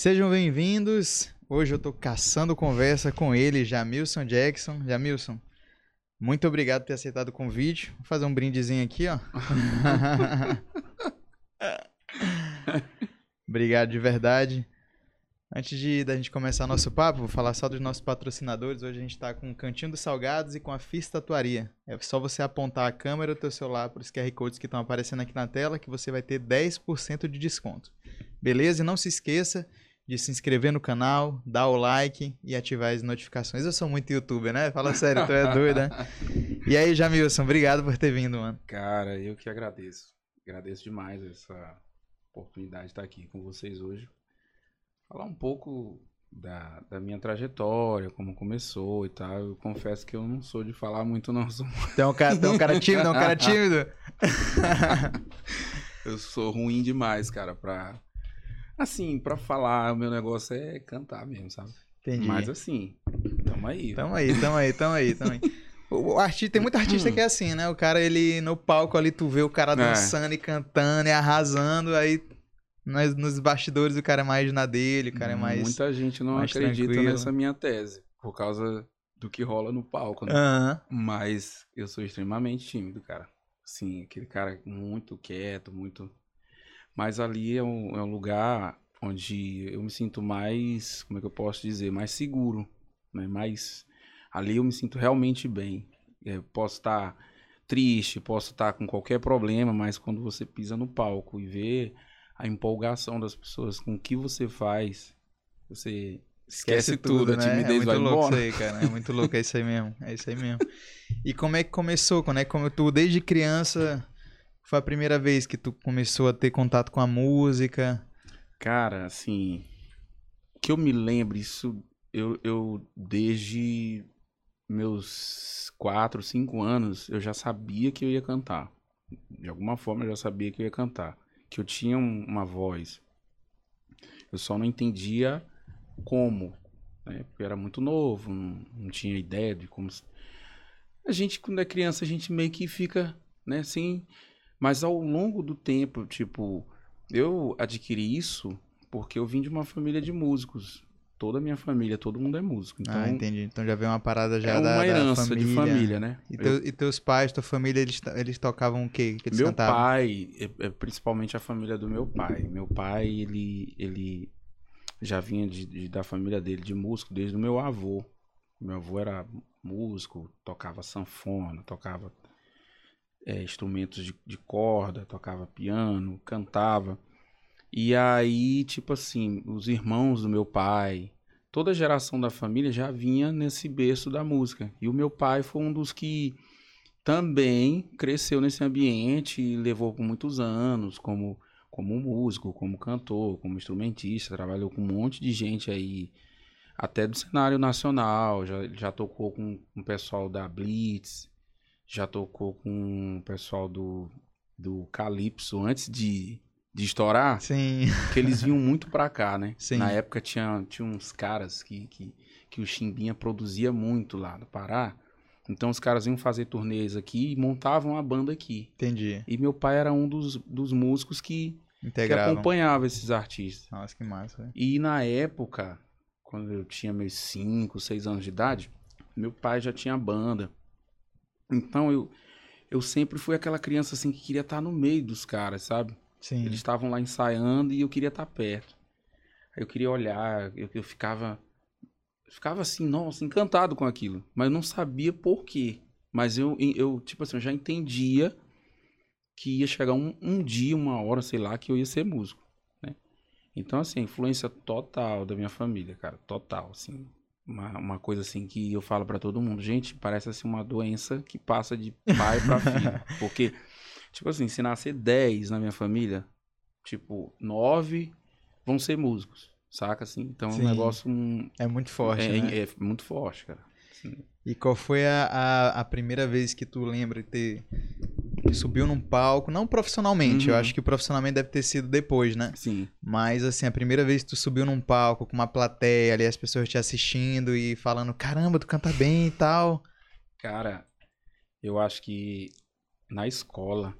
Sejam bem-vindos. Hoje eu tô caçando conversa com ele, Jamilson Jackson. Jamilson, muito obrigado por ter aceitado o convite. Vou fazer um brindezinho aqui, ó. obrigado de verdade. Antes de da gente começar nosso papo, vou falar só dos nossos patrocinadores. Hoje a gente está com o Cantinho dos Salgados e com a Fis Tatuaria. É só você apontar a câmera do teu celular para os QR Codes que estão aparecendo aqui na tela que você vai ter 10% de desconto. Beleza? E não se esqueça de se inscrever no canal, dar o like e ativar as notificações. Eu sou muito youtuber, né? Fala sério, tu é doido, né? E aí, Jamilson, obrigado por ter vindo, mano. Cara, eu que agradeço. Agradeço demais essa oportunidade de estar aqui com vocês hoje falar um pouco da, da minha trajetória, como começou e tal. Eu confesso que eu não sou de falar muito, não. Sou... Tem um cara, tem um cara tímido, é um cara tímido. eu sou ruim demais, cara, pra. Assim, pra falar, o meu negócio é cantar mesmo, sabe? Entendi. Mas assim, tamo aí. Tamo aí, tamo aí, tamo aí, tamo aí. O artista, tem muito artista que é assim, né? O cara, ele no palco ali, tu vê o cara é. dançando é. e cantando e arrasando, aí nos bastidores o cara é mais na dele, o cara é mais. Muita gente não acredita tranquilo. nessa minha tese, por causa do que rola no palco, né? Uhum. Mas eu sou extremamente tímido, cara. Sim, aquele cara muito quieto, muito. Mas ali é um, é um lugar onde eu me sinto mais, como é que eu posso dizer, mais seguro, né? Mais ali eu me sinto realmente bem. Eu posso estar triste, posso estar com qualquer problema, mas quando você pisa no palco e vê a empolgação das pessoas com o que você faz, você esquece, esquece tudo, tudo, né? a timidez é vai louco embora. Isso aí, cara. É muito louco, é isso aí mesmo. É isso aí mesmo. E como é que começou? Quando é que tu, desde criança, foi a primeira vez que tu começou a ter contato com a música? Cara, assim, que eu me lembro, isso eu, eu desde meus quatro, cinco anos, eu já sabia que eu ia cantar. De alguma forma eu já sabia que eu ia cantar que eu tinha uma voz. Eu só não entendia como, né? Porque eu era muito novo, não, não tinha ideia de como. A gente, quando é criança, a gente meio que fica, né, assim. Mas ao longo do tempo, tipo, eu adquiri isso porque eu vim de uma família de músicos toda a minha família, todo mundo é músico. Então, ah, entendi. Então já veio uma parada já é da, uma herança da família. de família, né? E, teu, eu... e, teus pais, tua família, eles, eles tocavam o quê? Que meu cantavam? pai, é, é, principalmente a família do meu pai. Meu pai, ele, ele já vinha de, de, da família dele de músico desde o meu avô. Meu avô era músico, tocava sanfona, tocava é, instrumentos de, de corda, tocava piano, cantava. E aí, tipo assim, os irmãos do meu pai, toda a geração da família já vinha nesse berço da música. E o meu pai foi um dos que também cresceu nesse ambiente e levou por muitos anos como como músico, como cantor, como instrumentista, trabalhou com um monte de gente aí, até do cenário nacional, já, já tocou com, com o pessoal da Blitz, já tocou com o pessoal do, do Calypso antes de de estourar, Sim. que eles vinham muito pra cá, né? Sim. Na época tinha, tinha uns caras que, que, que o Chimbinha produzia muito lá no Pará. Então os caras iam fazer turnês aqui e montavam a banda aqui. Entendi. E meu pai era um dos, dos músicos que, que acompanhava esses artistas. Nossa, que massa. E na época, quando eu tinha meus 5, 6 anos de idade, meu pai já tinha banda. Então eu, eu sempre fui aquela criança assim que queria estar no meio dos caras, sabe? Sim. Eles estavam lá ensaiando e eu queria estar perto. Eu queria olhar, eu, eu ficava ficava assim, nossa, encantado com aquilo, mas eu não sabia por quê. Mas eu, eu tipo assim, eu já entendia que ia chegar um, um dia, uma hora, sei lá, que eu ia ser músico, né? Então, assim, influência total da minha família, cara, total, assim. Uma, uma coisa assim que eu falo para todo mundo, gente, parece assim uma doença que passa de pai para filho, porque Tipo assim, se nascer 10 na minha família, tipo, 9 vão ser músicos, saca? Assim, então Sim. é um negócio. Um, é muito forte. É, né? é, é muito forte, cara. Assim. E qual foi a, a, a, primeira vez que tu lembra de ter. Que subiu num palco, não profissionalmente, uhum. eu acho que profissionalmente deve ter sido depois, né? Sim. Mas, assim, a primeira vez que tu subiu num palco com uma plateia ali, as pessoas te assistindo e falando: caramba, tu canta bem e tal. Cara, eu acho que na escola,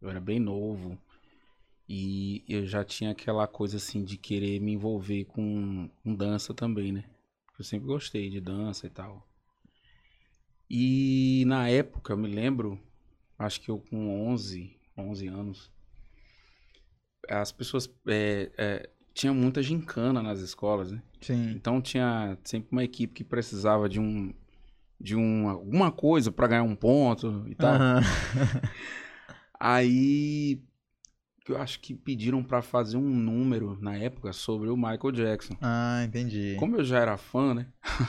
eu era bem novo, E eu já tinha aquela coisa assim de querer me envolver com, com dança também, né? Eu sempre gostei de dança e tal. E na época, eu me lembro, acho que eu com 11, 11 anos, as pessoas é, é, tinha muita gincana nas escolas, né? Sim. Então tinha sempre uma equipe que precisava de um de um, alguma coisa para ganhar um ponto e tal. Aham. Aí eu acho que pediram para fazer um número na época sobre o Michael Jackson. Ah, entendi. Como eu já era fã, né?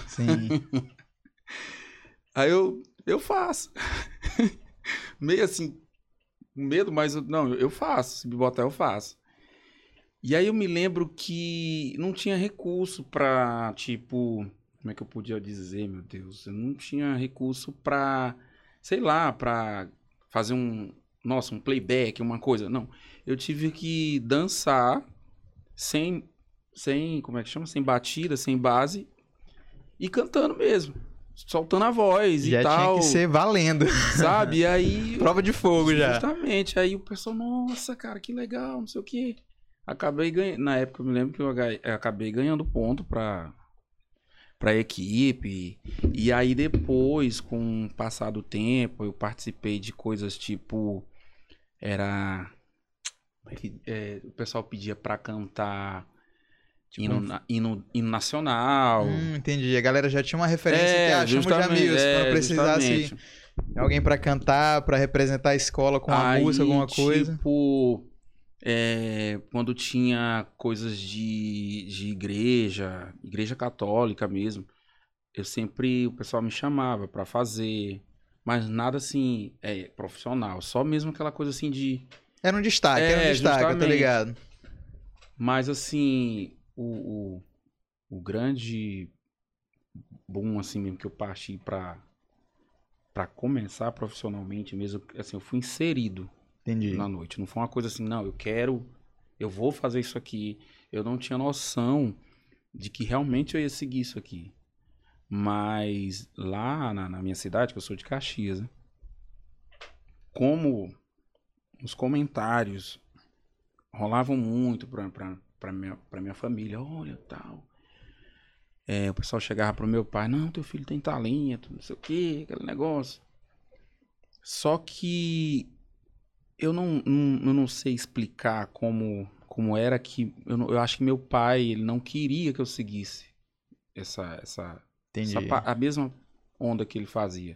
Sim. Aí eu eu faço. Meio assim, com medo, mas eu- não, eu faço. Se me botar, eu faço. E aí eu me lembro que não tinha recurso pra, tipo, como é que eu podia dizer, meu Deus? Eu não tinha recurso pra, sei lá, pra fazer um, nossa, um playback, uma coisa. Não. Eu tive que dançar sem, sem, como é que chama? Sem batida, sem base e cantando mesmo. Soltando a voz já e tal. tinha que ser valendo. Sabe? E aí. Prova de fogo já. Justamente. Aí o pessoal, nossa, cara, que legal, não sei o quê. Acabei ganhando. Na época eu me lembro que eu acabei ganhando ponto pra, pra equipe. E aí depois, com o passar do tempo, eu participei de coisas tipo. Era. é que- é, o pessoal pedia pra cantar Tipo hino, na- hino, hino nacional. Hum, entendi. A galera já tinha uma referência que É, ah, chama os justamente, amigos. é, quando precisasse justamente. alguém pra cantar, pra representar a escola com uma Aí, música, alguma coisa. Tipo, é, quando tinha coisas de, de igreja, igreja católica mesmo, eu sempre, o pessoal me chamava pra fazer, mas nada assim, é, profissional, só mesmo aquela coisa assim de, Era um destaque, era um É, destaque, justamente. ligado. mas assim, o, o, o grande boom assim mesmo que eu parti pra, pra começar profissionalmente mesmo, assim, eu fui inserido Entendi. na noite. Não foi uma coisa assim, não, eu quero, eu vou fazer isso aqui. Eu não tinha noção de que realmente eu ia seguir isso aqui. Mas lá na, na minha cidade, que eu sou de Caxias, né? como os comentários rolavam muito pra, pra, pra, minha, pra minha família, olha, tal. É, o pessoal chegava pro meu pai, não, teu filho tem talento, não sei o que, aquele negócio. Só que eu não, não, eu não sei explicar como, como era que. Eu, não- eu acho que meu pai ele não queria que eu seguisse essa, essa, Entendi. essa a mesma onda que ele fazia.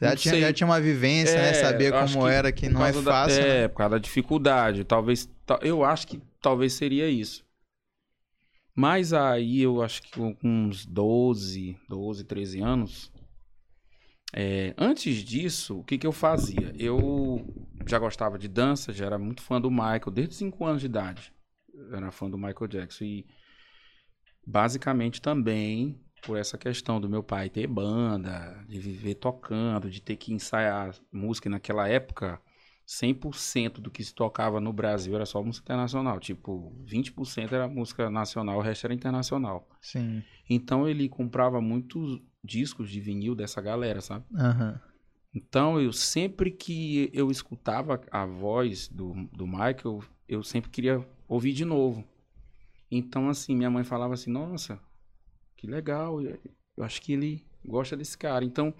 Já não tinha, já tinha uma vivência, né? É, Sabia eu acho como que era, que não é causa da- fácil. né? É, por causa da dificuldade. Talvez. Eu acho que talvez seria isso. Mas aí eu acho que com uns 12, 12, 13 anos. é, antes disso, o que, que eu fazia? Eu já gostava de dança, já era muito fã do Michael, desde 5 anos de idade. Eu era fã do Michael Jackson. E basicamente também por essa questão do meu pai ter banda, de viver tocando, de ter que ensaiar música naquela época. 100% do que se tocava no Brasil era só música internacional. Tipo, 20% era música nacional, o resto era internacional. Sim. Então ele comprava muitos discos de vinil dessa galera, sabe? Aham. Então eu sempre que eu escutava a voz do, do Michael, eu sempre queria ouvir de novo. Então, assim, minha mãe falava assim, nossa, que legal, eu acho que ele gosta desse cara. Então,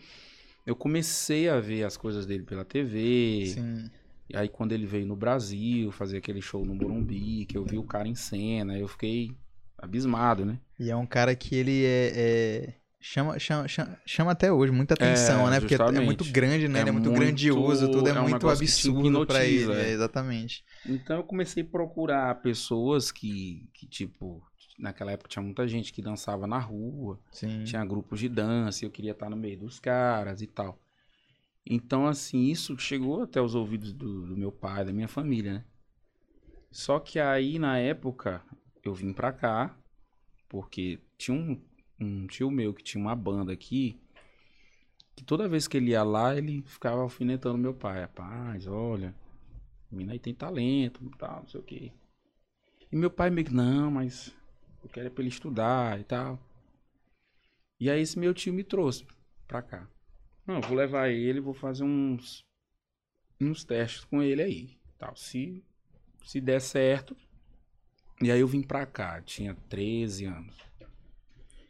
eu comecei a ver as coisas dele pela TV. Sim. E aí, quando ele veio no Brasil, fazer aquele show no Morumbi, que eu vi o cara em cena, eu fiquei abismado, né? E é um cara que ele é. é- Chama, chama, chama, até hoje muita atenção, É, né? Porque é justamente. muito grande, né? É Ele é muito, muito- grandioso, tudo é, é um muito absurdo pra ele. é, é. exatamente. Então eu comecei a procurar pessoas que, que, tipo, naquela época tinha muita gente que dançava na rua, Sim. tinha grupos de dança, eu queria estar no meio dos caras e tal. Então, assim, isso chegou até os ouvidos do, do meu pai, da minha família, né? Só que aí, na época, eu vim pra cá, porque tinha um, um tio meu que tinha uma banda aqui, que toda vez que ele ia lá, ele ficava alfinetando meu pai. Rapaz, olha, menino aí tem talento, tal, não sei o quê. E meu pai meio que, não, mas eu quero é pra ele estudar e tal. E aí esse meu tio me trouxe pra cá. Não, vou levar ele, vou fazer uns uns testes com ele aí, tal. Se se der certo. E aí eu vim pra cá, tinha 13 anos.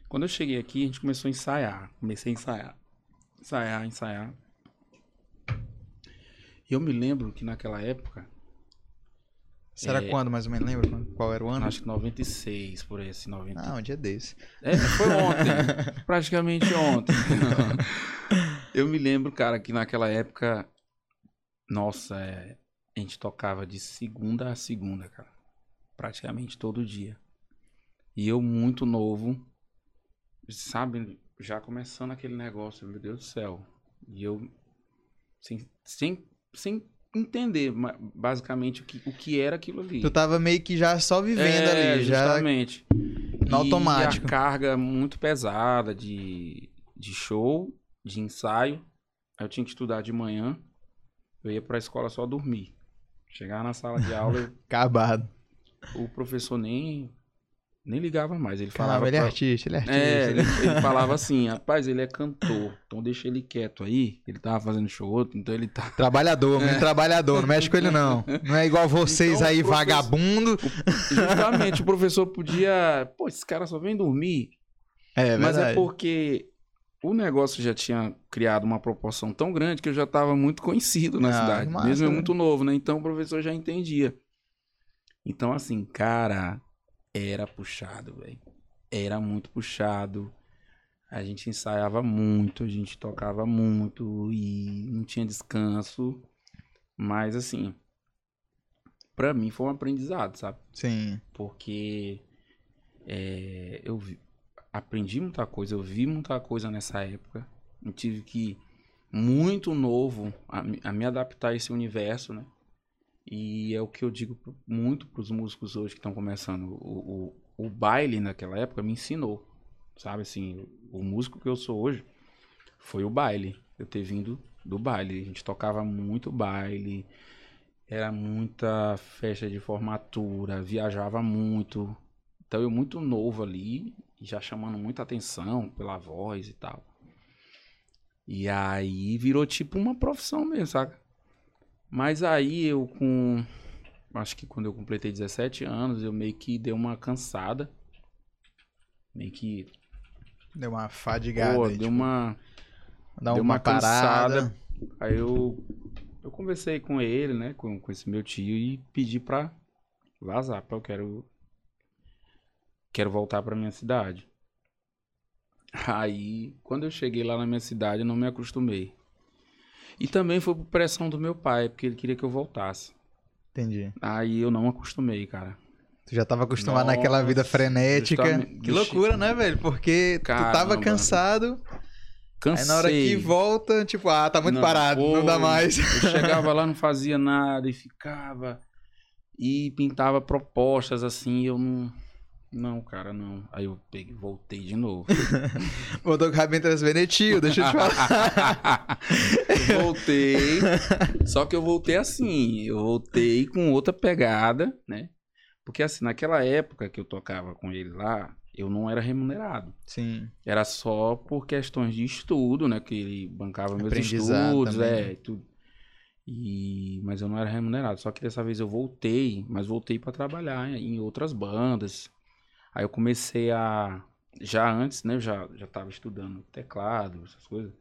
Quando eu cheguei aqui, a gente começou a ensaiar. Comecei a ensaiar. Ensaiar, ensaiar. E eu me lembro que naquela época, Será É. quando, mais ou menos? Lembra qual era o ano? acho que 96, por esse 90. Ah, um dia desse. É, foi ontem. praticamente ontem. eu me lembro, cara, que naquela época, nossa, é, a gente tocava de segunda a segunda, cara. Praticamente todo dia. E eu muito novo, sabe, já começando aquele negócio, meu Deus do céu. E eu, sem, sem, sem entender basicamente o que, o que era aquilo ali. Tu tava meio que já só vivendo É, ali, já justamente. no automático. E a carga muito pesada de, de show, de ensaio. Aí eu tinha que estudar de manhã. Eu ia pra escola só dormir. Chegava na sala de aula, eu- acabado. o professor nem, nem ligava mais. Ele Caramba, falava. ele é pra- artista, ele é artista. É, ele, ele falava assim, rapaz, ele é cantor, então deixa ele quieto aí. Ele tava fazendo show, então ele tá. Trabalhador, menino trabalhador, não mexe com ele não. Não é igual vocês Então, aí, professor- vagabundo. Justamente, o professor podia. Pô, esse cara só vem dormir. É, Mas verdade. é porque o negócio já tinha criado uma proporção tão grande que eu já estava muito conhecido na Ah, cidade. massa, mesmo eu né? muito novo, né? Então o professor já entendia. Então, assim, cara, era puxado, velho. Era muito puxado. A gente ensaiava muito, a gente tocava muito e não tinha descanso. Mas, assim, pra mim foi um aprendizado, sabe? Sim. porque é, eu vi- aprendi muita coisa, eu vi muita coisa nessa época. Eu tive que, muito novo, a, me- a me adaptar a esse universo, né? E é o que eu digo muito para os músicos hoje que estão começando. O, o, o baile naquela época me ensinou, sabe? Assim, o músico que eu sou hoje foi o baile. Eu ter vindo do baile. A gente tocava muito baile, era muita festa de formatura, viajava muito. Então eu muito novo ali, já chamando muita atenção pela voz e tal. E aí virou tipo uma profissão mesmo, saca? Mas aí eu com. Acho que quando eu completei 17 anos, eu meio que dei uma cansada. Meio que. Deu uma fadigada. Pô, aí, deu tipo, uma. dá deu uma, uma parada. cansada. Aí eu, eu conversei com ele, né, com, com esse meu tio e pedi pra vazar, pra eu quero quero voltar pra minha cidade. Aí, quando eu cheguei lá na minha cidade, eu não me acostumei. E também foi por pressão do meu pai, porque ele queria que eu voltasse. Entendi. Aí eu não acostumei, cara. Tu já tava acostumado naquela vida Nossa, frenética. justamente- Que loucura, né, velho? Porque tu tava Caramba. cansado, Cansei. aí na hora que volta, tipo, ah, tá muito Não, parado, não dá mais. Eu chegava lá, não fazia nada e ficava. E pintava propostas assim, eu não. Não, cara, não. Aí eu peguei, voltei de novo. Voltou com o rabinho entre as deixa eu te falar. Voltei. Só que eu voltei assim. Eu voltei com outra pegada, né? Porque assim, naquela época que eu tocava com ele lá, eu não era remunerado. Sim. Era só por questões de estudo, né? Que ele bancava meus estudos, também, é, né? tudo. E... Mas eu não era remunerado. Só que dessa vez eu voltei, mas voltei para trabalhar em outras bandas. Aí eu comecei a. Já antes, né? Eu já, já tava estudando teclado, essas coisas.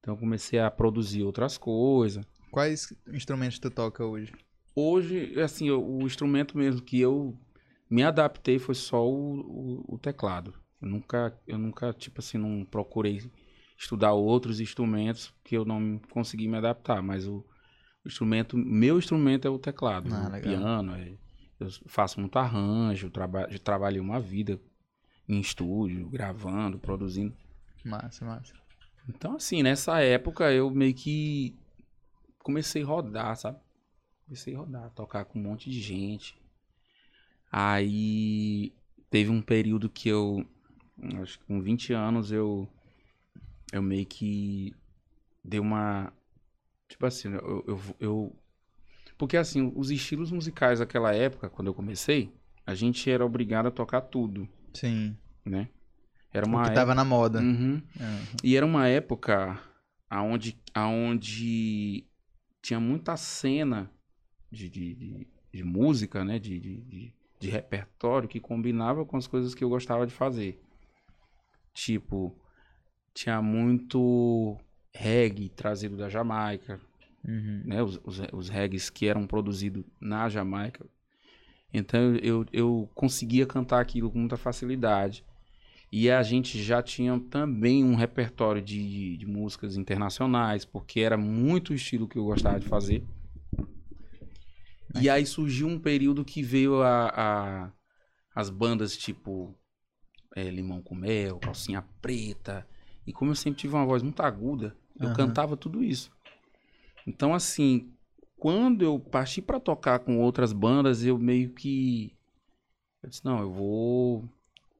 Então eu comecei a produzir outras coisas. Quais instrumentos tu toca hoje? Hoje, assim, eu- o instrumento mesmo que eu me adaptei foi só o, o- o teclado. Eu nunca, eu nunca, tipo assim, não procurei estudar outros instrumentos que eu não consegui me adaptar, mas o, o instrumento, meu instrumento é o teclado, Ah, o legal. piano, é- eu faço muito arranjo, traba, trabalhei uma vida em estúdio, gravando, produzindo. Massa, massa. Então, assim, nessa época eu meio que comecei a rodar, sabe? Comecei a rodar, tocar com um monte de gente. Aí teve um período que eu, acho que com 20 anos, eu, eu meio que dei uma. Tipo assim, eu, eu, eu. Porque assim, os estilos musicais daquela época, quando eu comecei, a gente era obrigado a tocar tudo, Sim. né? Era O uma que época. tava na moda. Uhum. É. E era uma época aonde, aonde tinha muita cena de, de, de, de música, né? De, de, de, de repertório que combinava com as coisas que eu gostava de fazer. Tipo, tinha muito reggae trazido da Jamaica, Uhum. né? Os, os, os reggaes que eram produzidos na Jamaica. Então eu, eu conseguia cantar aquilo com muita facilidade. E a gente já tinha também um repertório de, de músicas internacionais, porque era muito o estilo que eu gostava de fazer. E aí surgiu um período que veio a, a- as bandas tipo é, Limão com Mel, Calcinha Preta. E como eu sempre tive uma voz muito aguda, eu Aham. cantava tudo isso. Então, assim, quando eu parti pra tocar com outras bandas, eu meio que. Eu disse, não, eu vou,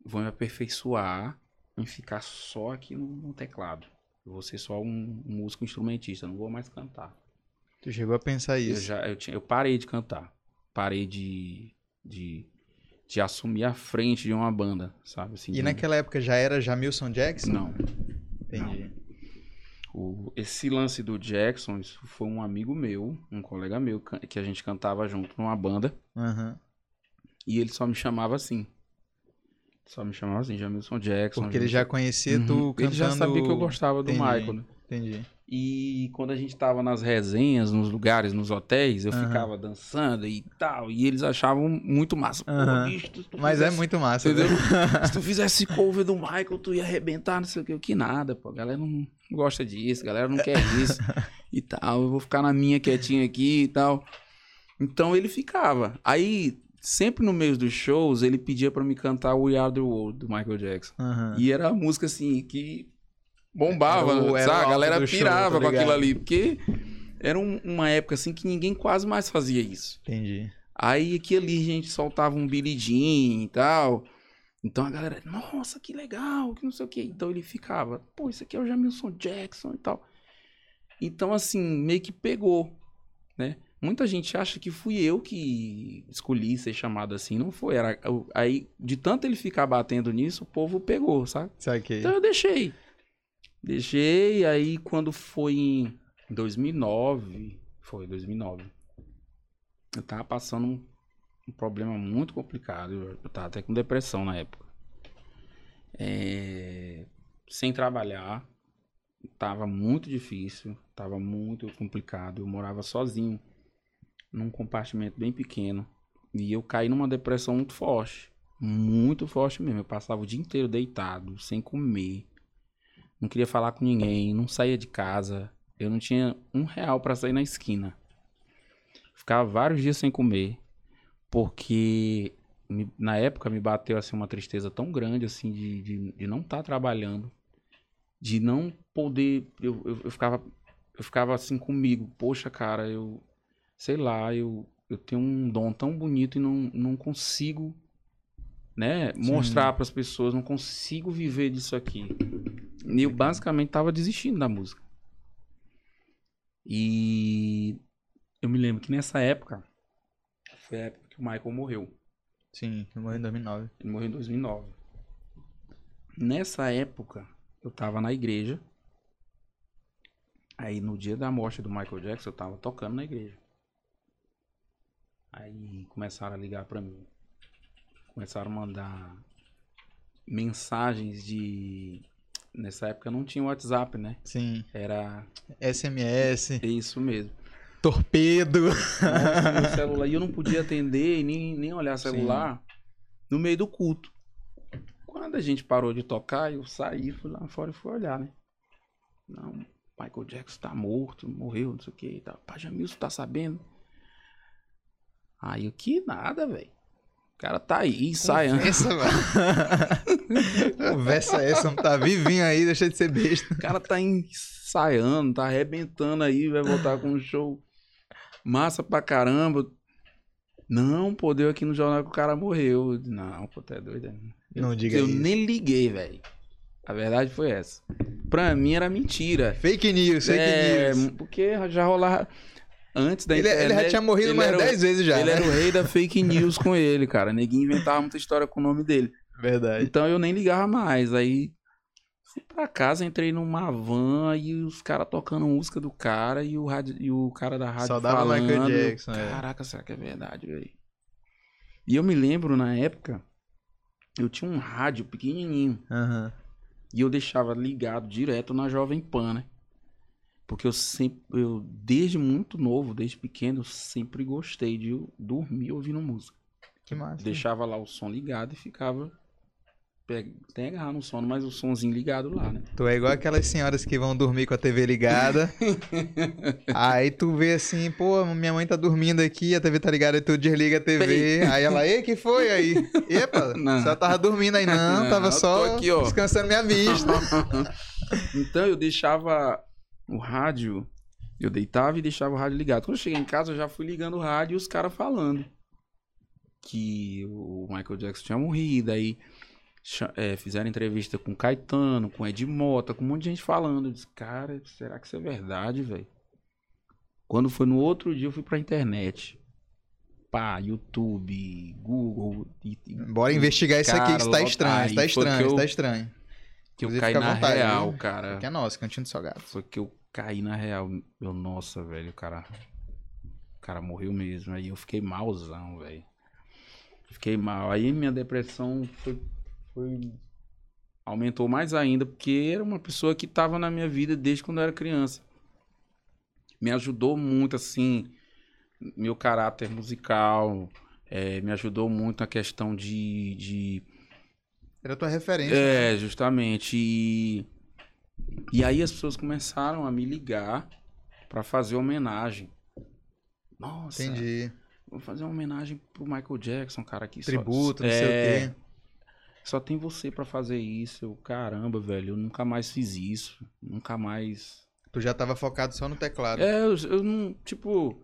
vou me aperfeiçoar em ficar só aqui no, no teclado. Eu vou ser só um, músico instrumentista, não vou mais cantar. Tu chegou a pensar Eu, isso. já, eu, tinha, eu parei de cantar. Parei de, de, de assumir a frente de uma banda, sabe? Assim, E de um- naquela época já era Jamilson Jackson? Não. Entendi. O, esse lance do Jackson, isso foi um amigo meu, um colega meu, que a gente cantava junto numa banda. Aham. E ele só me chamava assim. Só me chamava assim, Jamilson Jackson. Porque ele já conhecia Uhum. tu cantando... Ele já sabia que eu gostava do Entendi. Michael, né? Entendi. E quando a gente tava nas resenhas, nos lugares, nos hotéis, eu Aham. ficava dançando e tal. E eles achavam muito massa. Aham. bicho, tu- tu Mas é fizesse- muito massa, Entendeu? né? Se tu fizesse cover do Michael, tu ia arrebentar, não sei o que. Que nada, pô. A galera não gosta disso, a galera não quer isso e tal. Eu vou ficar na minha quietinha aqui e tal. Então ele ficava. Aí, sempre no meio dos shows, ele pedia pra me cantar We Are The World, do Michael Jackson. Aham. E era a música, assim, que bombava, Era o- era sabe? A galera do show, pirava tá com aquilo ali. Porque era um- uma época, assim, que ninguém quase mais fazia isso. Entendi. Aí aqui ali a gente soltava um Jean e tal. Então a galera, nossa, que legal, que não sei o que. Então ele ficava, pô, isso aqui é o Jamilson Jackson e tal. Então, assim, meio que pegou, né? Muita gente acha que fui eu que escolhi ser chamado assim. Não foi. Era, aí, de tanto ele ficar batendo nisso, o povo pegou, sabe? Saquei. Então eu deixei. Deixei, aí quando foi em 2009, foi 2009, eu tava passando um, problema muito complicado, eu, tava até com depressão na época. É, sem trabalhar, tava muito difícil, tava muito complicado, eu morava sozinho, num compartimento bem pequeno, e eu caí numa depressão muito forte. Muito forte mesmo. Eu passava o dia inteiro deitado, sem comer. Não queria falar com ninguém, não saía de casa. Eu não tinha um real pra sair na esquina. Ficava vários dias sem comer, porque me- na época me bateu assim uma tristeza tão grande assim de, de, de não estar trabalhando, de não poder. Eu, eu, eu ficava eu ficava assim comigo, poxa cara, eu sei lá, eu, eu tenho um dom tão bonito e não, não consigo né, mostrar para as pessoas, não consigo viver disso aqui. E eu basicamente tava desistindo da música. E eu me lembro que nessa época foi a época que o Michael morreu. Sim, eu morri em 2009. Ele morreu em 2009. Nessa época, eu tava na igreja. Aí, no dia da morte do Michael Jackson, eu tava tocando na igreja. Aí, começaram a ligar pra mim. Começaram a mandar mensagens de... Nessa época não tinha WhatsApp, né? Sim. Era SMS, isso mesmo. Torpedo. Nossa, celular. E eu não podia atender e nem, nem olhar celular no meio do culto. Quando a gente parou de tocar, eu saí, fui lá fora e fui olhar, né? Não, Michael Jackson tá morto, morreu, não sei o que e tal. Pai Jamilson tá sabendo? Aí eu, que nada, velho. O cara tá aí, ensaiando. Conversa, mano. Conversa essa, não tá vivinho aí, deixa de ser besta. O cara tá ensaiando, tá arrebentando aí, vai voltar com um show massa pra caramba. Não, pô, deu aqui no jornal que o cara morreu. Não, pô, tá doido. né? Não diga Eu isso. nem liguei, velho. A verdade foi essa. Pra mim era mentira. Fake news, fake é, news. porque já rolava antes da Ele, internet. ele já tinha morrido mais era o- 10 vezes já, Ele né? era o rei da fake news com ele, cara. Ninguém inventava muita história com o nome dele. Verdade. Então eu nem ligava mais. Aí Fui pra casa, entrei numa van e os caras tocando música do cara e o, rádio, e o cara da rádio Só dava falando. Michael eu, Jackson, é. Caraca, será que é verdade, velho? E eu me lembro, na época, eu tinha um rádio pequenininho. Aham. E eu deixava ligado direto na Jovem Pan, né? Porque eu sempre, eu, desde muito novo, desde pequeno, eu sempre gostei de dormir ouvindo música. Que massa. Deixava lá o som ligado e ficava. Até agarrar no sono, mas o somzinho ligado lá, né? Tu é igual aquelas senhoras que vão dormir com a TV ligada. aí tu vê assim, pô, minha mãe tá dormindo aqui, a TV tá ligada, aí tu desliga a TV. Aí ela, ei, que foi aí? Epa, Não. só tava dormindo aí, não, Não, tava só aqui, descansando minha vista. Então eu deixava o rádio, eu deitava e deixava o rádio ligado. Quando eu cheguei em casa, eu já fui ligando o rádio e os caras falando que o Michael Jackson tinha morrido. Aí é, fizeram entrevista com o Caetano, com o Ed Mota, com um monte de gente falando. Eu disse, cara, será que isso é verdade, velho? Quando foi no outro dia, eu fui pra internet. Pá, YouTube, Google. E, e- Bora investigar isso aqui, que isso tá Cara, estranho, tá foi estranho, que isso eu- tá estranho. que eu Inclusive, caí na vontade, real, viu? cara. Que é nosso, Cantinho do Salgado. Foi que eu caí na real. Eu, nossa, velho, o cara. O cara morreu mesmo. Aí eu fiquei malzão, velho. Fiquei mal. Aí minha depressão foi, foi. Aumentou mais ainda, porque era uma pessoa que tava na minha vida desde quando eu era criança. Me ajudou muito, assim, meu caráter musical. eh, me ajudou muito na questão de- de Era a tua referência. né? é, justamente. E, e aí as pessoas começaram a me ligar pra fazer homenagem. Nossa, Entendi. vou fazer uma homenagem pro Michael Jackson, cara. Que só- Tributo, não sei é, o quê. Só tem você pra fazer isso. Eu, caramba, velho, eu nunca mais fiz isso. Nunca mais. Tu já tava focado só no teclado. É, eu, eu não. Tipo.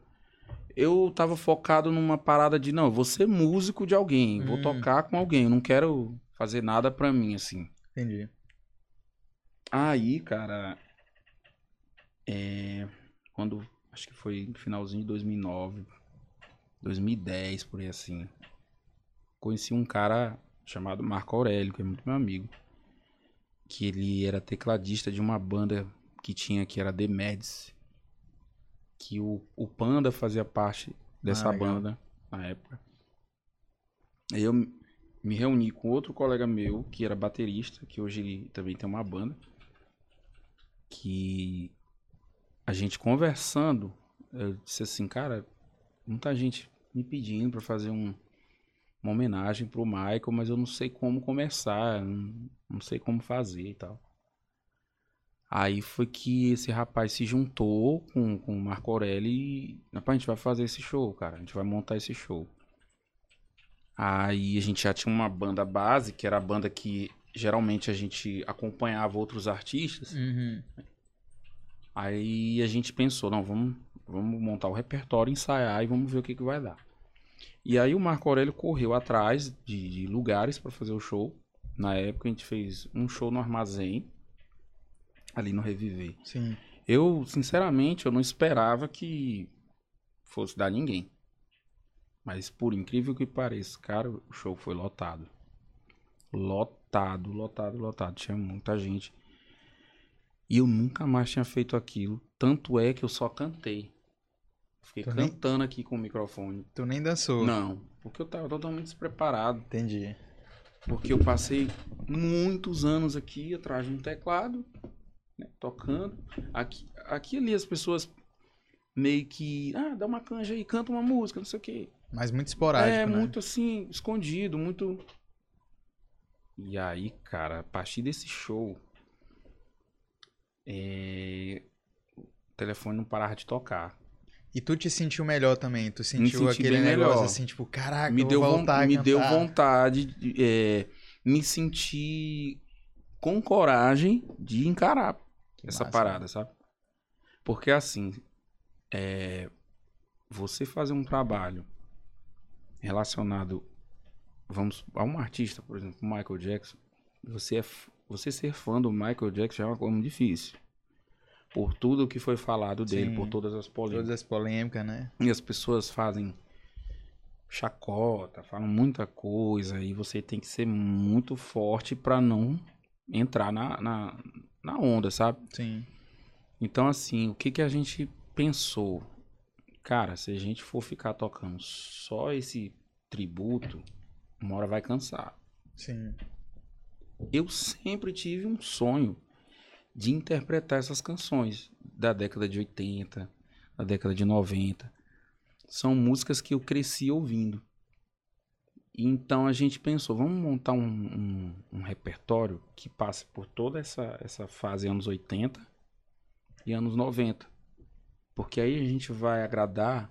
Eu tava focado numa parada de, não, vou ser músico de alguém, vou Hum. tocar com alguém, eu não quero fazer nada pra mim, assim. Entendi. Aí, cara, é, quando, acho que foi no finalzinho de 2009, 2010, por aí assim, conheci um cara chamado Marco Aurélio, que é muito meu amigo, que ele era tecladista de uma banda que tinha, que era The Mads, que o, o Panda fazia parte dessa Ah, banda na época. Aí eu me reuni com outro colega meu, que era baterista, que hoje ele também tem uma banda, que a gente conversando, eu disse assim, cara, muita gente me pedindo pra fazer um, uma homenagem pro Michael, mas eu não sei como começar, não, não sei como fazer e tal. Aí foi que esse rapaz se juntou com, com o Marco Aurélio e, rapaz, a gente vai fazer esse show, cara, a gente vai montar esse show. Aí a gente já tinha uma banda base, que era a banda que geralmente a gente acompanhava outros artistas. Uhum. Aí a gente pensou, não, vamos, vamos montar o repertório, ensaiar e vamos ver o que, que vai dar. E aí o Marco Aurélio correu atrás de, de lugares para fazer o show. Na época a gente fez um show no armazém, ali no Reviver. Sim. Eu, sinceramente, eu não esperava que fosse dar ninguém. Mas por incrível que pareça, cara, o show foi lotado. Lotado, lotado, lotado. Tinha muita gente. E eu nunca mais tinha feito aquilo. Tanto é que eu só cantei. Fiquei Tu nem- cantando aqui com o microfone. Tu nem dançou. Não, porque eu tava totalmente despreparado. Entendi. Porque eu passei muitos anos aqui atrás de um teclado, né, tocando. Aqui, aqui ali as pessoas meio que, ah, dá uma canja aí, canta uma música, não sei o quê. Mas muito esporádico, é, né? muito assim, escondido, muito. E aí, cara, a partir desse show, é, o telefone não parava de tocar. E tu te sentiu melhor também? Tu sentiu senti aquele negócio melhor. assim, tipo, caraca, me eu deu, vou von- voltar a me deu vontade de é, me sentir com coragem de encarar Que essa massa, parada, sabe? Porque assim, é, você fazer um trabalho relacionado, vamos, a um artista, por exemplo, Michael Jackson, você, é, você ser fã do Michael Jackson já é uma coisa muito difícil. Por tudo que foi falado dele, Sim. por todas as polêmicas. Todas as polêmicas, né? E as pessoas fazem chacota, falam muita coisa e você tem que ser muito forte pra não entrar na, na, na onda, sabe? Sim. Então, assim, o que, que a gente pensou? Cara, se a gente for ficar tocando só esse tributo, uma hora vai cansar. Sim. Eu sempre tive um sonho de interpretar essas canções da década de 80, da década de 90. São músicas que eu cresci ouvindo. Então a gente pensou, vamos montar um, um, um repertório que passe por toda essa, essa fase anos 80 e anos 90. Porque aí a gente vai agradar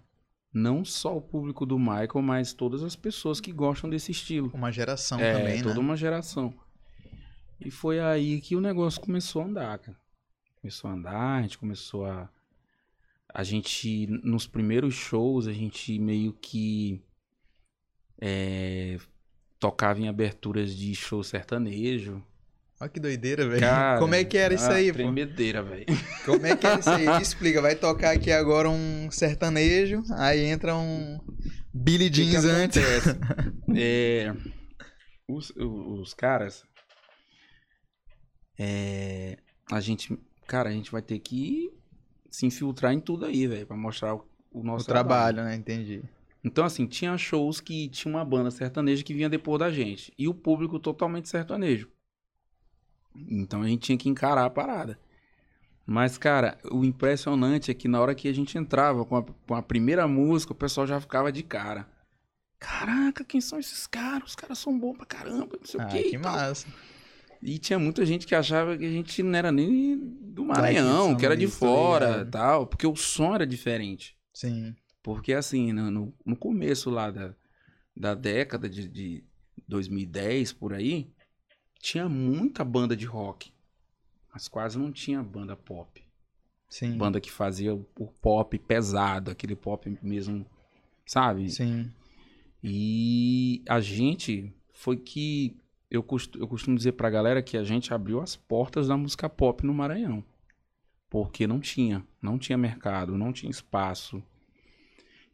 não só o público do Michael, mas todas as pessoas que gostam desse estilo. Uma geração é, também, toda né? uma geração. E foi aí que o negócio começou a andar, cara. Começou a andar, a gente começou a. A gente, nos primeiros shows, a gente meio que. é, tocava em aberturas de show sertanejo. Olha que doideira, velho. Como é que era isso aí, pô? Tremedeira, velho. Como é que era isso aí? Me explica. Vai tocar aqui agora um sertanejo, aí entra um Billy O que que Jeans antes. É, os, os caras. É, a gente. Cara, a gente vai ter que se infiltrar em tudo aí, velho, pra mostrar o, o O nosso trabalho, né? Entendi. Então, assim, tinha shows que tinha uma banda sertaneja que vinha depois da gente. E o público totalmente sertanejo. Então a gente tinha que encarar a parada. Mas, cara, o impressionante é que na hora que a gente entrava com a, com a primeira música, o pessoal já ficava de cara. Caraca, quem são esses caras? Os caras são bons pra caramba, não sei Ah, o quê. que e tal. E tinha muita gente que achava que a gente não era nem do Maranhão, que era de fora ligado. tal. Porque o som era diferente. Sim. Porque assim, no, no, começo lá da, da década de, de 2010, por aí, tinha muita banda de rock. Mas quase não tinha banda pop. Sim. Banda que fazia o pop pesado, aquele pop mesmo, sabe? Sim. E a gente foi que. Eu costumo, eu costumo dizer pra galera que a gente abriu as portas da música pop no Maranhão. Porque não tinha. Não tinha mercado, não tinha espaço.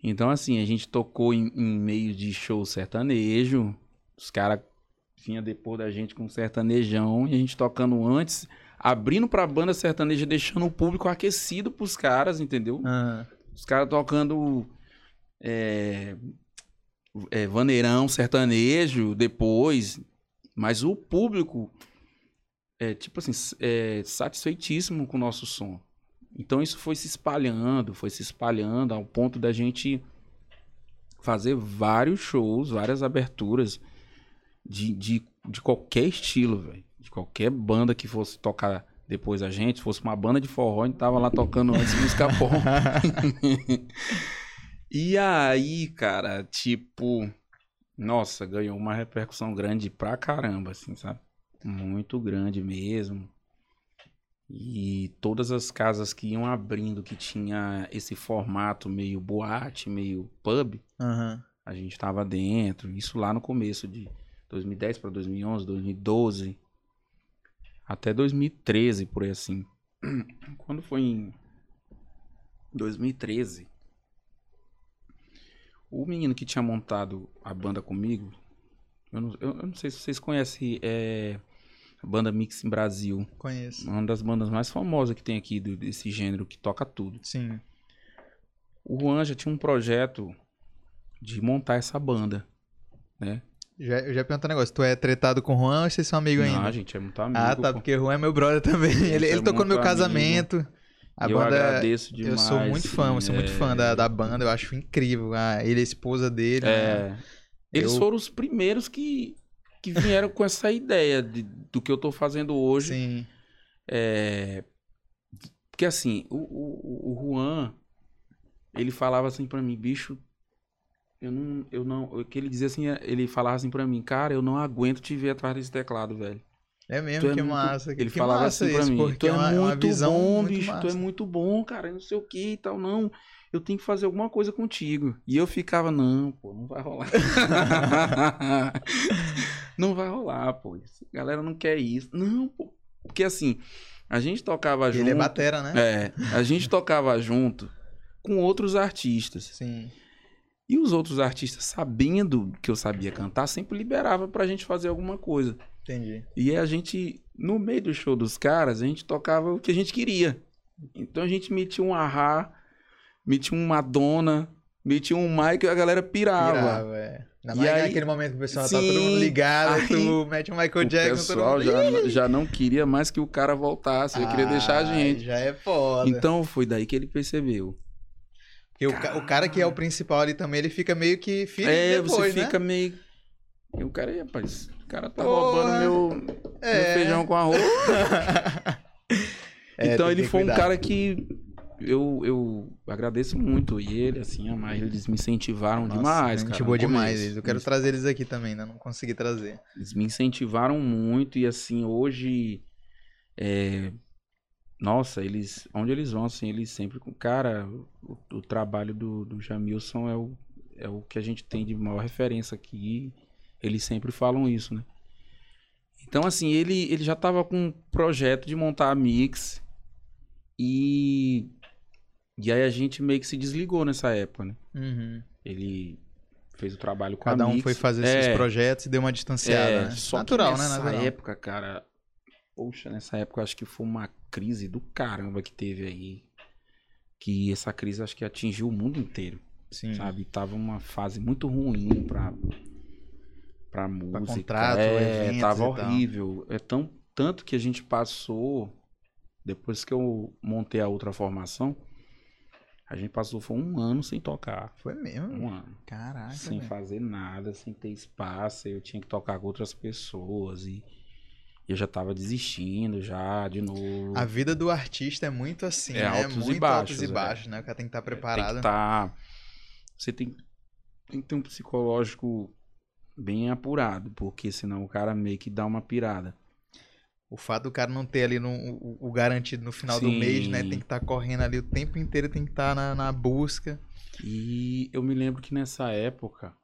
Então, assim, a gente tocou em, em meio de show sertanejo. Os caras vinham depois da gente com sertanejão. E a gente tocando antes, abrindo pra banda sertaneja, deixando o público aquecido pros caras, entendeu? Ah, Os caras tocando é, é, vaneirão sertanejo depois. Mas o público é, tipo assim, é, satisfeitíssimo com o nosso som. Então isso foi se espalhando, foi se espalhando ao ponto da gente fazer vários shows, várias aberturas de, de, de qualquer estilo, velho. De qualquer banda que fosse tocar depois da gente, se fosse uma banda de forró, a gente tava lá tocando antes música pop. E aí, cara, tipo, nossa, ganhou uma repercussão grande pra caramba, assim, sabe? Muito grande mesmo. E todas as casas que iam abrindo, que tinha esse formato meio boate, meio pub, Aham. a gente tava dentro. Isso lá no começo de 2010 para 2011, 2012, até 2013, por aí assim. Quando foi em 2013, o menino que tinha montado a banda comigo, eu não, eu- eu não sei se vocês conhecem é, a banda Mix em Brasil, Conheço. uma das bandas mais famosas que tem aqui do- desse gênero que toca tudo. Sim. O Juan já tinha um projeto de montar essa banda, né? Já, eu já perguntei um negócio. Tu é tretado com o Juan ou vocês são amigos Não, ainda? a gente é muito amigo. ah, tá. pô. Porque o Juan é meu brother também. Ele, é ele tocou no meu casamento. A eu banda. agradeço demais. Eu sou muito fã, eu sou muito fã é, da, da banda, eu acho incrível. Ah, ele, a esposa dele. né? É, eles Eu- foram os primeiros que, que vieram com essa ideia de- do que eu tô fazendo hoje. Sim. É, porque assim, o, o, o Juan, ele falava assim pra mim, bicho, eu não, eu não, o que ele dizia assim, ele falava assim pra mim, cara, eu não aguento te ver atrás desse teclado, velho. É mesmo, Tu é que muito- massa. Ele que falava massa assim pra isso, mim, porque tu é, uma, muito uma visão bom, muito bicho, tu é massa. muito bom, cara, não sei o que e tal, não, eu tenho que fazer alguma coisa contigo. E eu ficava, não, pô, não vai rolar. não vai rolar, pô, essa galera não quer isso. Não, pô, porque assim, a gente tocava junto... Ele é batera, né? É, a gente tocava junto com outros artistas. Sim. E os outros artistas, sabendo que eu sabia cantar, sempre liberava pra gente fazer alguma coisa. Entendi. E a gente no meio do show dos caras, a gente tocava o que a gente queria. Então a gente metia um ahá, metia um Madonna, metia um Mike e a galera pirava. Pirava, é. Ainda E aí- naquele momento que o pessoal tá Sim, todo mundo ligado, aí tu mete um Michael O Jackson, todo pessoal mundo... já, já não queria mais que o cara voltasse, ele queria deixar a Ai, gente. Já é foda. Então foi daí que ele percebeu. Porque o, ca- o cara que é o principal ali também, ele fica meio que filho é, depois, você né? fica meio. O cara, "Ih, rapaz, o cara tá Porra. roubando meu, meu É. feijão com arroz. É, então ele foi um cuidar. cara que eu, eu agradeço muito. E ele, assim, a mais, eles me incentivaram Nossa, demais, cara. boa no demais. eles. Eu quero trazer eles aqui também, ainda não consegui trazer. Eles me incentivaram muito e assim, hoje. é, Nossa, eles. Onde eles vão, assim, eles sempre. com Cara, o, o trabalho do, do Jamilson é o, é o que a gente tem de maior referência aqui. Eles sempre falam isso, né? Então, assim, ele, ele já tava com um projeto de montar a Mix. E. E aí a gente meio que se desligou nessa época, né? Uhum. Ele fez o trabalho com Cada a um Mix. foi fazer É, seus projetos e deu uma distanciada, é, né? só Natural, que né? nessa época, cara. Poxa, nessa época eu acho que foi uma crise do caramba que teve aí. Que essa crise acho que atingiu o mundo inteiro, Sim. sabe? Tava uma fase muito ruim pra, pra música. contrato, é, tava horrível. É tão, tanto que a gente passou, depois que eu montei a outra formação, a gente passou foi um ano sem tocar. Foi mesmo? Um ano Caraca. sem velho. fazer nada, sem ter espaço, eu tinha que tocar com outras pessoas e eu já tava desistindo já de novo. A vida do artista é muito assim, É, né? altos e muito baixos, altos e é. baixos, né? O cara tem que estar Tem preparado. que tá, você tem, tem que ter um psicológico bem apurado, porque senão o cara meio que dá uma pirada. O fato do cara não ter ali no, o, o garantido no final do Sim. mês, né? Tem que estar correndo ali o tempo inteiro, tem que estar na, na busca. E eu me lembro que nessa época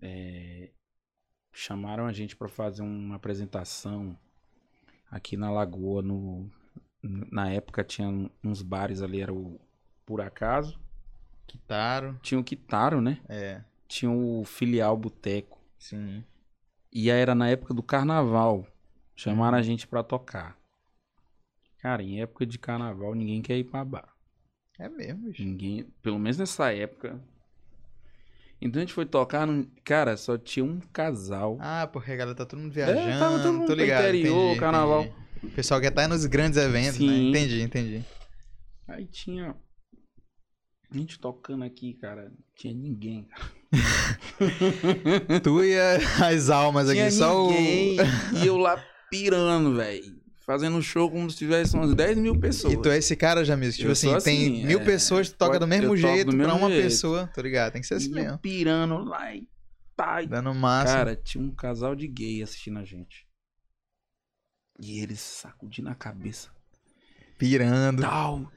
é, chamaram a gente para fazer uma apresentação aqui na Lagoa. No, na época tinha uns bares ali, era o Por Acaso. Quitaram. Tinha o Quitaro, né? É, Tinha o Filial Boteco. Sim. E aí era na época do carnaval. Chamaram a gente pra tocar. Cara, em época de carnaval ninguém quer ir pra bar. É mesmo, bicho. Ninguém, pelo menos nessa época. Então a gente foi tocar, num- cara, só tinha um casal. Ah, porque a galera tá todo mundo viajando. É, tava todo mundo tô pro ligado. interior, entendi, carnaval. entendi. O pessoal quer estar nos grandes eventos, né? Sim. Entendi, entendi. Aí tinha a gente tocando aqui, cara, não tinha ninguém. cara. Tu e as almas aqui, Tinha só ninguém. E eu lá pirando, velho. Fazendo show como se tivesse umas 10 mil o. pessoas. E tu é esse cara, Jamil? Tipo assim, sou tem assim, mil é, pessoas, tu toca pode- do mesmo eu jeito do pra mesmo uma jeito. pessoa, tô ligado? Tem que ser assim E mesmo. eu pirando lá e tá. e Dando massa. Cara, tinha um casal de gay assistindo a gente. E eles sacudindo a cabeça. pirando. Tal.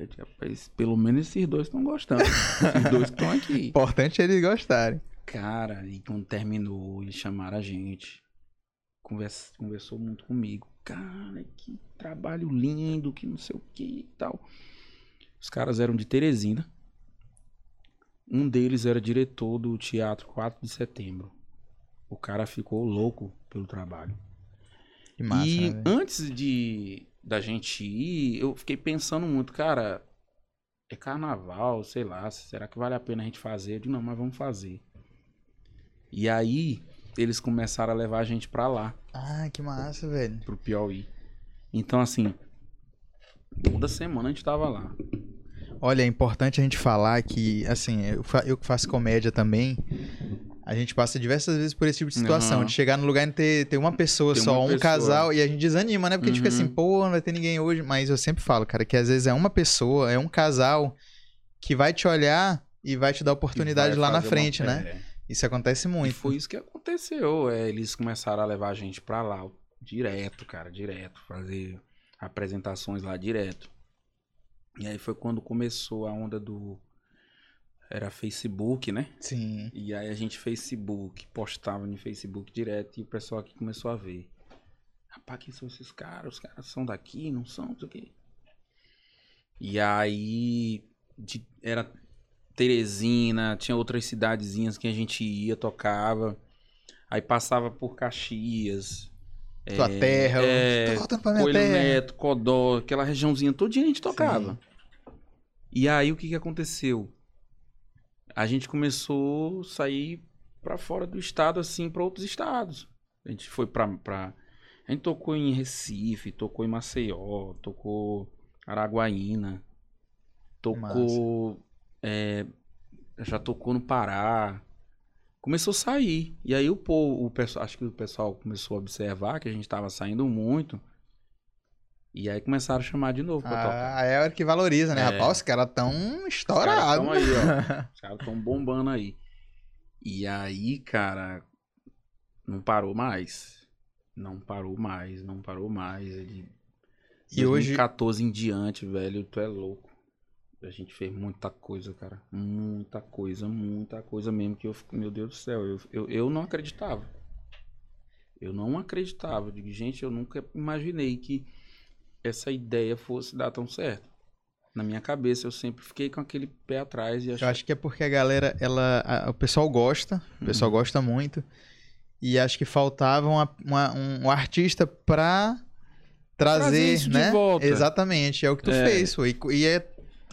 Eu disse, rapaz, pelo menos esses dois estão gostando. esses dois estão aqui. Importante é eles gostarem. Cara, e quando terminou, eles chamaram a gente. Conversa, conversou muito comigo. Cara, que trabalho lindo, que não sei o que e tal. Os caras eram de Teresina. Um deles era diretor do Teatro 4 de Setembro. O cara ficou louco pelo trabalho. Que massa, e né, antes de da gente ir, eu fiquei pensando muito, cara, é carnaval, sei lá, será que vale a pena a gente fazer? Eu digo, não, mas vamos fazer. E aí, eles começaram a levar a gente pra lá, Ah, que massa, velho. pro Piauí. Então, assim, toda semana a gente tava lá. Olha, é importante a gente falar que, assim, eu, fa- eu que faço comédia também, a gente passa diversas vezes por esse tipo de situação, Aham. de chegar no lugar e ter, ter uma pessoa Ter só, uma um pessoa. casal, e a gente desanima, né? Porque a gente fica assim, Uhum. pô, não vai ter ninguém hoje, mas eu sempre falo, cara, que às vezes é uma pessoa, é um casal que vai te olhar e vai te dar oportunidade E lá na frente, né? Isso acontece E muito. foi isso que aconteceu. É, eles começaram a levar a gente pra lá, direto, cara, direto. Fazer apresentações lá direto. E aí foi quando começou a onda do. Era Facebook, né? Sim. E aí a gente Facebook, postava no Facebook direto e o pessoal aqui começou a ver. Rapaz, quem são esses caras? Os caras são daqui, não são, não sei o quê. E aí de- era Teresina, tinha outras cidadezinhas que a gente ia, tocava. Aí passava por Caxias. Tua terra, é, tô voltando pra minha Coelho terra. Neto, Codó, aquela regiãozinha todinha a gente tocava. E aí o que que aconteceu? A gente começou a sair pra fora do estado, assim, pra outros estados. A gente foi pra, pra... A gente tocou em Recife, tocou em Maceió, tocou Araguaína, tocou... é, já tocou no Pará. Começou a sair. E aí o povo, o pessoal, acho que o pessoal começou a observar que a gente tava saindo muito. E aí começaram a chamar de novo pra tocar. Ah, é a hora que valoriza, né? É. Rapaz, os caras tão Os caras estourados. tão aí, ó. Os caras tão bombando aí. E aí, cara, não parou mais. Não parou mais, não parou mais. Ele... E hoje, 2014 em diante, velho, tu é louco. A gente fez muita coisa, cara. Muita coisa, muita coisa mesmo. Que eu fico, meu Deus do céu, eu, eu, eu não acreditava. Eu não acreditava. Eu digo, gente, eu nunca imaginei que essa ideia fosse dar tão certo. Na minha cabeça, eu sempre fiquei com aquele pé atrás e eu achei. acho que é porque a galera, ela, a- o pessoal gosta, o pessoal Uhum. gosta muito. E acho que faltava uma- uma- um, um artista pra trazer, Trazer né? volta. Exatamente, é o que tu É. fez. E, e é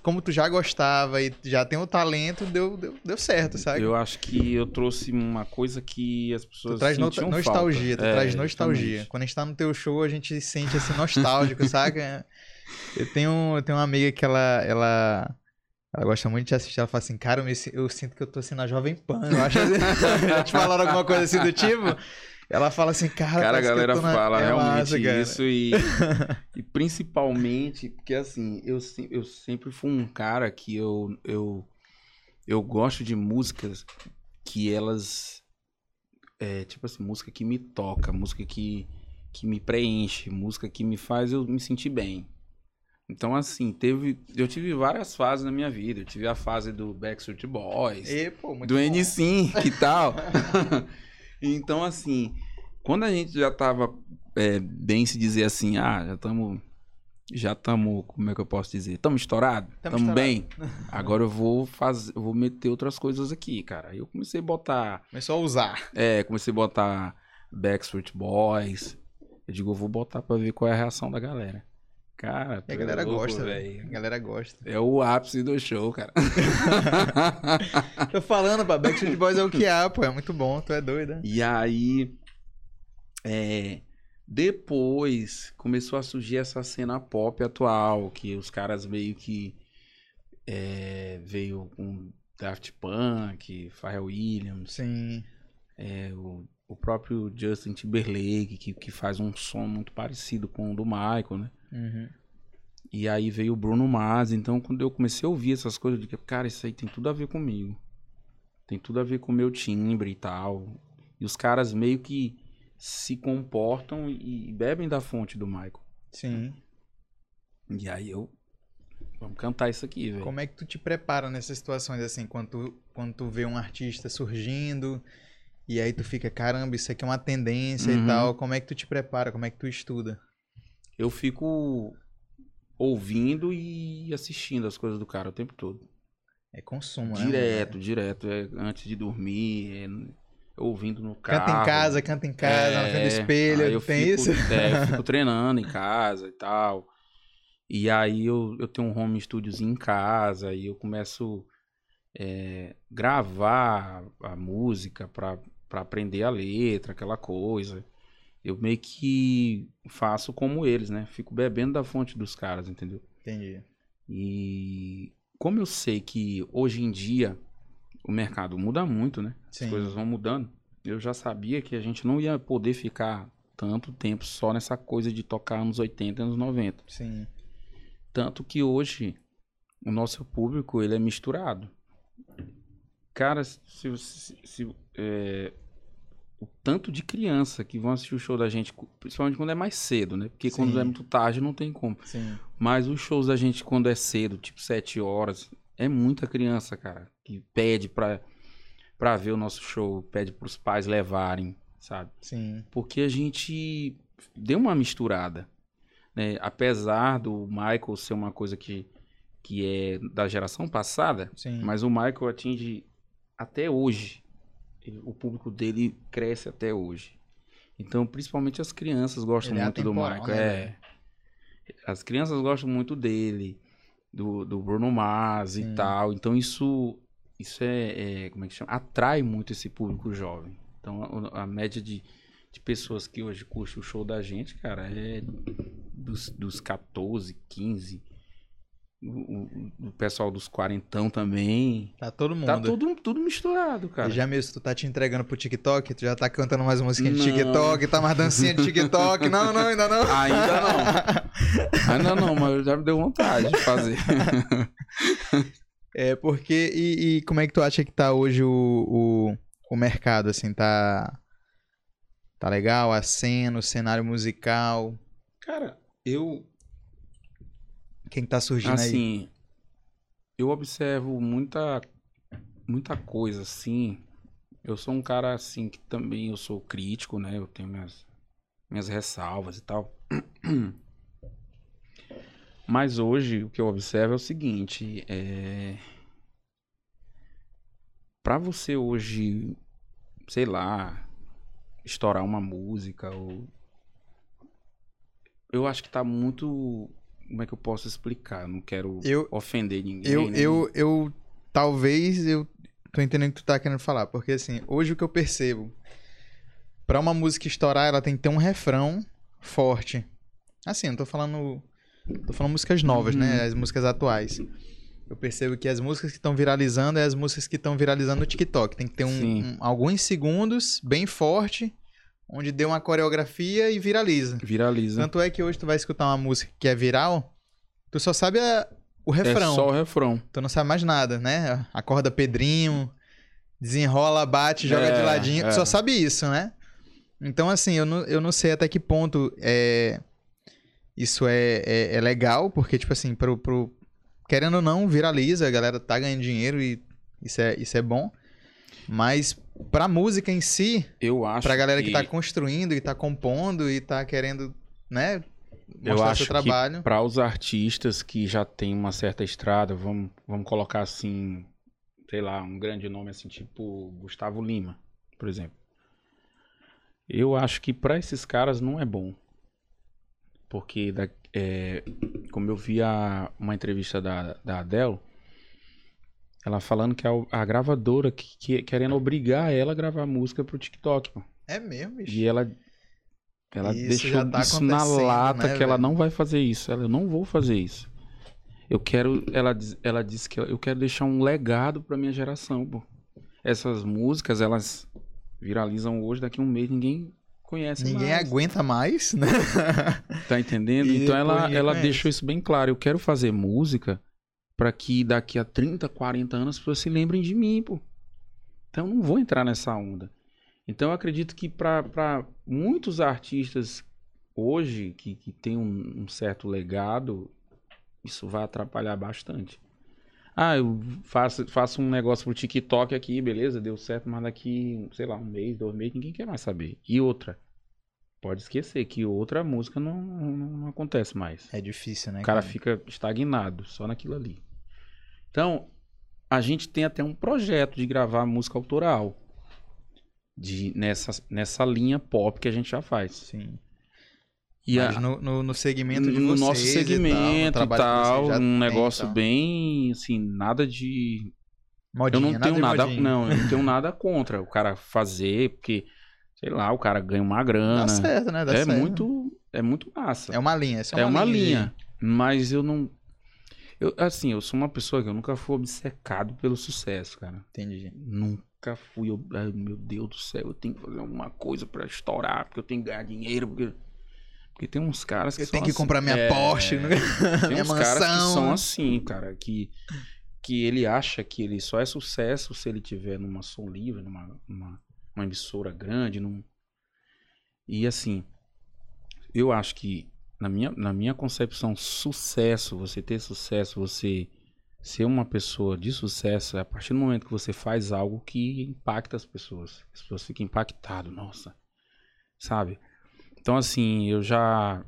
como tu já gostava e já tem o talento, deu, deu, deu certo, sabe? Eu acho que eu trouxe uma coisa que as Tu pessoas traz no- nostalgia, falta. tu É, traz nostalgia. exatamente. Quando a gente tá no teu show, a gente se sente assim nostálgico, saca? Eu tenho, eu tenho uma amiga que ela, ela, ela gosta muito de assistir, ela fala assim, cara, eu, me eu sinto que eu tô assim na Jovem Pan, eu acho já te falaram alguma coisa assim do tipo? Ela fala assim, cara, Cara, a galera na- fala é realmente massa, isso e, e principalmente porque assim, eu, eu sempre fui um cara que eu, eu, eu gosto de músicas que elas é tipo assim, música que me toca, música que, que me preenche, música que me faz eu me sentir bem. Então assim, teve, eu tive várias fases na minha vida. Eu tive a fase do Backstreet Boys, E, pô, do bom. N5 e tal. então, assim, quando a gente já tava é, bem se dizer assim, ah, já estamos. Já estamos, como é que eu posso dizer? Estamos estourados? Tamo Estamos bem? Agora eu vou fazer, eu vou meter outras coisas aqui, cara. Aí eu comecei a botar, Começou a usar. é, comecei a botar Backstreet Boys. Eu digo, eu vou botar pra ver qual é a reação da galera. Cara, a é galera louco, gosta, velho. velho. A galera gosta. É o ápice do show, cara. Tô falando, pá, Backstreet Boys é o que há, pô, é muito bom, tu é doido, né? E aí, é, depois começou a surgir essa cena pop atual, que os caras meio que é, veio com Daft Punk, Pharrell Williams, Sim. é, o, o próprio Justin Timberlake, que, que faz um som muito parecido com o do Michael, né? Uhum. E aí veio o Bruno Mars, então quando eu comecei a ouvir essas coisas, eu digo, cara, isso aí tem tudo a ver comigo. Tem tudo a ver com o meu timbre e tal. E os caras meio que se comportam e bebem da fonte do Michael. Sim. E aí eu. Vamos cantar isso aqui, velho. Como é que tu te prepara nessas situações assim, quando tu, quando tu vê um artista surgindo e aí tu fica, caramba, isso aqui é uma tendência Uhum. e tal. Como é que tu te prepara? Como é que tu estuda? Eu fico ouvindo e assistindo as coisas do cara o tempo todo. É consumo, né? Direto, direto. É antes de dormir, é ouvindo no carro. Canta em casa, canta em casa, na frente do É, espelho, eu tem fico, isso? É, eu fico treinando em casa e tal. E aí eu, eu tenho um home studiozinho em casa e eu começo é, gravar a música pra aprender a letra, aquela coisa. Eu meio que faço como eles, né? Fico bebendo da fonte dos caras, entendeu? Entendi. E como eu sei que hoje em dia o mercado muda muito, né? Sim. As coisas vão mudando. Eu já sabia que a gente não ia poder ficar tanto tempo só nessa coisa de tocar anos 80 e anos 90. Sim. Tanto que hoje o nosso público ele é misturado. Cara, se, se- se- é, o tanto de criança que vão assistir o show da gente, principalmente quando é mais cedo, né? Porque quando Sim. é muito tarde não tem como. Sim. Mas os shows da gente quando é cedo, tipo 7 horas, é muita criança, cara, que pede pra, pra ver o nosso show, pede pros pais levarem, sabe? Sim. Porque a gente deu uma misturada, né? Apesar do Michael ser uma coisa que, que é da geração passada, Sim. mas o Michael atinge até hoje. Ele- O público dele cresce até hoje. Então, principalmente as crianças gostam Ele é muito do atemporal, Michael. né, É. As crianças gostam muito dele, do, do Bruno Mars Sim. e tal. Então, isso, isso é, é- Como é que chama? Atrai muito esse público jovem. Então, a, a média de, de pessoas que hoje curtem o show da gente, cara, é dos, dos 14, 15. O, o- o pessoal dos quarentão também. Tá todo mundo. Tá tudo, tudo misturado, E cara. já mesmo, tu tá te entregando pro TikTok, tu já tá cantando mais música de. TikTok, tá mais dancinha de TikTok. Não, não, ainda não. Ainda não. Ainda não, mas já me deu vontade de fazer. É porque. E, e como é que tu acha que tá hoje o, o, o mercado, assim? Tá. Tá legal? A cena, o cenário musical. Cara, eu, Quem tá surgindo aí? assim, eu observo muita, muita coisa, assim. Eu sou um cara, assim, que também eu sou crítico, né? Eu tenho minhas, minhas ressalvas e tal. Mas hoje, o que eu observo é o seguinte, é... Pra você hoje, sei lá, estourar uma música ou... Eu acho que tá muito... Como é que eu posso explicar? Eu não quero Eu, ofender ninguém. eu, nem- eu, eu. Talvez eu tô entendendo o que tu tá querendo falar. Porque, assim, hoje o que eu percebo. Pra uma música estourar, ela tem que ter um refrão forte. Assim, não tô falando. Tô falando músicas novas, Uhum. né? As músicas atuais. Eu percebo que as músicas que estão viralizando é as músicas que estão viralizando no TikTok. Tem que ter um, um- alguns segundos bem forte, onde dê uma coreografia e viraliza. Viraliza. Tanto é que hoje tu vai escutar uma música que é viral, tu só sabe a- o refrão. É só o refrão. Tu não sabe mais nada, né? Acorda Pedrinho, desenrola, bate, joga de É, ladinho. é. Tu só sabe isso, né? Então, assim, eu não, eu não sei até que ponto é, isso é, é, é legal, porque, tipo assim, pro, pro, querendo ou não, viraliza, a galera tá ganhando dinheiro e isso é, isso é bom. Mas pra música em si, Eu acho pra galera que tá construindo e tá compondo e tá querendo, né? Eu Mostrar acho seu trabalho. que para os artistas que já têm uma certa estrada, vamos, vamos colocar assim, sei lá, um grande nome assim, tipo Gustavo Lima, por exemplo. Eu acho que para esses caras não é bom. Porque, da- é, como eu vi a- uma entrevista da, da Adele, ela falando que a, a gravadora que, que- querendo obrigar ela a gravar música pro TikTok. pô. É mesmo, bicho. E ela, ela Isso deixou tá isso na acontecendo, lata né, que ela velho? não vai fazer isso. Ela, eu não vou fazer isso. Eu quero, ela, ela disse que eu quero deixar um legado pra minha geração, pô. Essas músicas, elas viralizam hoje, daqui a um mês ninguém conhece Ninguém mais. aguenta mais, né? Tá entendendo? E então ela, ela conhece. deixou isso bem claro. Eu quero fazer música pra que daqui a 30, 40 anos as pessoas se lembrem de mim, pô. Então eu não vou entrar nessa onda. Então eu acredito que para muitos artistas hoje que, que tem um, um certo legado, isso vai atrapalhar bastante. Ah, eu faço, faço um negócio pro TikTok aqui, beleza, deu certo, mas daqui, sei lá, um mês, dois meses, ninguém quer mais saber. E outra, pode esquecer que outra música não, não, não acontece mais. É difícil, né? O cara fica estagnado só naquilo ali. Então, a gente tem até um projeto de gravar música autoral. De, nessa, nessa linha pop que a gente já faz. Sim. E Mas a- no, no, no segmento de no vocês nosso e tal, no segmento e tal, vocês já um têm e negócio tal. bem, assim, nada de Modinha, eu não tenho nada, modinha. não, eu não tenho nada contra o cara fazer, porque sei lá, o cara ganha uma grana. Dá certo, né? Dá é certo. muito, é muito massa. É uma linha. Isso É uma de- linha, mas eu não eu assim, eu sou uma pessoa que eu nunca fui obcecado pelo sucesso, cara. Entendi. Nunca fui, eu, ai, meu Deus do céu, eu tenho que fazer alguma coisa pra estourar, porque eu tenho que ganhar dinheiro, porque porque tem uns caras que Eu tenho que assim, comprar minha é, Porsche, né? Tem minha uns caras que mansão. são assim, cara, que, que ele acha que ele só é sucesso se ele tiver numa som livre, numa, numa uma emissora grande, num... E assim, eu acho que na minha, na minha concepção, sucesso, você ter sucesso, você ser uma pessoa de sucesso, é a partir do momento que você faz algo que impacta as pessoas. As pessoas ficam impactadas, nossa. Sabe? Então, assim, eu já.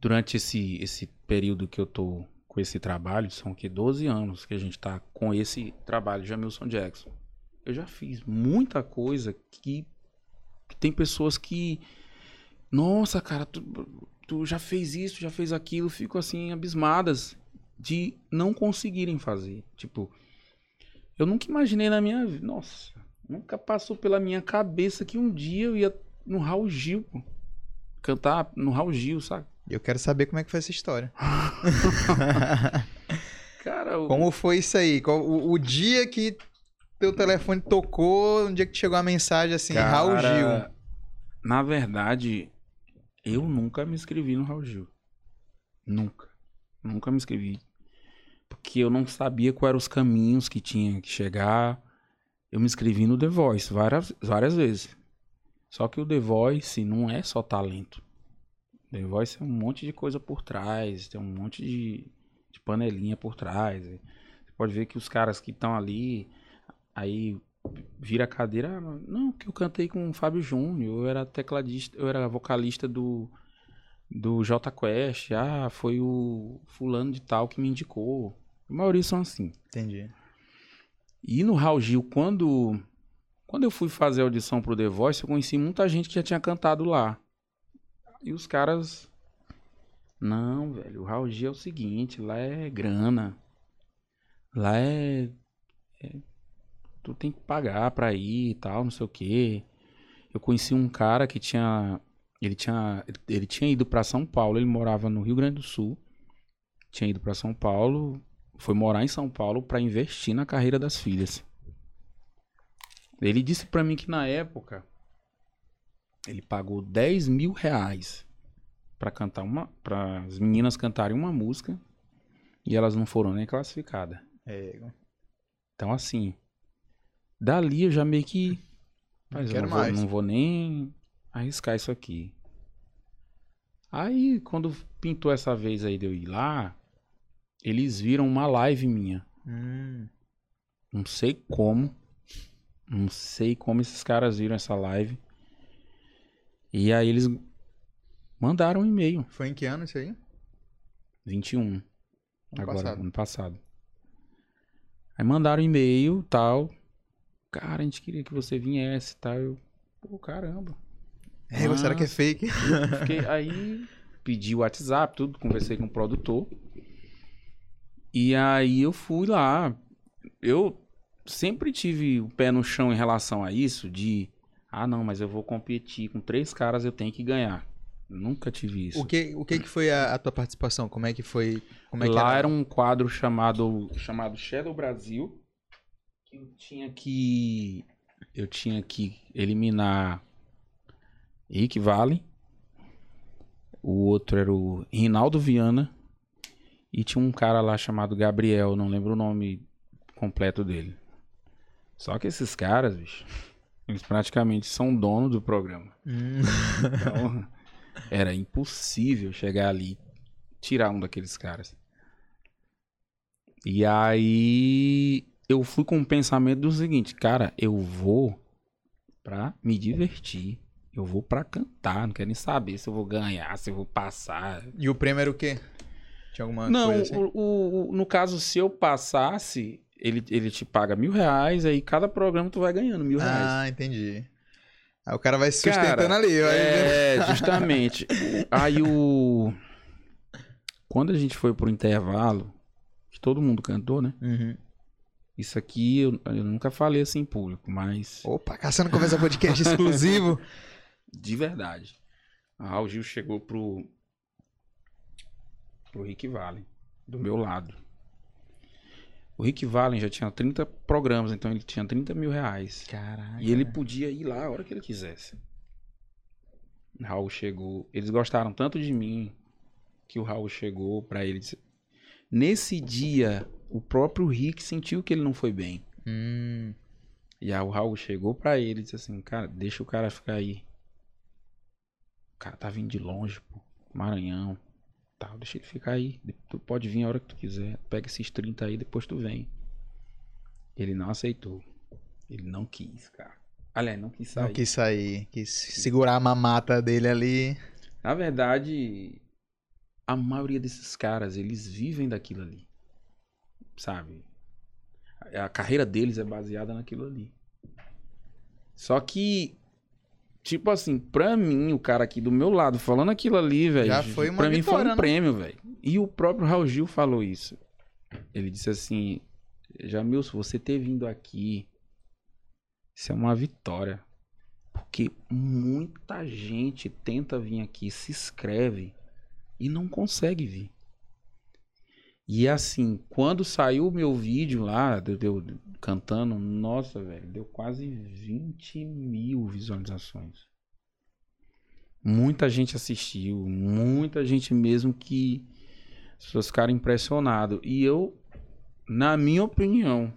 Durante esse, esse período que eu tô com esse trabalho, são que 12 anos que a gente tá com esse trabalho de Jamilson Jackson. Eu já fiz muita coisa que Tem pessoas que. Nossa, cara, tu, tu já fez isso, já fez aquilo, ficam assim, abismadas de não conseguirem fazer. Tipo, eu nunca imaginei na minha vida. Nossa, nunca passou pela minha cabeça que um dia eu ia no Raul Gil, pô, cantar no Raul Gil, sabe? Eu quero saber como é que foi essa história. Cara, o- Como foi isso aí? O, o dia que teu telefone tocou, um dia que chegou a mensagem assim, Raul Gil. Cara, Na verdade, eu nunca me inscrevi no Raul Gil. Nunca. Nunca me inscrevi. Porque eu não sabia quais eram os caminhos que tinha que chegar. Eu me inscrevi no The Voice várias, várias vezes. Só que o The Voice não é só talento. The Voice é um monte de coisa por trás, tem um monte de, de panelinha por trás. Você pode ver que os caras que estão ali, aí vira a cadeira, "Ah, não, que eu cantei com o Fábio Júnior, eu era tecladista, eu era vocalista do do J Quest, ah, foi o fulano de tal que me indicou. A maioria são assim. Entendi. E no Raul Gil, quando quando eu fui fazer a audição pro The Voice, eu conheci muita gente que já tinha cantado lá. E os caras não, velho, o Raul Gil é o seguinte, lá é grana. Lá é, é- tu tem que pagar pra ir e tal, não sei o quê. Eu conheci um cara que tinha ele tinha ele tinha ido pra São Paulo, ele morava no Rio Grande do Sul. Tinha ido pra São Paulo, foi morar em São Paulo pra investir na carreira das filhas. Ele disse pra mim que na época ele pagou 10 mil reais pra cantar uma, para as meninas cantarem uma música e elas não foram nem classificadas. É, Então assim, dali eu já meio que mas eu quero não vou, mais. não vou nem arriscar isso aqui. Aí, quando pintou essa vez aí de eu ir lá, eles viram uma live minha. Hum, Não sei como. Não sei como esses caras viram essa live. E aí eles mandaram um e-mail. foi em que ano isso aí? 21. Ano agora, passado. ano passado. Aí mandaram um e-mail tal. Cara, a gente queria que você viesse e tal. Eu, pô, caramba. É, será que é Mas- fake? Fiquei, aí pedi o WhatsApp, tudo, conversei com o produtor. E aí eu fui lá. Eu sempre tive o pé no chão em relação a isso, de ah não, mas eu vou competir com três caras, eu tenho que ganhar. Nunca tive isso. O que, o que que foi a, a tua participação? Como é que foi? Como é que Lá era? era um quadro chamado chamado Shadow Brasil, eu tinha que eu tinha que eliminar Rick Vale. O outro era o Rinaldo Viana e tinha um cara lá chamado Gabriel, não lembro o nome completo dele. Só que esses caras, bicho, eles praticamente são dono do programa. Hum, Então, era impossível chegar ali e tirar um daqueles caras. E aí eu fui com o pensamento do seguinte, cara, eu vou pra me divertir. Eu vou pra cantar, não quero nem saber se eu vou ganhar, se eu vou passar. e o prêmio era o quê? Tinha alguma Não, coisa assim? o, o- o- no caso, se eu passasse, ele, ele te paga mil reais, aí cada programa tu vai ganhando mil reais. Ah, entendi. Aí o cara vai se Cara, sustentando ali. vai- É, justamente. Aí o. Quando a gente foi pro intervalo, que todo mundo cantou, né? Uhum. Isso aqui eu, eu nunca falei assim em público, mas Opa, Caçando Conversa Podcast exclusivo. de verdade. A Raul Gil chegou pro. pro Rick Valen, do meu lado. O Rick Valen já tinha 30 programas, então ele tinha 30 mil reais. Caralho. E ele podia ir lá a hora que ele quisesse. Raul chegou. Eles gostaram tanto de mim que o Raul chegou pra ele. e disse- Nesse dia, o próprio Rick sentiu que ele não foi bem. Hum, E aí o Raul chegou pra ele e disse assim: Cara, deixa o cara ficar aí. O cara tá vindo de longe, pô. Maranhão. Tal, deixa ele ficar aí. Tu pode vir a hora que tu quiser. Pega esses 30 aí, depois tu vem. Ele não aceitou. Ele não quis, cara. Aliás, não quis sair. não quis sair. Quis segurar a mamata dele ali. Na verdade, a maioria desses caras, eles vivem daquilo ali. Sabe? A carreira deles é baseada naquilo ali. Só que tipo assim, pra mim, o cara aqui do meu lado falando aquilo ali, velho. Já foi uma Pra mim foi vitória, um né? prêmio, velho. E o próprio Raul Gil falou isso. Ele disse assim: Jamilson, você ter vindo aqui, isso é uma vitória. Porque muita gente tenta vir aqui, se inscreve e não consegue vir. E assim, quando saiu o meu vídeo lá, deu, deu- cantando, nossa, velho, deu quase 20 mil visualizações. Muita gente assistiu, muita gente mesmo que as pessoas ficaram impressionadas. E eu, na minha opinião,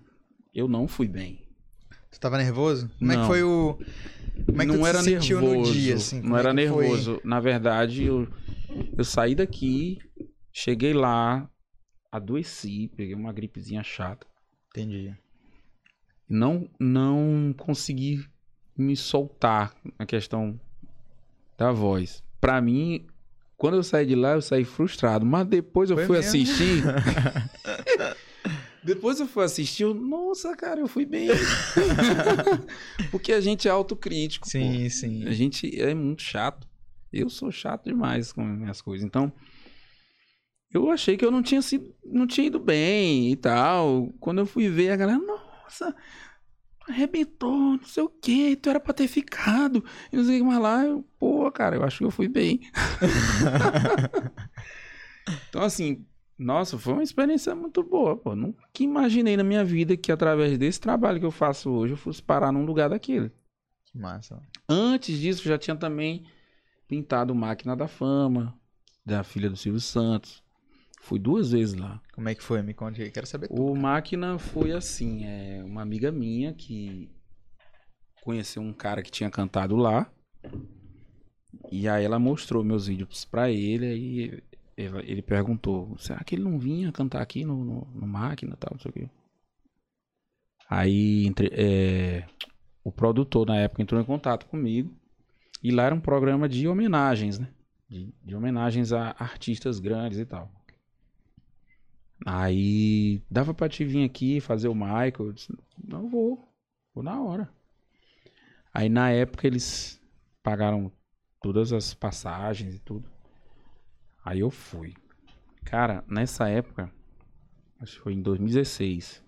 eu não fui bem. Tu tava nervoso? Como é que Não. foi o. Como é que não tu era se sentiu nervoso, no dia, assim? Como não é era que foi? nervoso. Na verdade, eu, eu saí daqui, cheguei lá, adoeci, peguei uma gripezinha chata. Entendi. Não, não consegui me soltar na questão da voz. Pra mim, quando eu saí de lá, eu saí frustrado. Mas depois eu Foi fui mesmo? assistir. depois eu fui assistir, eu, nossa, cara, eu fui bem. Porque a gente é autocrítico. pô. Sim, sim. A gente é muito chato. Eu sou chato demais com as minhas coisas. Então, eu achei que eu não tinha sido, não tinha ido bem e tal. Quando eu fui ver, a galera, nossa, arrebentou, não sei o que, tu era pra ter ficado. E não sei o que mais lá. Eu, pô, cara, eu acho que eu fui bem. então, assim, nossa, foi uma experiência muito boa, pô. Nunca imaginei na minha vida que através desse trabalho que eu faço hoje, eu fosse parar num lugar daquele. Que massa. Antes disso, já tinha também pintado Máquina da Fama, da filha do Silvio Santos. Fui duas vezes lá. Como é que foi? Me conte aí, quero saber tudo. O Máquina foi assim, é uma amiga minha que conheceu um cara que tinha cantado lá. E aí ela mostrou meus vídeos pra ele, aí ele perguntou, será que ele não vinha cantar aqui no, no, no Máquina tal, não sei o quê. Aí entre, é, o produtor na época entrou em contato comigo. E lá era um programa de homenagens, né? De, de homenagens a artistas grandes e tal. Aí dava pra te vir aqui fazer o Michael. Eu disse, não vou, vou na hora. Aí na época eles pagaram todas as passagens e tudo. Aí eu fui. Cara, nessa época, acho que foi em 2016.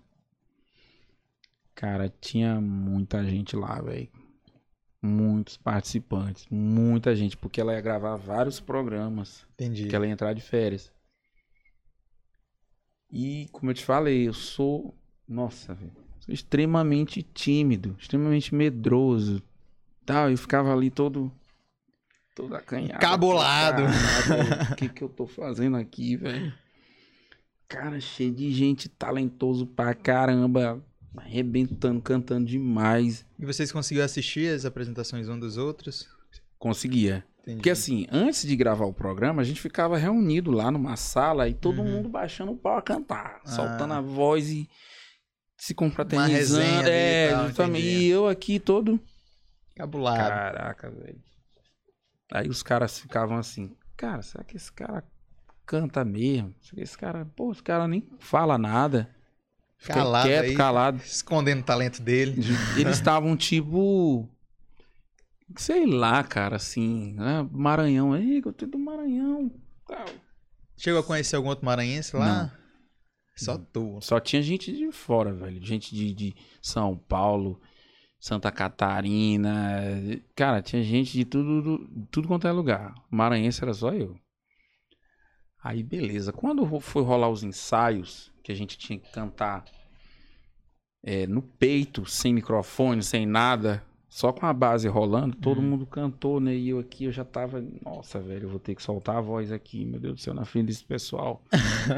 Cara, tinha muita gente lá, velho. Muitos participantes, muita gente, porque ela ia gravar vários programas Entendi. que ela ia entrar de férias. E, como eu te falei, eu sou, nossa, velho, sou extremamente tímido, extremamente medroso. Tal, eu ficava ali todo todo acanhado. Cabulado. O que que eu tô fazendo aqui, velho? Cara, cheio de gente talentoso pra caramba, arrebentando, cantando demais. E vocês conseguiram assistir as apresentações um dos outros? Conseguia. Entendi. Porque assim, antes de gravar o programa, a gente ficava reunido lá numa sala e todo Uhum. mundo baixando o pau a cantar, Ah. soltando a voz e se confraternizando. ali e É, justamente. E eu aqui todo. Cabulado. Caraca, velho. Aí os caras ficavam assim, cara, será que esse cara canta mesmo? Será que esse cara, pô, esse cara nem fala nada. Fica Calado quieto, aí. calado. Escondendo o talento dele. Eles estavam tipo. Sei lá, cara, assim. Né? Maranhão. Ei, eu tô do Maranhão. Tal. Chegou a conhecer algum outro maranhense lá? Não. Só tu. Só tinha gente de fora, velho. Gente de, de São Paulo, Santa Catarina. Cara, tinha gente de tudo, tudo quanto é lugar. Maranhense era só eu. Aí, beleza. Quando foi rolar os ensaios, que a gente tinha que cantar é, no peito, sem microfone, sem nada, só com a base rolando, todo Uhum. mundo cantou, né? E eu aqui, eu já tava, nossa, velho, eu vou ter que soltar a voz aqui, meu Deus do céu, na frente desse pessoal.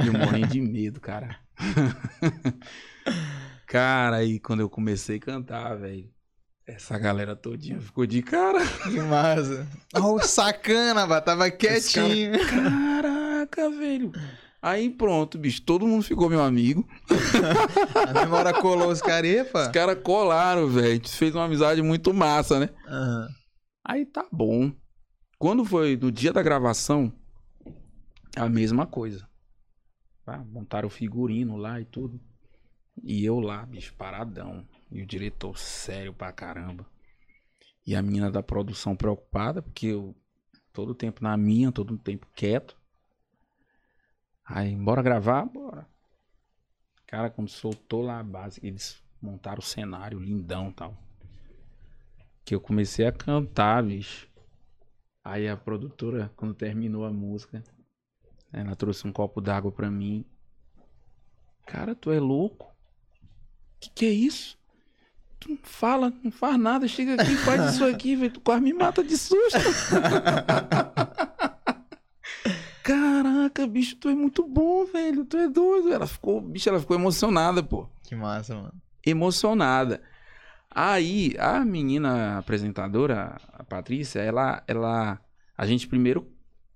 E eu morrendo de medo, cara. cara, aí quando eu comecei a cantar, velho, essa galera todinha ficou de cara. Que massa. Oh, sacana, vá. Tava quietinho. Caraca, velho. Aí pronto, bicho, todo mundo ficou meu amigo. A memória colou os caras. Os caras colaram, velho. A gente fez uma amizade muito massa, né? Aham. Aí tá bom. Quando foi no dia da gravação, a mesma coisa. Ah, montaram o figurino lá e tudo. E eu lá, bicho, paradão. E o diretor sério pra caramba. E a menina da produção preocupada, porque eu todo tempo na minha, todo tempo quieto. Aí, bora gravar? Bora. Cara, quando soltou lá a base, eles montaram o cenário lindão tal. Que eu comecei a cantar, bicho. Aí a produtora, quando terminou a música, ela trouxe um copo d'água pra mim. Cara, tu é louco? Que que é isso? Tu não fala, não faz nada, chega aqui, faz isso aqui, velho. Tu quase me mata de susto. Caraca, bicho, tu é muito bom, velho. Tu é doido. Ela ficou, bicho, ela ficou emocionada, pô. Que massa, mano. Emocionada. Aí, a menina apresentadora, a Patrícia, ela, ela, a gente primeiro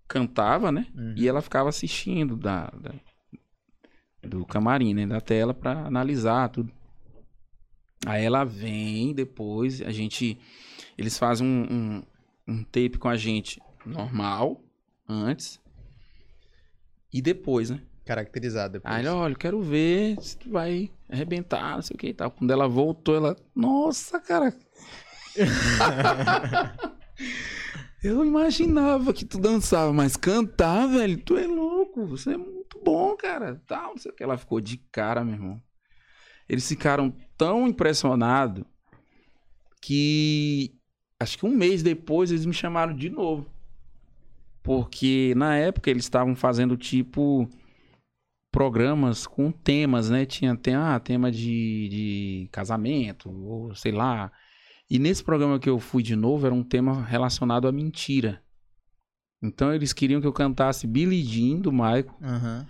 cantava, né? Uhum. E ela ficava assistindo da, da- do camarim, né? Da tela pra analisar tudo. Aí ela vem depois, a gente. Eles fazem um, um, um tape com a gente normal, antes. E depois, né? Caracterizado depois. Aí ela, olha, quero ver se tu vai arrebentar, não sei o que e tal. Quando ela voltou, ela. Nossa, cara. eu imaginava que tu dançava, mas cantar, velho, tu é louco. Você é muito bom, cara. Tal, não sei o que. Ela ficou de cara, meu irmão. Eles ficaram tão impressionados que acho que um mês depois eles me chamaram de novo. Porque na época eles estavam fazendo tipo programas com temas, né? Tinha tem, ah, tema de, de casamento, ou sei lá. E nesse programa que eu fui de novo era um tema relacionado à mentira. Então eles queriam que eu cantasse Billie Jean do Michael, Aham.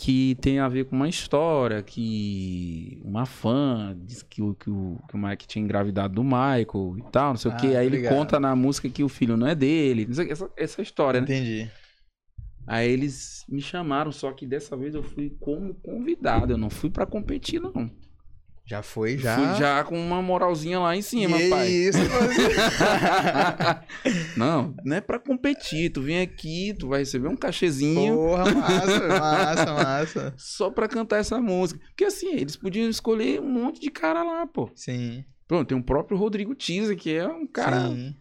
Que tem a ver com uma história que uma fã disse que o, que o, que o Mike tinha engravidado do Michael e tal, não sei o Ah, que. Aí ele obrigado. conta na música que o filho não é dele, não sei, essa, essa história, né? Entendi. Aí eles me chamaram, só que dessa vez eu fui como convidado, eu não fui pra competir, não. Já foi, já. Fui já com uma moralzinha lá em cima, que pai. isso, não, não é pra competir, tu vem aqui, tu vai receber um cachezinho Porra, massa, massa, massa. só pra cantar essa música. Porque assim, eles podiam escolher um monte de cara lá, pô. Sim. Pronto, tem o próprio Rodrigo Tisa, que é um cara, Sim.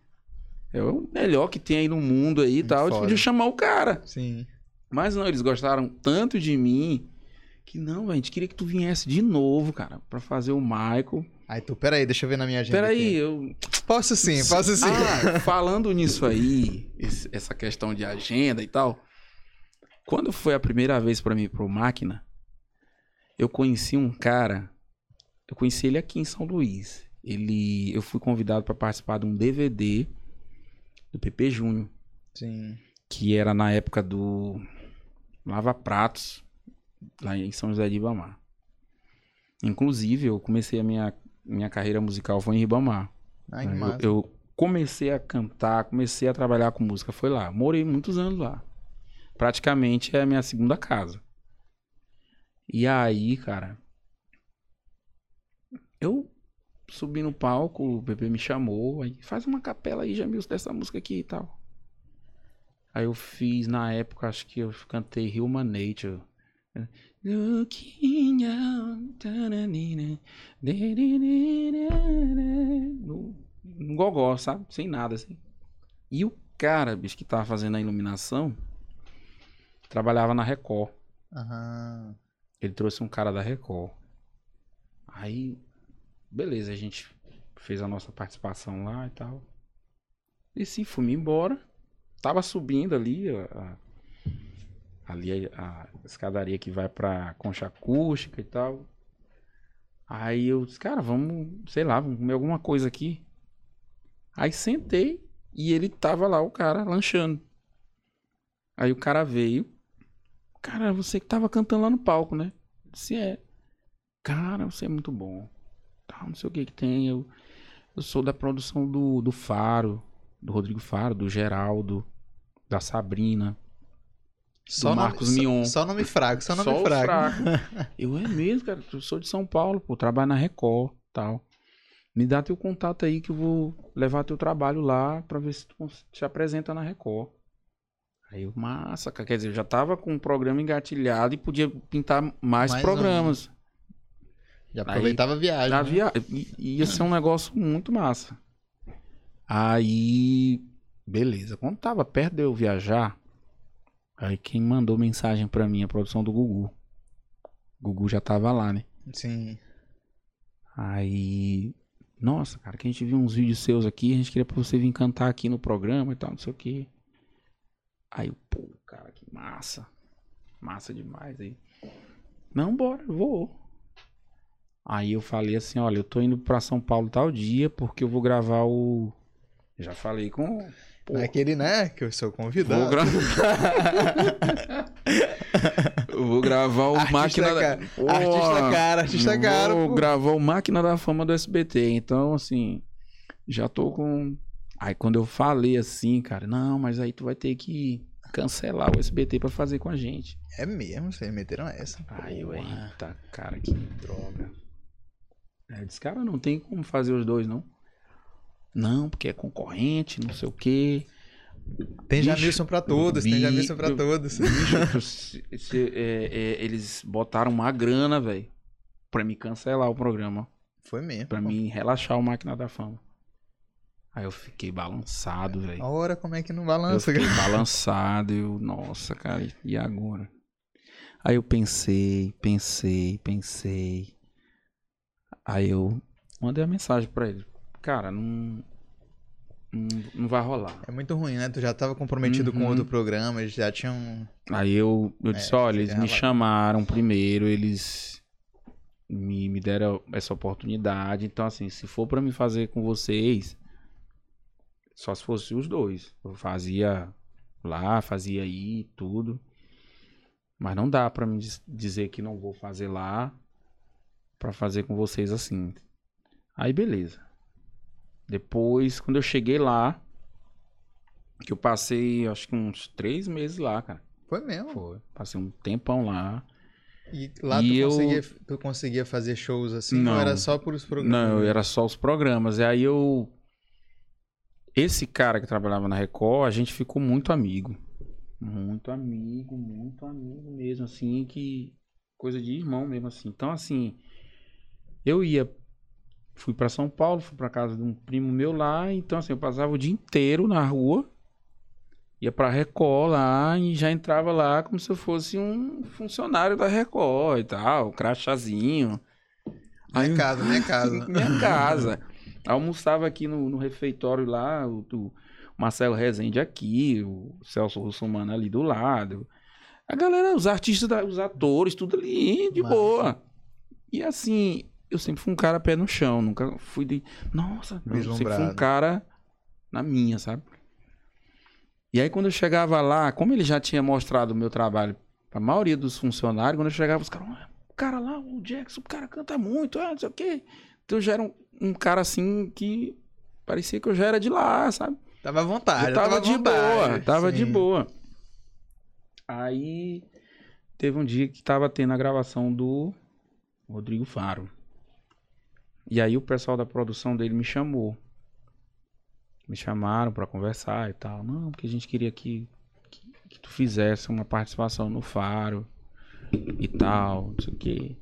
é o melhor que tem aí no mundo aí e tal. Eles foda. podiam chamar o cara. Sim. Mas não, eles gostaram tanto de mim que não, velho, a gente queria que tu viesse de novo, cara, pra fazer o Michael. Aí tu, peraí, deixa eu ver na minha agenda. Peraí, eu. Posso sim, posso sim. Ah, falando nisso aí, esse- essa questão de agenda e tal. Quando foi a primeira vez pra mim pro Máquina, eu conheci um cara. Eu conheci ele aqui em São Luís. Ele, eu fui convidado pra participar de um DVD do PP Júnior, Sim. que era na época do Lava Pratos, lá em São José de Ibamar. Inclusive, eu comecei a minha, minha carreira musical foi em Ribamar. Ai, Eu- eu, comecei a cantar, comecei a trabalhar com música, foi lá. Morei muitos anos lá. Praticamente é a minha segunda casa. E aí, cara, eu subi no palco, o bebê me chamou, aí faz uma capela aí, Jamilson, dessa música aqui e tal. Aí eu fiz, na época, acho que eu cantei Human Nature. Looking out, no, no gogó, sabe? Sem nada, assim. E o cara, bicho, que tava fazendo a iluminação, trabalhava na Record. Aham. Ele trouxe um cara da Record. Aí, beleza, a gente fez a nossa participação lá e tal. E sim, fui embora. Tava subindo ali a, a- ali a, escadaria que vai pra concha acústica e tal. Aí eu disse, cara, vamos, sei lá, vamos comer alguma coisa aqui. Aí sentei e ele tava lá, o cara, lanchando. Aí o cara veio. Cara, você que tava cantando lá no palco, né? Disse, é. Cara, você é muito bom. Tá, não sei o que que tem. Eu, eu sou da produção do, do Faro, do Rodrigo Faro, do Geraldo, da Sabrina. Só do nome- Marcos só- Mion. Só nome fraco, só nome Só fraco. fracos. Eu é mesmo, cara. Eu sou de São Paulo, pô. Trabalho na Record tal. Me dá teu contato aí que eu vou levar teu trabalho lá pra ver se tu te apresenta na Record. Aí eu, massa, cara. Quer dizer, eu já tava com o programa engatilhado e podia pintar mais, Mais programas. Já aproveitava a viagem. Né? via... Ia ser um negócio muito massa. Aí, beleza. Quando tava perto de eu viajar, aí quem mandou mensagem pra mim, a produção do Gugu. O Gugu já tava lá, né? Sim. Aí, nossa, cara, que a gente viu uns vídeos seus aqui, a gente queria pra você vir cantar aqui no programa e tal, não sei o quê. Aí, eu, pô, cara, que massa. Massa demais aí. Não, bora, vou. Aí eu falei assim, olha, eu tô indo pra São Paulo tal dia porque eu vou gravar o... Já falei com... Pô, Não é aquele, né? Que eu sou Vou convidado. gravar. Eu vou gravar o Artista Máquina da... cara. Artista cara, artista Eu cara, Vou gravar o Máquina da Fama do SBT. Então, assim, já tô com. Aí quando eu falei assim, cara, não, mas aí tu vai ter que cancelar o SBT pra fazer com a gente. É mesmo, vocês meteram essa. Aí eu, eita, cara, que droga. Aí eu disse, cara, não tem como fazer os dois, não. Não, porque é concorrente, não sei o quê. Tem Bicho, Jamilson pra todos, tem Jamilson pra eu- todos. Bicho, se- se- é, é, eles botaram uma grana, velho, pra me cancelar o programa. Foi mesmo. Pra mim relaxar o Máquina da Fama. Aí eu fiquei balançado, velho. Ora, como é que não Eu balança? fiquei balançado, eu, nossa, cara, e agora? Aí eu pensei, pensei, pensei. Aí eu mandei a mensagem pra ele. Cara, não. Não, não vai rolar. É muito ruim, né? Tu já tava comprometido com Uhum. outro programa, eles já tinham. Aí eu, eu disse, É, olha, eles me chamaram primeiro, eles me, me deram essa oportunidade. Então, assim, se for pra me fazer com vocês, só se fosse os dois. Eu fazia lá, fazia aí, tudo. Mas não dá pra me diz- dizer que não vou fazer lá pra fazer com vocês assim. Aí, beleza. Depois, quando eu cheguei lá, que eu passei, acho que uns três meses lá, cara. Foi mesmo. Foi. Passei um tempão lá. E lá E tu, eu- conseguia, tu conseguia fazer shows assim? Não. Ou era só por os programas? Não, era só os programas. E aí eu. Esse cara que trabalhava na Record, a gente ficou muito amigo. Muito amigo, muito amigo mesmo, assim, que. Coisa de irmão mesmo, assim. Então, assim. Eu ia. Fui pra São Paulo, fui pra casa de um primo meu lá. Então, assim, eu passava o dia inteiro na rua. Ia pra Record lá e já entrava lá como se eu fosse um funcionário da Record e tal, crachazinho. Minha casa, minha casa. minha casa. Almoçava aqui no, no refeitório lá, o, o Marcelo Rezende aqui, o Celso Russomano ali do lado. A galera, os artistas, os atores, tudo ali, de Massa. boa. E assim, eu sempre fui um cara pé no chão, nunca fui de. Nossa, não, eu sempre fui um cara na minha, sabe? E aí, quando eu chegava lá, como ele já tinha mostrado o meu trabalho pra maioria dos funcionários, quando eu chegava, os caras, "Ah, o cara lá, o Jackson, o cara canta muito, ah, não sei o quê. Então eu já era um, um cara assim que parecia que eu já era de lá, sabe? Tava à vontade. eu tava, à de vontade, boa, tava de sim. boa. Aí teve um dia que tava tendo a gravação do Rodrigo Faro. E aí o pessoal da produção dele me chamou. Me chamaram pra conversar e tal. Não, porque a gente queria que, que, que tu fizesse uma participação no Faro e tal, não sei o quê.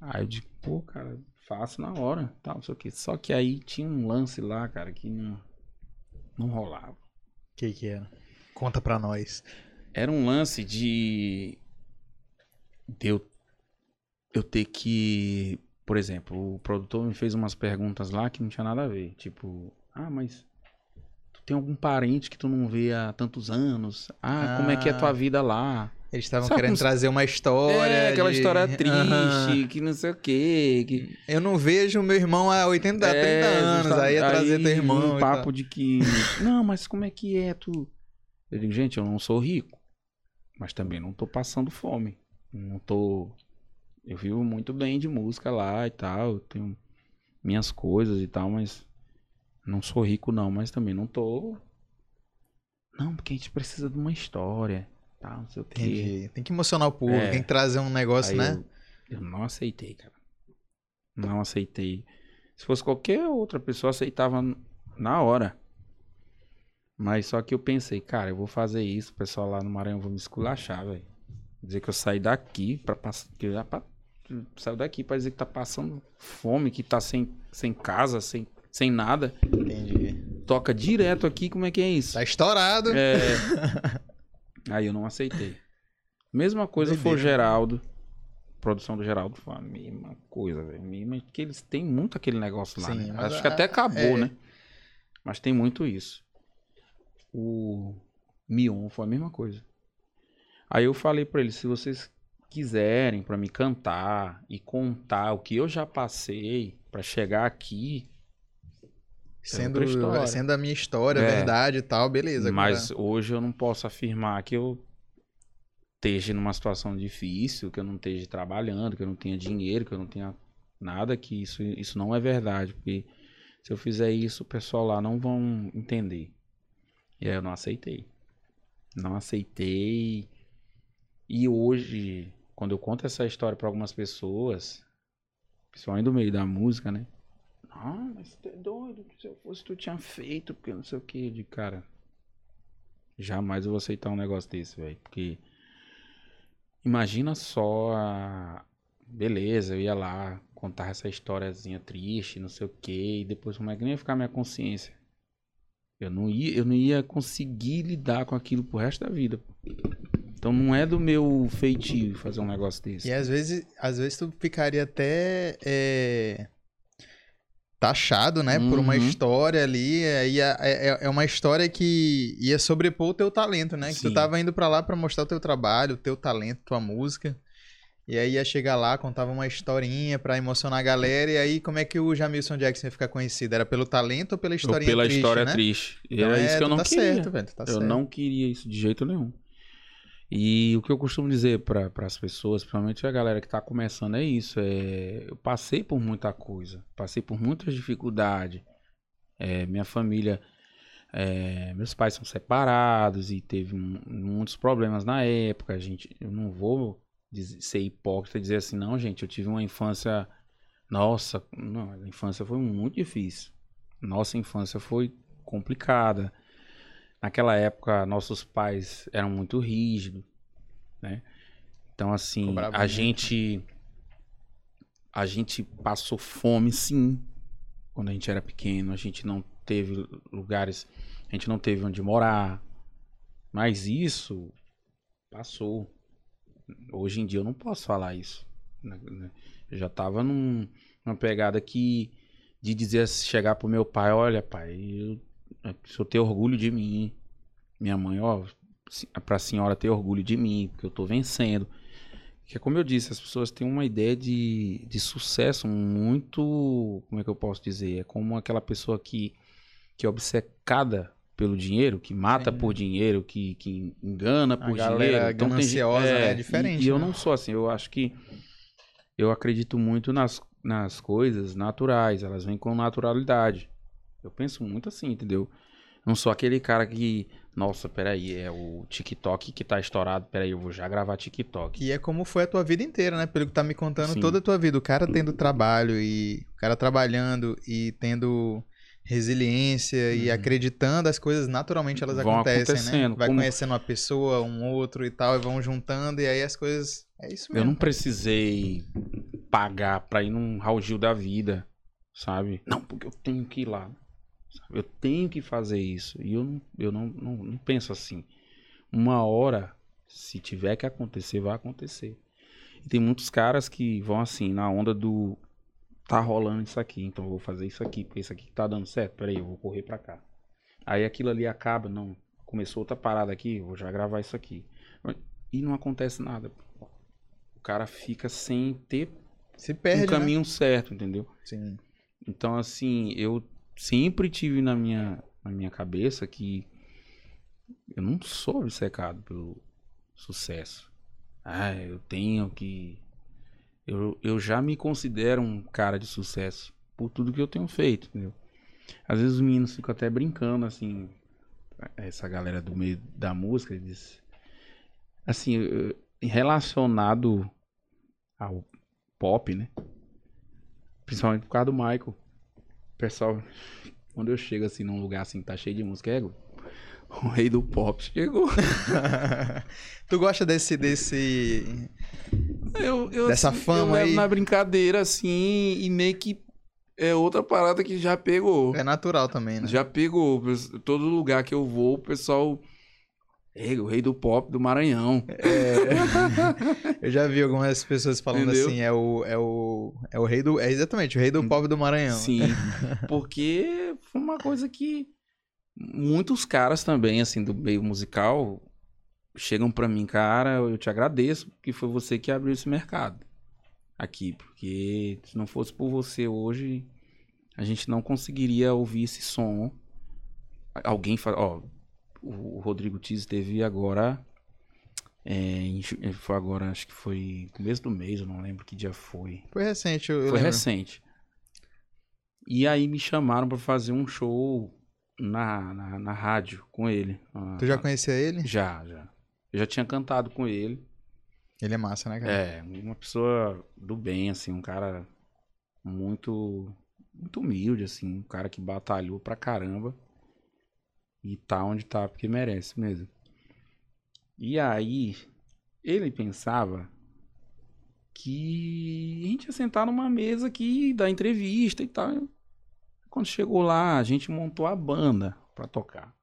Aí eu digo, pô, cara, faço na hora, tal, não sei o quê. Só que aí tinha um lance lá, cara, que não, não rolava. O que que era? Conta pra nós. Era um lance de, de eu, eu ter que. Por exemplo, o produtor me fez umas perguntas lá que não tinha nada a ver. Tipo, ah, mas tu tem algum parente que tu não vê há tantos anos? Ah, como é que é a tua Ah. vida lá? Eles estavam querendo como trazer uma história. é, aquela de- história triste, Aham. que não sei o quê. Que... Eu não vejo meu irmão há 80, há 30 É, anos. justa- Aí ia trazer teu irmão. Um papo de que. Não, mas como é que é tu? Eu digo, gente, eu não sou rico. Mas também não tô passando fome. Não tô. Eu vivo muito bem de música lá e tal. Tenho minhas coisas e tal, mas. Não sou rico, não, mas também não tô. Não, porque a gente precisa de uma história. Tal, não sei o quê. Entendi. Tem que emocionar o público, É. tem que trazer um negócio, Aí né? Eu, eu não aceitei, cara. Não aceitei. Se fosse qualquer outra pessoa, aceitava na hora. Mas só que eu pensei, cara, eu vou fazer isso, o pessoal lá no Maranhão vai me esculachar, velho. Dizer que eu saí daqui pra passar. Que eu já pa- saiu daqui pra dizer que tá passando fome, que tá sem, sem casa, sem, sem nada. Entendi. toca direto aqui, como é que é isso? Tá estourado. É. Aí eu não aceitei. Mesma coisa foi o. Geraldo. Produção do Geraldo foi a mesma coisa, velho. Que eles têm muito aquele negócio lá, Sim, né? mas Acho que a- até acabou, é. né? Mas tem muito isso. O Mion foi a mesma coisa. Aí eu falei pra eles, se vocês quiserem pra me cantar e contar o que eu já passei pra chegar aqui, Sendo, outra história. sendo a minha história, É. verdade e tal, beleza. Mas hoje eu não posso afirmar que eu esteja numa situação difícil, que eu não esteja trabalhando, que eu não tenha dinheiro, que eu não tenha nada, que isso, isso não é verdade. Porque se eu fizer isso, o pessoal lá não vão entender. E aí eu não aceitei. Não aceitei. E hoje, quando eu conto essa história para algumas pessoas, principalmente do meio da música, né? Ah, mas tu é doido, se eu fosse tu tinha feito, porque não sei o que, de cara. Jamais eu vou aceitar um negócio desse, velho. Porque imagina só a. Beleza, eu ia lá contar essa historiazinha triste, não sei o que, e depois como é que nem ia ficar minha consciência? Eu não ia, eu não ia conseguir lidar com aquilo pro resto da vida. pô. Então não é do meu feitio fazer um negócio desse. E às vezes, às vezes tu ficaria até é, taxado, né, por uma Uhum. história ali. é, e é, é- é uma história que ia sobrepor o teu talento, né? Que tu Sim. tava indo pra lá pra mostrar o teu trabalho, o teu talento, tua música. E aí ia chegar lá, contava uma historinha pra emocionar a galera. E aí, como é que o Jamilson Jackson ia ficar conhecido? Era pelo talento ou pela Ou historinha pela triste, história né? triste. Então era é, isso que eu não tá queria. certo, velho. tá eu certo. não queria isso de jeito nenhum. E o que eu costumo dizer para as pessoas, principalmente a galera que tá começando, é isso. É, eu passei por muita coisa, passei por muitas dificuldades. É, minha família, é, meus pais são separados e teve mu- muitos problemas na época. A gente, eu não vou dizer- ser hipócrita e dizer assim, não, gente, eu tive uma infância. Nossa, não, a infância foi muito difícil. Nossa infância foi complicada. Naquela época, nossos pais eram muito rígidos, né? Então, assim, a muito. gente. A gente passou fome, sim, quando a gente era pequeno. A gente não teve lugares. A gente não teve onde morar. Mas isso passou. Hoje em dia eu não posso falar isso. né? Eu já tava num, numa pegada que. De dizer, chegar pro meu pai: olha, pai, eu é, o senhor ter orgulho de mim. Minha mãe, ó, se- pra senhora ter orgulho de mim, porque eu tô vencendo. Que é como eu disse, as pessoas têm uma ideia de, de sucesso muito. Como é que eu posso dizer? É como aquela pessoa que, que é obcecada pelo dinheiro, que mata Sim. por dinheiro, que, que engana por galera dinheiro. Então, tem gente- né? É e- diferente, E, eu né? não sou assim, eu acho que. Eu acredito muito nas, nas coisas naturais, elas vêm com naturalidade. Eu penso muito assim, entendeu? Não sou aquele cara que, nossa, peraí, é o TikTok que tá estourado, peraí, eu vou já gravar TikTok. E é como foi a tua vida inteira, né? Pelo que tá me contando, Sim. toda a tua vida. O cara tendo trabalho e o cara trabalhando e tendo resiliência e Uhum. acreditando, as coisas naturalmente elas Vão acontecem, né? Vai como- conhecendo uma pessoa, um outro e tal, e vão juntando, e aí as coisas. É isso Eu mesmo. não precisei pagar pra ir num Raul Gil da vida, sabe? Não, porque eu tenho que ir lá. Sabe? Eu tenho que fazer isso. E eu, não, eu não, não, não penso assim. Uma hora, se tiver que acontecer, vai acontecer. E tem muitos caras que vão assim, na onda do. Tá rolando isso aqui, então eu vou fazer isso aqui, porque isso aqui tá dando certo. Peraí, eu vou correr pra cá. Aí aquilo ali acaba, não. Começou outra parada aqui, vou já gravar isso aqui. E não acontece nada. O cara fica sem ter Se perde, um né? caminho certo, entendeu? Sim. Então, assim, eu sempre tive na minha, na minha cabeça que eu não sou obcecado pelo sucesso. Ah, eu tenho que. Eu, eu já me considero um cara de sucesso por tudo que eu tenho feito, entendeu? Às vezes os meninos ficam até brincando, assim, essa galera do meio da música, diz. Assim, relacionado ao pop, né? Principalmente por causa do Michael. Pessoal, quando eu chego assim num lugar assim que tá cheio de música, é, o rei do pop chegou. tu gosta desse. desse... Eu, eu, Dessa assim, fama eu levo aí. na brincadeira assim e meio que é outra parada que já pegou. É natural também, né? Já pegou. Todo lugar que eu vou, o pessoal. O rei do pop do Maranhão. É. eu já vi algumas pessoas falando Entendeu? assim, é o, é o. É o rei do. É exatamente, o rei do pop do Maranhão. Sim. Porque foi uma coisa que muitos caras também, assim, do meio musical, chegam pra mim, cara, eu te agradeço, porque foi você que abriu esse mercado aqui. Porque se não fosse por você hoje, a gente não conseguiria ouvir esse som. Alguém fala, ó, o Rodrigo Tiz teve agora. é, ju- foi agora, acho que foi começo do mês, eu não lembro que dia foi. Foi recente, eu, Foi lembro. recente. E aí me chamaram pra fazer um show na, na, na rádio com ele. Ah, Tu já conhecia ele? Já, já. Eu já tinha cantado com ele. Ele é massa, né, cara? É, uma pessoa do bem, assim, um cara muito, muito humilde, assim, um cara que batalhou pra caramba. E tá onde tá, porque merece mesmo. E aí, ele pensava que a gente ia sentar numa mesa aqui da entrevista e tal. Quando chegou lá, a gente montou a banda pra tocar.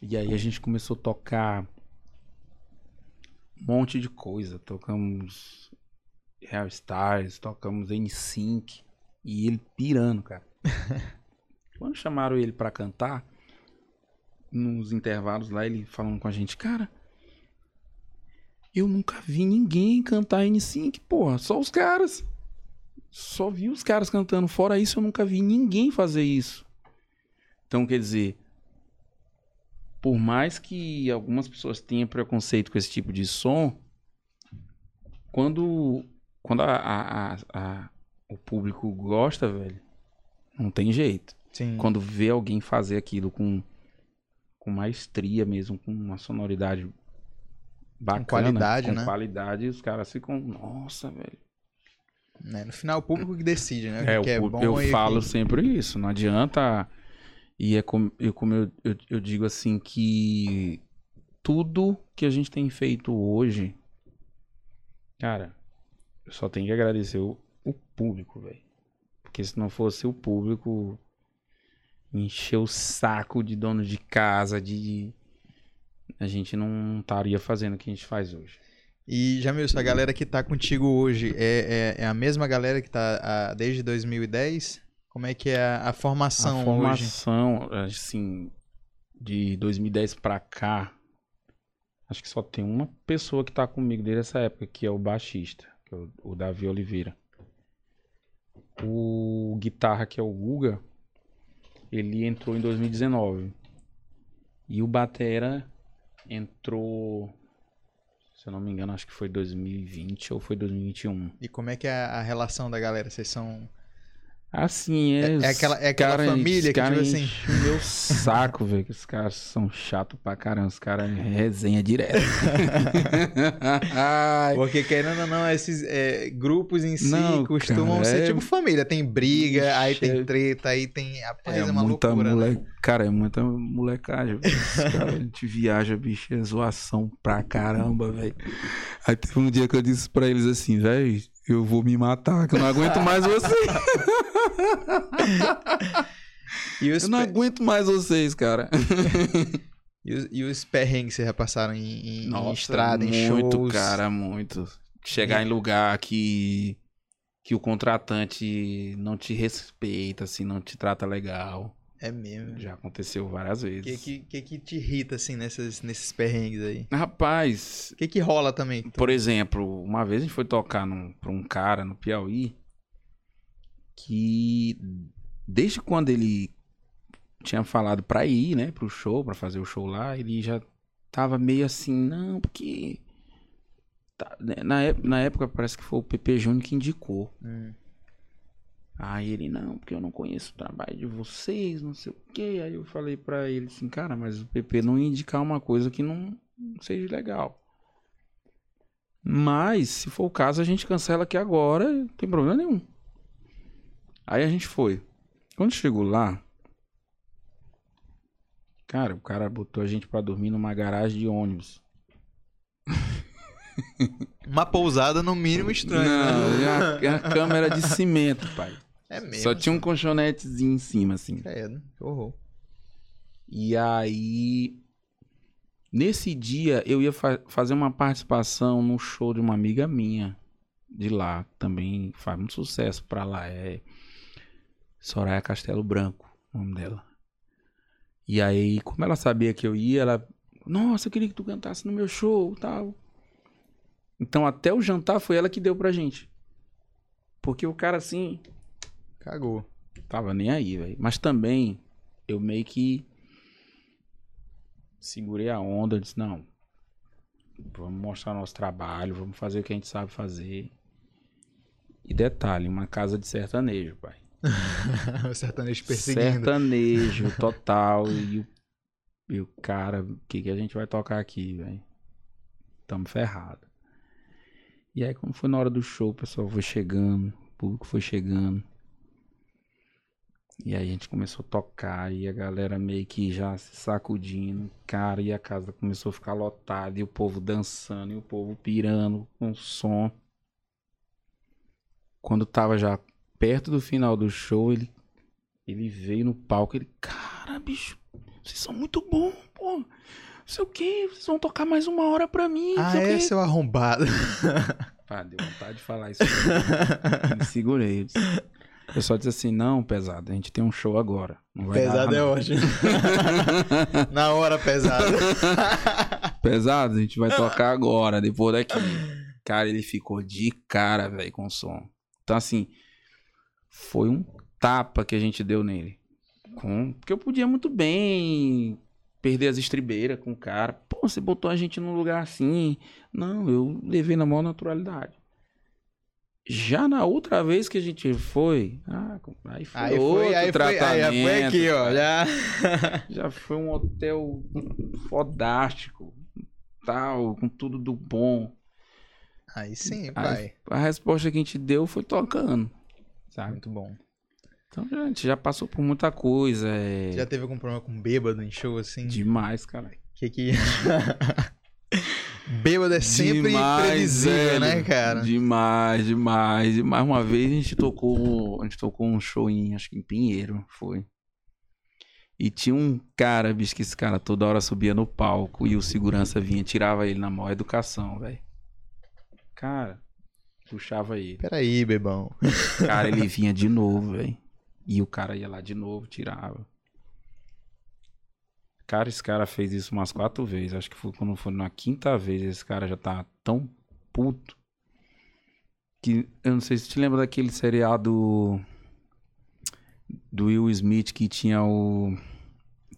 E aí a gente começou a tocar um monte de coisa. Tocamos Real Stars, tocamos N-Sync. E ele pirando, cara. Quando chamaram ele pra cantar, nos intervalos lá, ele falando com a gente, cara, eu nunca vi ninguém cantar N-Sync, porra, só os caras. Só vi os caras cantando. Fora isso, eu nunca vi ninguém fazer isso. Então, quer dizer, por mais que algumas pessoas tenham preconceito com esse tipo de som, quando, quando a- a- a- o público gosta, velho, não tem jeito. Sim. Quando vê alguém fazer aquilo com, com maestria mesmo, com uma sonoridade bacana, qualidade, com né? qualidade, os caras ficam, nossa, velho. Né, No final, o público que decide, né? O É, que é eu, bom eu e o falo que- sempre isso, não adianta. E é como, eu, como eu, eu, eu digo assim que tudo que a gente tem feito hoje, cara, eu só tenho que agradecer o, o público, velho. Porque se não fosse o público encher o saco de dono de casa, de. A gente não estaria fazendo o que a gente faz hoje. E, Jamilson, a galera que tá contigo hoje é, é, é a mesma galera que tá ah, desde 2010? Como é que é a, a formação, A formação, assim, de 2010 pra cá, acho que só tem uma pessoa que tá comigo desde essa época, que é o baixista, que é o, o Davi Oliveira. O guitarra, que é o Guga, ele entrou em 2019. E o batera entrou, se eu não me engano, acho que foi 2020 ou foi 2021. hoje? E como é que é a relação da galera? Vocês são... Assim, é. É- é aquela- é aquela cara- família que, cara tipo assim- meu saco, velho. Que os caras são chatos pra caramba. Os caras resenha direto. Porque querendo ou não, esses é, grupos em si Não, costumam cara, ser é- tipo família. Tem briga, aí Ixi, tem é- treta, aí tem... Rapaz, é, é uma muita loucura, né? mole... Cara, é muita molecagem. caras, a gente viaja, bicho, é zoação pra caramba, velho. Aí teve um dia que eu disse pra eles assim, velho, eu vou me matar, que eu não aguento mais vocês. E os, Eu não aguento mais vocês, cara. e os, e os perrengues que vocês já passaram em, em- em Nossa, estrada, em muito, shows? cara, muito. Chegar em lugar que que o contratante não te respeita, assim, não te trata legal. É mesmo. Já aconteceu várias O vezes. que, que, que que te irrita, assim, nesses, nesses perrengues aí? Rapaz, O que que rola também? por exemplo, uma vez a gente foi tocar num, pra um cara no Piauí que desde quando ele tinha falado pra ir, né, pro show, pra fazer o show lá, ele já tava meio assim, não, porque tá- né, na, na época parece que foi o PP Júnior que indicou. Hum. Aí ele, não, porque eu não conheço o trabalho de vocês, não sei o quê. Aí eu falei pra ele assim, cara, mas o PP não ia indicar uma coisa que não, não seja legal. Mas, se for o caso, a gente cancela aqui agora, não tem problema nenhum. Aí a gente foi. Quando chegou lá, cara, o cara botou a gente pra dormir numa garagem de ônibus. Uma pousada no mínimo estranho, Não, né? é a, é a câmera de cimento, pai. É mesmo. Só tinha um colchonetezinho em cima, assim. Credo, que horror. E aí, nesse dia, eu ia fa- fazer uma participação no show de uma amiga minha de lá, também faz muito sucesso pra lá. É Soraya Castelo Branco, o nome dela. E aí, como ela sabia que eu ia, ela. Nossa, eu queria que tu cantasse no meu show tal. Então, até o jantar foi ela que deu pra gente. Porque o cara, assim, Cagou. Tava nem aí, velho. Mas também eu meio que segurei a onda, disse, não. Vamos mostrar nosso trabalho, vamos fazer o que a gente sabe fazer. E detalhe, uma casa de sertanejo, pai. o sertanejo perseguindo. Sertanejo total. e, o, e o cara, o que, que a gente vai tocar aqui, velho? Tamo ferrado. E aí, quando foi na hora do show, o pessoal foi chegando, o público foi chegando. E aí a gente começou a tocar e a galera meio que já se sacudindo, cara, e a casa começou a ficar lotada, e o povo dançando, e o povo pirando com o som. Quando tava já perto do final do show, ele, ele veio no palco, ele, cara, bicho, vocês são muito bons, pô. Não sei o que, vocês vão tocar mais uma hora pra mim, Ah, sei o é, quê." seu arrombado. Pá, deu vontade de falar isso. Me segurei. Eu só disse assim, não, pesado, a gente tem um show agora. Pesado é não." ótimo. Na hora, pesado. Pesado, a gente vai tocar agora, depois daqui. Cara, ele ficou de cara, velho, com o som. Então, assim, foi um tapa que a gente deu nele. Com... Porque eu podia muito bem perder as estribeiras com o cara. Pô, você botou a gente num lugar assim. Não, eu levei na maior naturalidade. Já na outra vez que a gente foi, ah, aí foi Aí outro foi, aí foi, aí tratamento. foi aqui, ó. Já. Já foi um hotel fodástico, tal, com tudo do bom. Aí sim, pai. a resposta que a gente deu foi tocando, sabe? Muito bom. Então gente já passou por muita coisa, é Já teve algum problema com bêbado em show assim? demais, cara. Que que. bêbado é sempre Demais, imprevisível, velho. né, cara? Demais, demais, demais. Uma vez a gente tocou, a gente tocou um show em, acho que em Pinheiro, foi. E tinha um cara, bicho, que esse cara toda hora subia no palco e o segurança vinha, tirava ele na maior educação, velho. Cara, puxava ele. Peraí, bebão. Cara, ele vinha de novo, velho. E o cara ia lá de novo, tirava. Cara, esse cara fez isso umas quatro vezes. Acho que foi quando foi na quinta vez. Esse cara já tá tão puto. Que eu não sei se te lembra daquele seriado do Will Smith que tinha o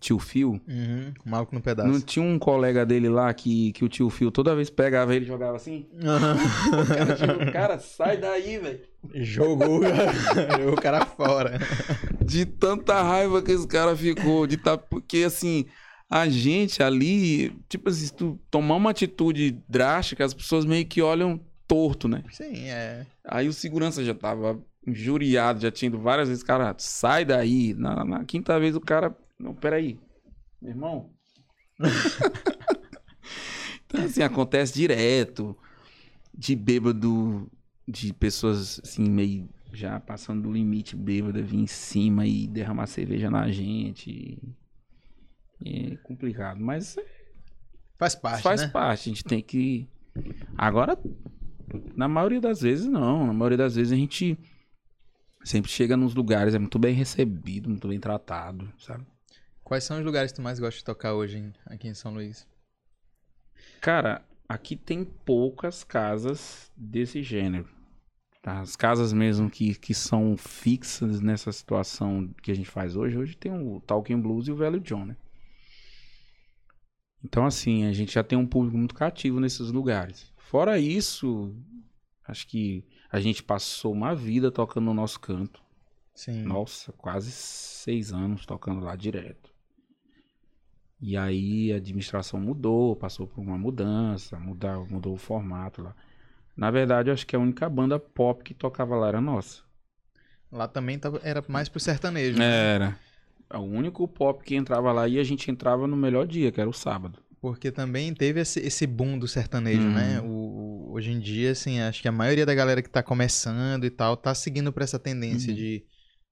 tio Phil. Uhum, maluco no pedaço. Não tinha um colega dele lá que, que o tio Phil toda vez pegava ele e jogava assim? O cara, tipo, cara, sai daí, velho. Jogou, jogou o cara fora. de tanta raiva que esse cara ficou, de tá, porque assim, a gente ali, tipo assim, se tu tomar uma atitude drástica, as pessoas meio que olham torto, né? Sim, é. Aí o segurança já tava injuriado, já tinha ido várias vezes, cara, sai daí. Na, na quinta vez o cara, não, peraí, meu irmão. então assim, acontece direto, de bêbado, de pessoas assim, meio já passando do limite bêbada, vir em cima e derramar cerveja na gente. É complicado, mas Faz parte, faz né? parte, a gente tem que. Agora, na maioria das vezes, não. Na maioria das vezes a gente sempre chega nos lugares, é muito bem recebido, muito bem tratado, sabe? Quais são os lugares que tu mais gosta de tocar hoje em- aqui em São Luís? Cara, aqui tem poucas casas desse gênero. tá? As casas mesmo que, que são fixas nessa situação que a gente faz hoje. Hoje tem o Talking Blues e o Velho John, né? Então, assim, a gente já tem um público muito cativo nesses lugares. Fora isso, acho que a gente passou uma vida tocando no nosso canto. Sim. Nossa, quase seis anos tocando lá direto. E aí a administração mudou, passou por uma mudança, mudou, mudou o formato lá. Na verdade, eu acho que a única banda pop que tocava lá era nossa. Lá também tava, era mais pro sertanejo. né? Era. O único pop que entrava lá e a gente entrava no melhor dia, que era o sábado. Porque também teve esse, esse boom do sertanejo, Uhum. né? O, o- hoje em dia, assim, acho que a maioria da galera que tá começando e tal tá seguindo pra essa tendência Uhum. de,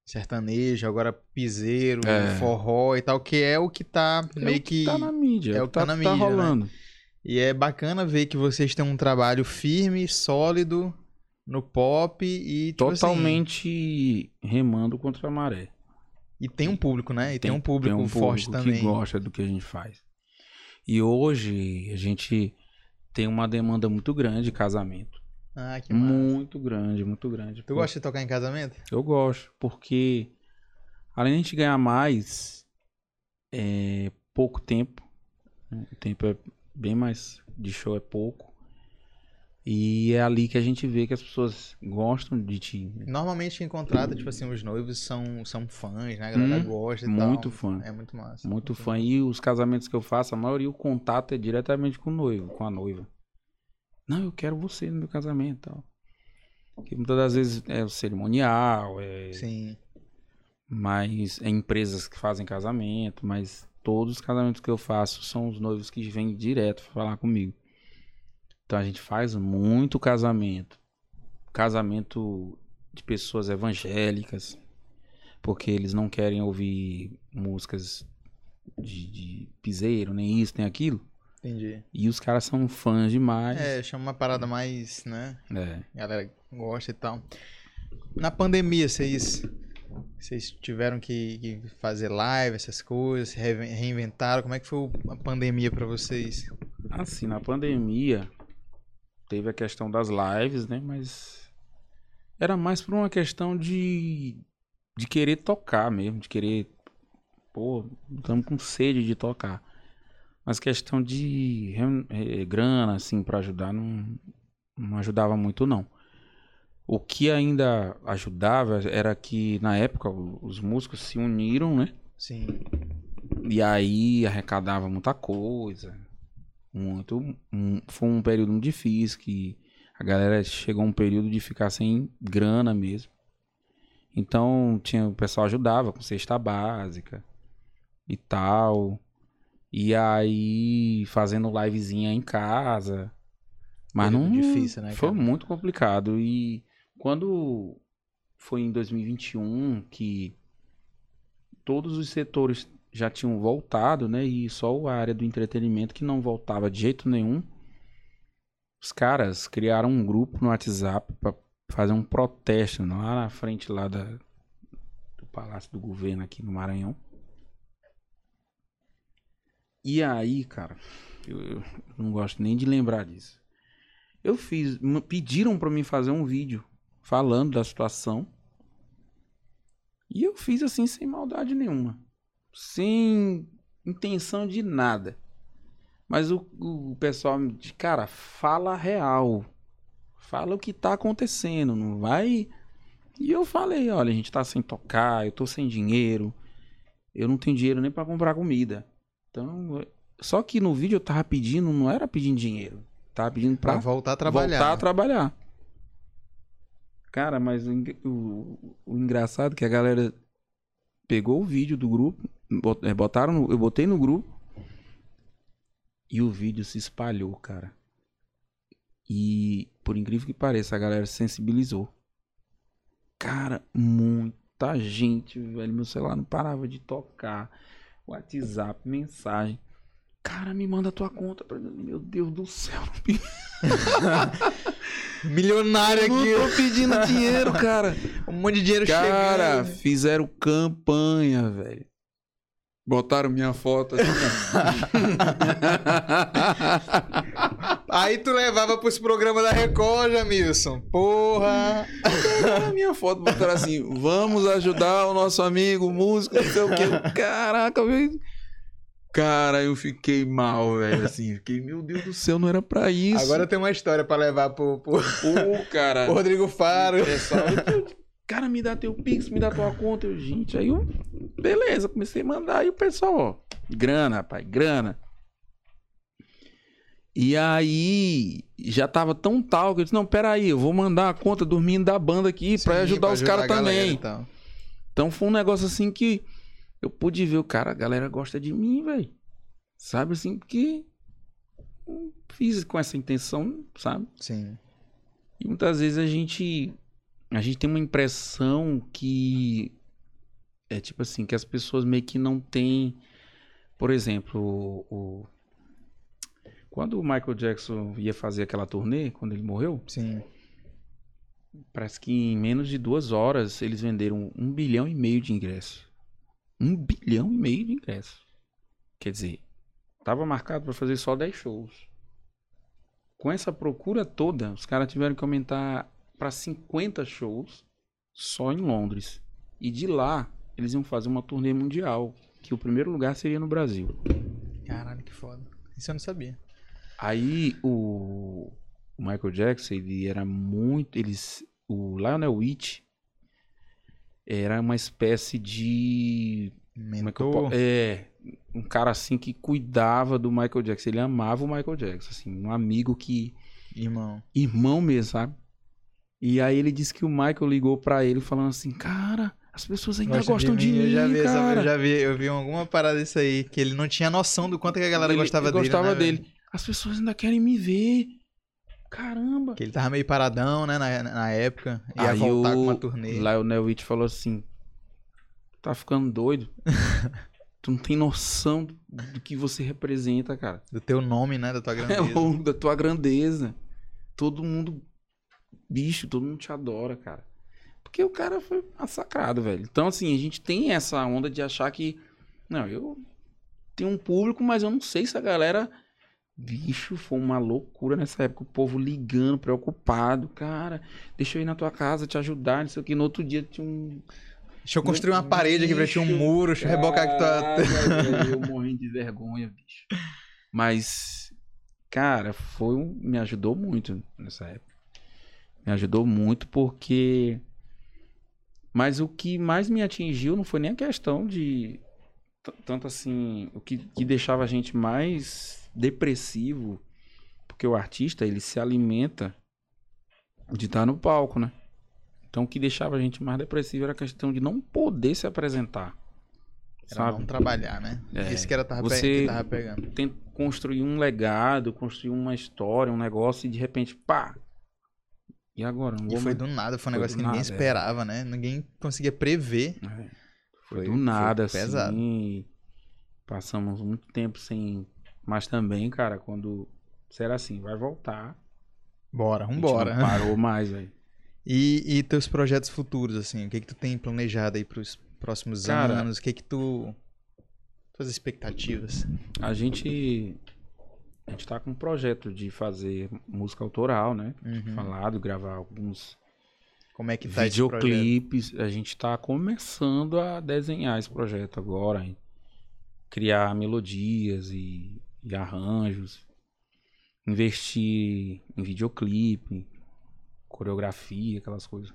sertanejo, agora piseiro, É. forró e tal, que é o que tá É meio o que tá na mídia, é é o que que tá tá, na tá mídia, né? rolando. E é bacana ver que vocês têm um trabalho firme, sólido no pop e tipo assim, Totalmente remando contra a maré. e tem um público, né? E tem, um público forte que também. gosta do que a gente faz. E hoje a gente tem uma demanda muito grande de casamento. Ah, que massa. Muito grande, muito grande. Tu gosta de tocar em casamento? Eu gosto, porque além de a gente ganhar mais, é pouco tempo. né? O tempo é bem mais de show é pouco. E é ali que a gente vê que as pessoas gostam de ti. né? Normalmente quem contrata, tipo assim, os noivos são, são fãs, né? A galera Hum, gosta e tal. muito fã. É muito massa. Muito fã. E os casamentos que eu faço, a maioria o contato é diretamente com o noivo, com a noiva. Não, eu quero você no meu casamento tal. Porque muitas das vezes é o cerimonial, é Sim. mas é empresas que fazem casamento, mas todos os casamentos que eu faço são os noivos que vêm direto falar comigo. Então a gente faz muito casamento. Casamento de pessoas evangélicas, porque eles não querem ouvir músicas de, de piseiro, nem isso, nem aquilo. Entendi. E os caras são fãs demais. É, chama uma parada mais, né? É. A galera gosta e tal. Na pandemia, vocês, vocês tiveram que, que fazer live, essas coisas, se reinventaram. Como é que foi a pandemia pra vocês? Assim, na pandemia, teve a questão das lives, né? Mas era mais por uma questão de, de querer tocar mesmo, de querer. Pô, estamos com sede de tocar. Mas questão de reun- eh, grana, assim, pra ajudar, não, não ajudava muito, não. O que ainda ajudava era que, na época, os músicos se uniram, né? Sim. E aí arrecadava muita coisa. Muito. um- foi um período muito difícil que a galera chegou a um período de ficar sem grana mesmo. Então tinha, o pessoal ajudava com cesta básica e tal. E aí fazendo livezinha em casa. Mas Período não. difícil, né, Foi muito complicado. E quando foi em 2021 que todos os setores já tinham voltado, né? E só a área do entretenimento que não voltava de jeito nenhum. Os caras criaram um grupo no WhatsApp para fazer um protesto lá na frente lá da, do Palácio do Governo aqui no Maranhão. E aí, cara, eu, eu não gosto nem de lembrar disso. Eu fiz, pediram para mim fazer um vídeo falando da situação. E eu fiz assim sem maldade nenhuma sem intenção de nada. Mas o, o pessoal me cara, fala real. Fala o que tá acontecendo, não vai. E eu falei, olha, a gente tá sem tocar, eu tô sem dinheiro. Eu não tenho dinheiro nem pra comprar comida. Então, só que no vídeo eu tava pedindo, não era pedindo dinheiro. Tava pedindo Pra pra voltar a trabalhar. voltar a trabalhar. Cara, mas o, o- o engraçado é que a galera pegou o vídeo do grupo, eh, botaram, no- eu botei no grupo e o vídeo se espalhou, cara. E por incrível que pareça, a galera se sensibilizou. Cara, muita gente, velho, meu celular não parava de tocar. WhatsApp, mensagem. Cara, me manda a tua conta. Meu Deus do céu. Milionário aqui, não tô pedindo dinheiro, cara. um monte de dinheiro Cara, chegando. fizeram campanha, velho. Botaram minha foto assim. Aí tu levava pros programas da Record, Jamilson. Porra! Botaram minha foto, botaram assim, vamos ajudar o nosso amigo, músico, não sei o quê. Caraca, velho. Cara, eu fiquei mal, velho, assim. Fiquei, meu Deus do céu, não era pra isso. Agora tem uma história pra levar pro, pro, Pô, cara. pro Rodrigo Faro. Pessoal, eu- cara, me dá teu Pix, me dá tua conta. Eu, gente, aí eu, beleza, comecei a mandar. E o pessoal, ó, grana, rapaz, grana. E aí, já tava tão tal que eu disse, não, peraí, eu vou mandar a conta dormindo da banda aqui pra Sim, ajudar os caras galera também. e tal. Então foi um negócio assim que eu pude ver o cara, a galera gosta de mim, velho. Sabe assim, porque eu fiz com essa intenção, sabe? Sim. E muitas vezes a gente a gente tem uma impressão que é tipo assim, que as pessoas meio que não têm. Por exemplo, o, o- quando o Michael Jackson ia fazer aquela turnê, quando ele morreu, Sim. parece que em menos de duas horas eles venderam um bilhão e meio de ingressos. Um bilhão e meio de ingressos. Quer dizer, tava marcado para fazer só 10 shows. Com essa procura toda, os caras tiveram que aumentar para 50 shows só em Londres. E de lá, eles iam fazer uma turnê mundial, que o primeiro lugar seria no Brasil. Caralho, que foda. Isso eu não sabia. Aí o, o Michael Jackson, ele era muito. Eles, o Lionel Rich era uma espécie de. Como é, que eu Mentor. é, um cara assim que cuidava do Michael Jackson. Ele amava o Michael Jackson, assim, um amigo que. Irmão. Irmão mesmo, sabe? E aí ele disse que o Michael ligou pra ele falando assim: Cara, as pessoas ainda Gosta gostam de mim, eu já vi, essa- cara. eu já vi, eu vi alguma parada disso aí, que ele não tinha noção do quanto que a galera Ele- gostava ele dele. gostava né, dele. As pessoas ainda querem me ver. Caramba. Que ele tava meio paradão, né, na, na época. Ia Aí voltar o com uma turnê. Lionel Rich falou assim: Tá ficando doido? tu não tem noção do, do que você representa, cara. Do teu nome, né, da tua É grandeza. o da tua grandeza. Todo mundo. Bicho, todo mundo te adora, cara. Porque o cara foi massacrado, velho. Então, assim, a gente tem essa onda de achar que. Não, eu tenho um público, mas eu não sei se a galera. Bicho, foi uma loucura nessa época. O povo ligando, preocupado. Cara, deixa eu ir na tua casa te ajudar. Não sei o que. No outro dia tinha um. Deixa eu construir uma parede aqui pra ti, um Bicho, muro, deixa eu rebocar aqui tua. Eu morrendo de vergonha, bicho. Mas, cara, foi um- me ajudou muito nessa época. Me ajudou muito porque. Mas o que mais me atingiu não foi nem a questão de. Tanto assim. O que, que deixava a gente mais depressivo. Porque o artista, ele se alimenta de estar no palco, né? Então o que deixava a gente mais depressivo era a questão de não poder se apresentar. Era Sabe? não trabalhar, né? É. Isso que era tava, pe- Você- que tava pegando. Tem construir um legado, construir uma história, um negócio e de repente, pá! E agora? Não E foi mais- do nada, foi um Foi negócio que ninguém nada, é. esperava, né? Ninguém conseguia prever. É, Foi- Foi do foi nada, pesado. assim. Passamos muito tempo sem. Mas também, cara, quando. Será assim, vai voltar. Bora, vambora. Não parou mais, velho. E, e teus projetos futuros, assim, o que que tu tem planejado aí pros próximos Cara- anos? O que que tu... Tuas expectativas? A gente. A gente tá com um projeto de fazer música autoral, né? Uhum. Falado, gravar alguns Como é que tá videoclipes. A gente tá começando a desenhar esse projeto agora. hein? Criar melodias e, e arranjos. Investir em videoclipe, coreografia, aquelas coisas.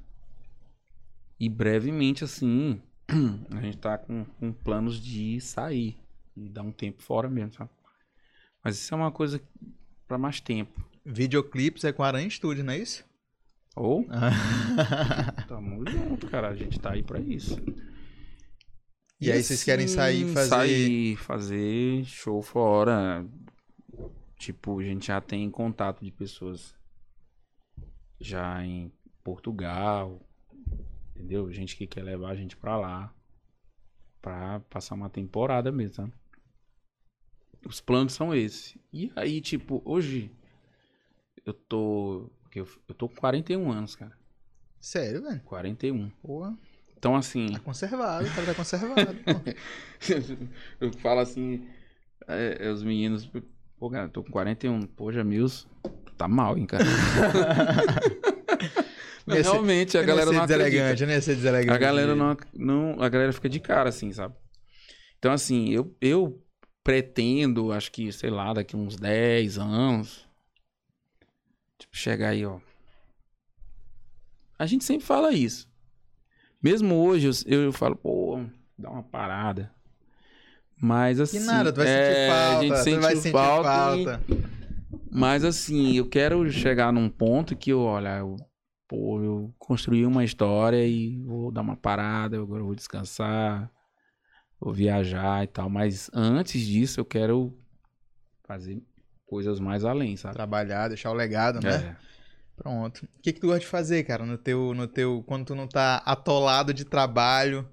E brevemente, assim, a gente tá com, com planos de sair. E dar um tempo fora mesmo, sabe? Mas isso é uma coisa pra mais tempo. Videoclipes é com Aranha Studio, não é isso? Ou Tamo junto, cara. A gente tá aí pra isso. E aí vocês querem sair e fazer- Sair, fazer show fora. Tipo, a gente já tem contato de pessoas já em Portugal. Entendeu? Gente que quer levar a gente pra lá. Pra passar uma temporada mesmo, sabe? Os planos são esses. E aí, tipo, hoje eu tô. Eu, eu tô com 41 anos, cara. Sério, velho? 41. Porra, Então, assim, tá conservado, o cara tá conservado. eu falo assim, é, é, os meninos, pô, cara, tô com 41, pô, Jamils, tá mal, hein, cara. Mas realmente, a galera não deselegante, eu não ia ser deselegante. A galera não, não, a galera fica de cara, assim, sabe? Então, assim, eu, eu pretendo, acho que, sei lá, daqui uns 10 anos, tipo, chegar aí, ó. A gente sempre fala isso. Mesmo hoje, eu, eu falo, pô, dá uma parada. Mas assim. Que nada, tu vai é, sentir falta, A gente sente vai sentir falta. e- falta. mas assim, eu quero chegar num ponto que eu, olha, eu, pô, eu construí uma história e vou dar uma parada, agora eu vou descansar, vou viajar e tal. Mas antes disso, eu quero fazer coisas mais além, sabe? Trabalhar, deixar o legado, né? É. Pronto. O que, que tu gosta de fazer, cara, no teu, no teu. Quando tu não tá atolado de trabalho?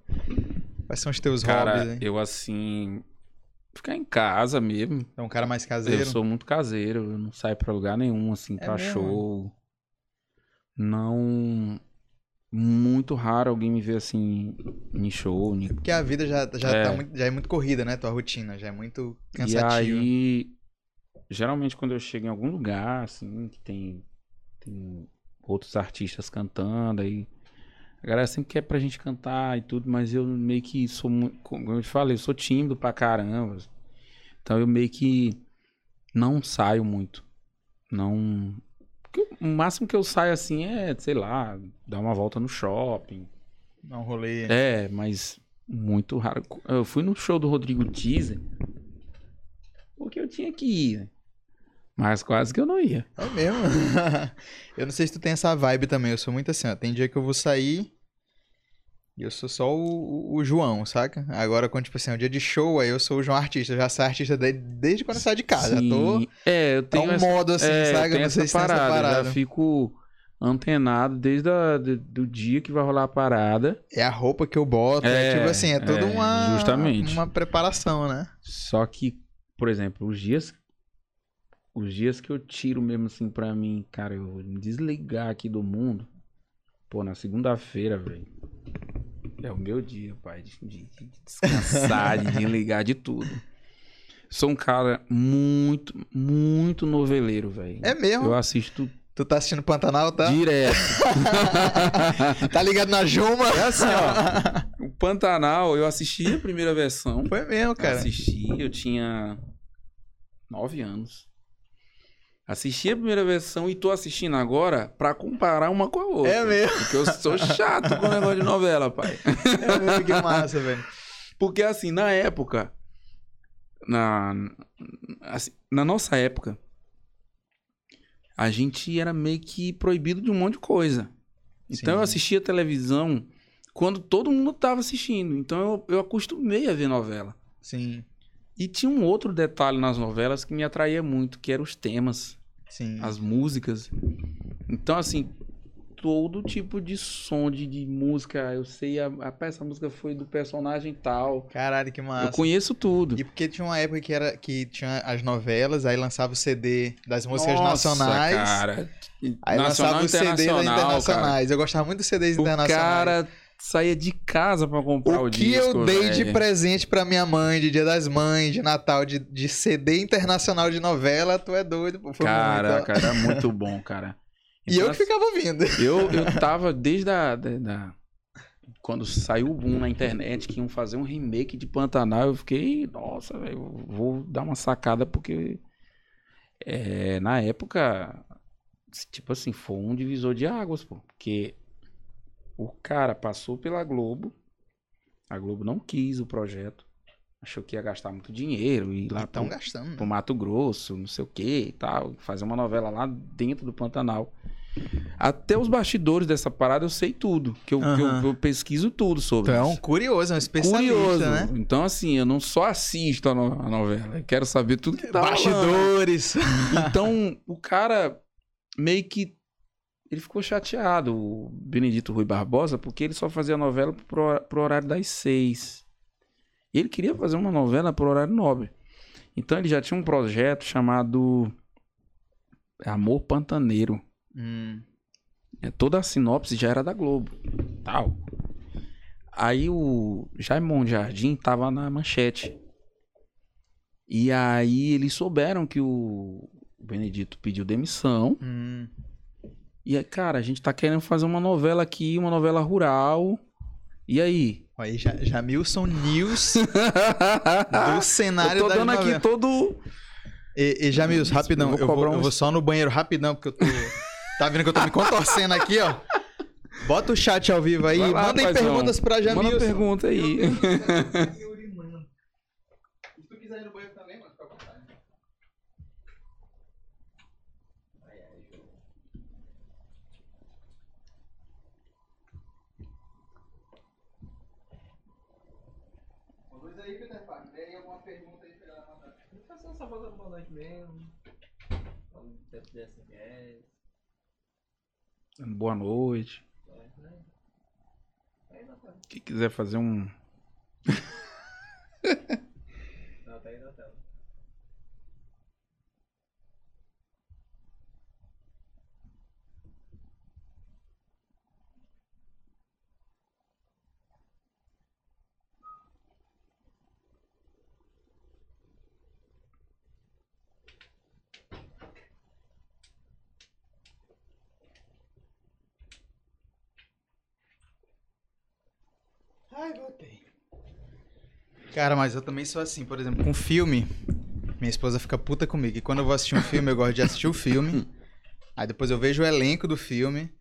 Quais são os teus Cara, hobbies? hein? eu assim. Ficar em casa mesmo. É um cara mais caseiro? Eu sou muito caseiro, eu não saio pra lugar nenhum, assim, É pra mesmo? show. Não. Muito raro alguém me ver assim em show. Em... Porque a vida já, já, É. tá muito, já é muito corrida, né? Tua rotina já é muito E cansativa. aí, geralmente quando eu chego em algum lugar, assim, que tem, tem outros artistas cantando, aí a galera sempre quer pra gente cantar e tudo, mas eu meio que sou muito, como eu te falei, eu sou tímido pra caramba. Então eu meio que não saio muito. Não. O máximo que eu saio assim é, sei lá, dar uma volta no shopping. Dá um rolê. É, mas muito raro. Eu fui no show do Rodrigo Teaser porque eu tinha que ir. Mas quase que eu não ia. É mesmo? eu não sei se tu tem essa vibe também. Eu sou muito assim, ó. Tem dia que eu vou sair e eu sou só o, o- João, saca? Agora, quando, tipo assim, é um dia de show, aí eu sou o João artista. Eu já saio artista de- desde quando eu saio de casa. Já tô. Sim. É, eu Tá tenho um essa, modo assim, é, eu saca? Eu tenho não sei essa se tem essa parada. Eu parada. já fico antenado desde a, de- do dia que vai rolar a parada. É a roupa que eu boto. É, É, tipo assim, é toda é, uma. justamente. Uma preparação, né? Só que, por exemplo, os dias. Os dias que eu tiro mesmo assim pra mim, cara, eu vou me desligar aqui do mundo. Pô, na segunda-feira, velho. É o meu dia, pai, de, de- de descansar, de desligar de tudo. Sou um cara muito, muito noveleiro, velho. É mesmo. Eu assisto Tu tá assistindo Pantanal, tá? direto. tá ligado na Juma? É assim, ó. O Pantanal, eu assisti a primeira versão. Foi mesmo, cara. Assisti, eu tinha nove anos. Assisti a primeira versão e tô assistindo agora pra comparar uma com a outra. É mesmo. Porque eu sou chato com o negócio de novela, pai. É mesmo, que massa, velho. Porque assim, na época, na, assim, na nossa época, a gente era meio que proibido de um monte de coisa. Então Sim. eu assistia televisão quando todo mundo tava assistindo. Então eu, eu acostumei a ver novela. Sim, E tinha um outro detalhe nas novelas que me atraía muito, que eram os temas, sim. as músicas. Então, assim, todo tipo de som, de, de música, eu sei, a, a, essa música foi do personagem tal. Caralho, que massa. Eu conheço tudo. E porque tinha uma época que, era, que tinha as novelas, aí lançava o CD das músicas Nossa, nacionais. cara. Aí Nacional lançava o CD das internacionais. Eu gostava muito dos CDs cara. O internacionais. cara saía de casa pra comprar o, o que disco, eu dei de velho. presente pra minha mãe, de Dia das Mães, de Natal, de, de CD internacional de novela, tu é doido, pô. Foi Cara, muito. cara, era muito bom, cara. E Então, eu que ficava ouvindo. Eu, eu tava desde a. Da, da- Quando saiu o boom na internet que iam fazer um remake de Pantanal, eu fiquei, nossa, velho, eu vou dar uma sacada porque. é, na época, tipo assim, foi um divisor de águas, pô. Porque o cara passou pela Globo, a Globo não quis o projeto, achou que ia gastar muito dinheiro e lá Estão gastando. né? pro Mato Grosso, não sei o que e tal, fazer uma novela lá dentro do Pantanal. Até os bastidores dessa parada eu sei tudo, que eu, que eu- eu pesquiso tudo sobre. Tu é um isso. curioso, é um especialista, curioso. né? Então assim, eu não só assisto a, no- a novela, eu quero saber tudo que tá. Bastidores. Então, o cara meio que ele ficou chateado, o Benedito Rui Barbosa, porque ele só fazia novela pro, pro horário das seis. Ele queria fazer uma novela pro horário nobre. Então ele já tinha um projeto chamado Amor Pantaneiro. Hum, É, toda a sinopse já era da Globo. Tal. Aí o Jaimon Jardim tava na manchete. E aí eles souberam que o Benedito pediu demissão. hum. E cara, a gente tá querendo fazer uma novela aqui, uma novela rural. E aí? Aí, Ja- Jamilson News do cenário Eu tô da dando aqui todo. E, e Jamilson, rapidão, Eu vou eu vou só no banheiro rapidão, porque eu tô... Tá vendo que eu tô me contorcendo aqui, ó? Bota o chat ao vivo aí, lá, mandem perguntas pra Manda Jamilson. pergunta aí. Se tu quiser ir no banheiro também, mano, fica à vontade. Conduz aí, Peter Parker. Tem aí alguma pergunta aí pra ela mandar? Só só falando boa noite mesmo. Falando do tempo de SMS. Boa noite. É, né? Não tá. Quem quiser fazer um Ai, voltei. Cara, mas eu também sou assim, por exemplo, com filme, minha esposa fica puta comigo. E quando eu vou assistir um filme, eu gosto de assistir o filme. Aí depois eu vejo o elenco do filme.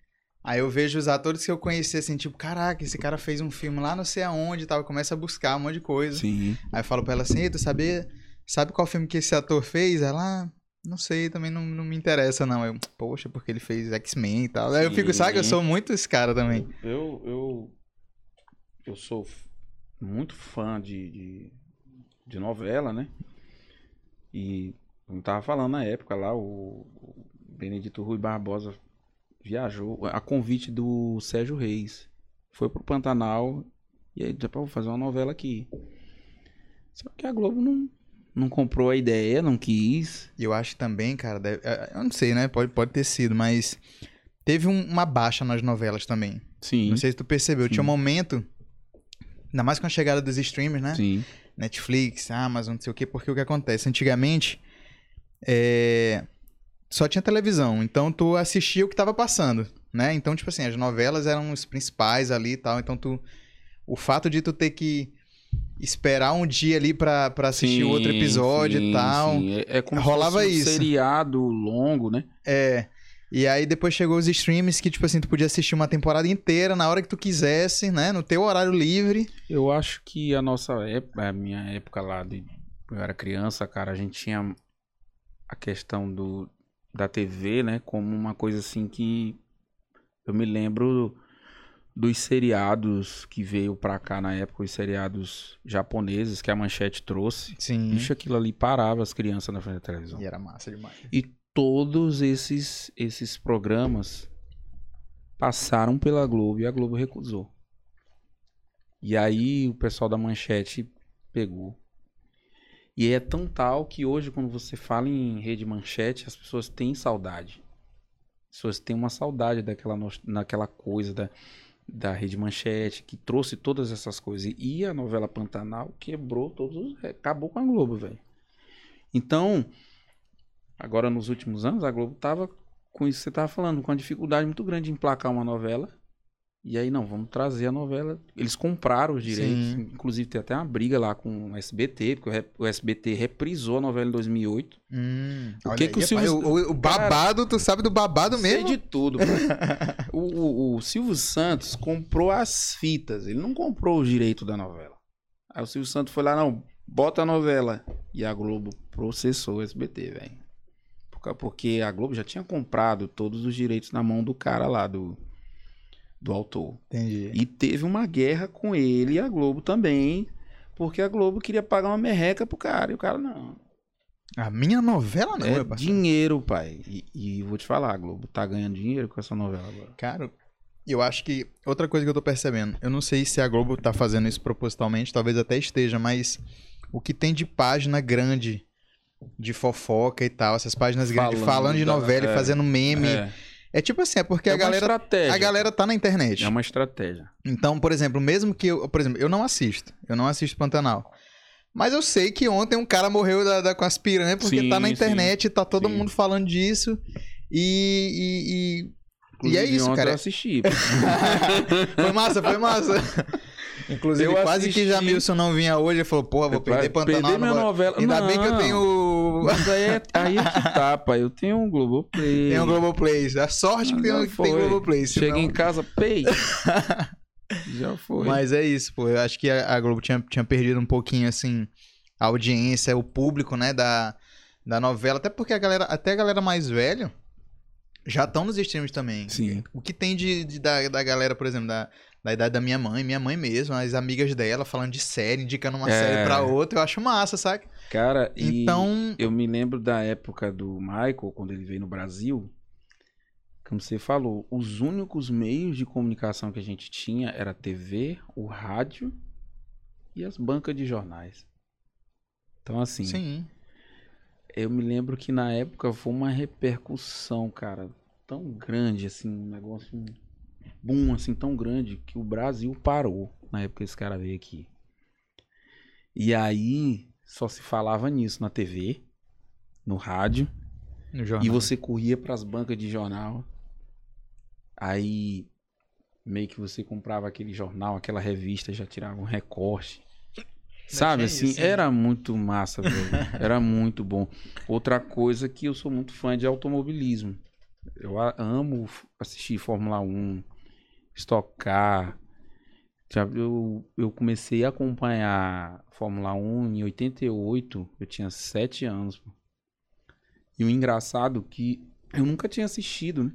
Aí eu vejo os atores que eu conheci assim, tipo, caraca, esse cara fez um filme lá não sei aonde e tal. Começa a buscar um monte de coisa. Sim. Aí eu falo pra ela assim, "Ei, tu sabe, sabe qual filme que esse ator fez? Ela, "Ah, não sei, também não, não me interessa não. Eu, poxa, porque ele fez X-Men e tal. Aí eu fico, sabe, que eu Sim. sou muito esse cara também. Eu, eu, eu sou muito fã de, de, de novela, né? E como tava falando na época lá, o, o Benedito Rui Barbosa viajou a convite do Sérgio Reis. Foi pro Pantanal e aí, depois vou fazer uma novela aqui. Só que a Globo não, não comprou a ideia, não quis. E eu acho também, cara, deve- eh, eu não sei, né? Pode, pode ter sido, mas teve um- uma baixa nas novelas também. Sim, Não sei se tu percebeu. Sim. Tinha um momento, ainda mais com a chegada dos streamers, né? sim. Netflix, Amazon, não sei o quê, porque o que acontece? Antigamente, é, só tinha televisão, então tu assistia o que tava passando, né? Então, tipo assim, as novelas eram os principais ali e tal, então tu... O fato de tu ter que esperar um dia ali pra, pra assistir Sim, outro episódio sim, e tal... sim. É, é como Rolava se fosse um isso. seriado longo, né? É. E aí depois chegou os streams que, tipo assim, tu podia assistir uma temporada inteira na hora que tu quisesse, né? No teu horário livre. Eu acho que a nossa época, a minha época lá de eu era criança, cara, a gente tinha a questão do da TV, né, como uma coisa assim que eu me lembro dos seriados que veio pra cá na época, os seriados japoneses que a Manchete trouxe. Sim. Bicho, aquilo ali parava as crianças na frente da televisão. E era massa demais. E todos esses esses programas passaram pela Globo e a Globo recusou. E aí o pessoal da Manchete pegou. E é tão tal que hoje, quando você fala em rede manchete, as pessoas têm saudade. As pessoas têm uma saudade daquela, daquela coisa da, da rede manchete, que trouxe todas essas coisas. E a novela Pantanal quebrou todos os. acabou com a Globo, velho. Então, agora nos últimos anos, a Globo tava com isso que você tava falando, com uma dificuldade muito grande de emplacar uma novela. E aí, não, vamos trazer a novela. Eles compraram os direitos. Sim. Inclusive, tem até uma briga lá com o SBT, porque o SBT reprisou a novela em 2008. Hum, O que aí, que o Silvio- o, o babado, tu sabe do babado Sei mesmo? de tudo, cara. o, o, o Silvio Santos comprou as fitas, ele não comprou o direito da novela. Aí o Silvio Santos foi lá, não, bota a novela. E a Globo processou o SBT, velho. Por ca- Porque a Globo já tinha comprado todos os direitos na mão do cara lá, do, do autor. Entendi. E teve uma guerra com ele e a Globo também, porque a Globo queria pagar uma merreca pro cara. E o cara, não. A minha novela não, é dinheiro, pai. E, e vou te falar, a Globo tá ganhando dinheiro com essa novela agora. Cara, eu acho que outra coisa que eu tô percebendo, eu não sei se a Globo tá fazendo isso propositalmente, talvez até esteja, mas o que tem de página grande de fofoca e tal, essas páginas grandes Falando falando de da- novela e é, fazendo meme. É, É, tipo assim, é porque é a uma galera estratégia. a galera tá na internet. É uma estratégia. Então, por exemplo, mesmo que eu, por exemplo, eu não assisto, eu não assisto Pantanal. Mas eu sei que ontem um cara morreu da, da- com as piranhas porque Sim, tá na sim. internet, tá todo Sim. mundo falando disso. E, e- Inclusive, é isso, cara. Eu assisti. e- foi massa, foi massa. Inclusive, Eu quase que assisti- Jamilson não vinha hoje, ele falou, porra, vou perder Pantanal. Perder minha novela. Ainda não, bem que eu tenho Mas aí é, aí é que tá, pai. Eu tenho um Globoplay. tem um Globoplay. A sorte que tem, que tem foi. Globoplay. Chega senão- em casa, pei. Já foi. Mas é isso, pô. Eu acho que a, a Globo tinha, tinha perdido um pouquinho, assim, a audiência, o público, né, da, da novela. Até porque a galera, até a galera mais velha já estão nos streams também. Sim. O que tem de, de- da, da galera, por exemplo, da, da idade da minha mãe, minha mãe mesmo, as amigas dela falando de série, indicando uma É. série pra outra, eu acho massa, saca? Cara, e Então, eu me lembro da época do Michael, quando ele veio no Brasil. Como você falou, os únicos meios de comunicação que a gente tinha era a TV, o rádio e as bancas de jornais. Então, assim, Sim. eu me lembro que na época foi uma repercussão, cara, tão grande, assim, um negócio, boom, assim, tão grande, que o Brasil parou na época que esse cara veio aqui. E aí, só se falava nisso na TV, no rádio, No e você corria pras bancas de jornal. Aí meio que você comprava aquele jornal, aquela revista, já tirava um recorte. Sabe assim, isso, era muito massa, velho. Era muito bom. Outra coisa que eu sou muito fã de automobilismo. Eu amo assistir Fórmula 1, Stock Car. Já, eu, eu comecei a acompanhar Fórmula 1 em 88, eu tinha 7 anos. E o engraçado que eu nunca tinha assistido, né?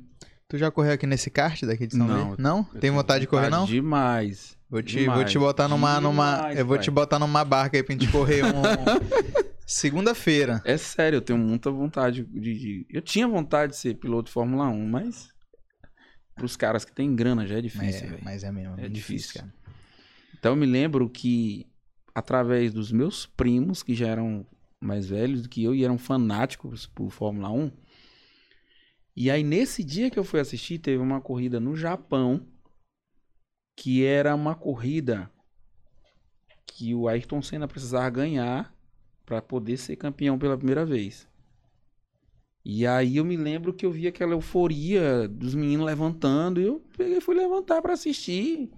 Tu já correu aqui nesse kart daqui de São Não, Luís? Não? Tem vontade de correr, não? Demais. Vou te, vou demais, te botar numa. numa demais, eu vou te pai. botar numa barca aí pra gente correr um. Segunda-feira. É sério, eu tenho muita vontade de, de- Eu tinha vontade de ser piloto de Fórmula 1, mas. Pros caras que têm grana já é difícil, É, velho. mas é mesmo. É É difícil, difícil. cara. Então eu me lembro que, através dos meus primos, que já eram mais velhos do que eu e eram fanáticos por Fórmula 1. E aí, nesse dia que eu fui assistir, teve uma corrida no Japão, que era uma corrida que o Ayrton Senna precisava ganhar para poder ser campeão pela primeira vez. E aí eu me lembro que eu vi aquela euforia dos meninos levantando e eu peguei fui levantar para assistir.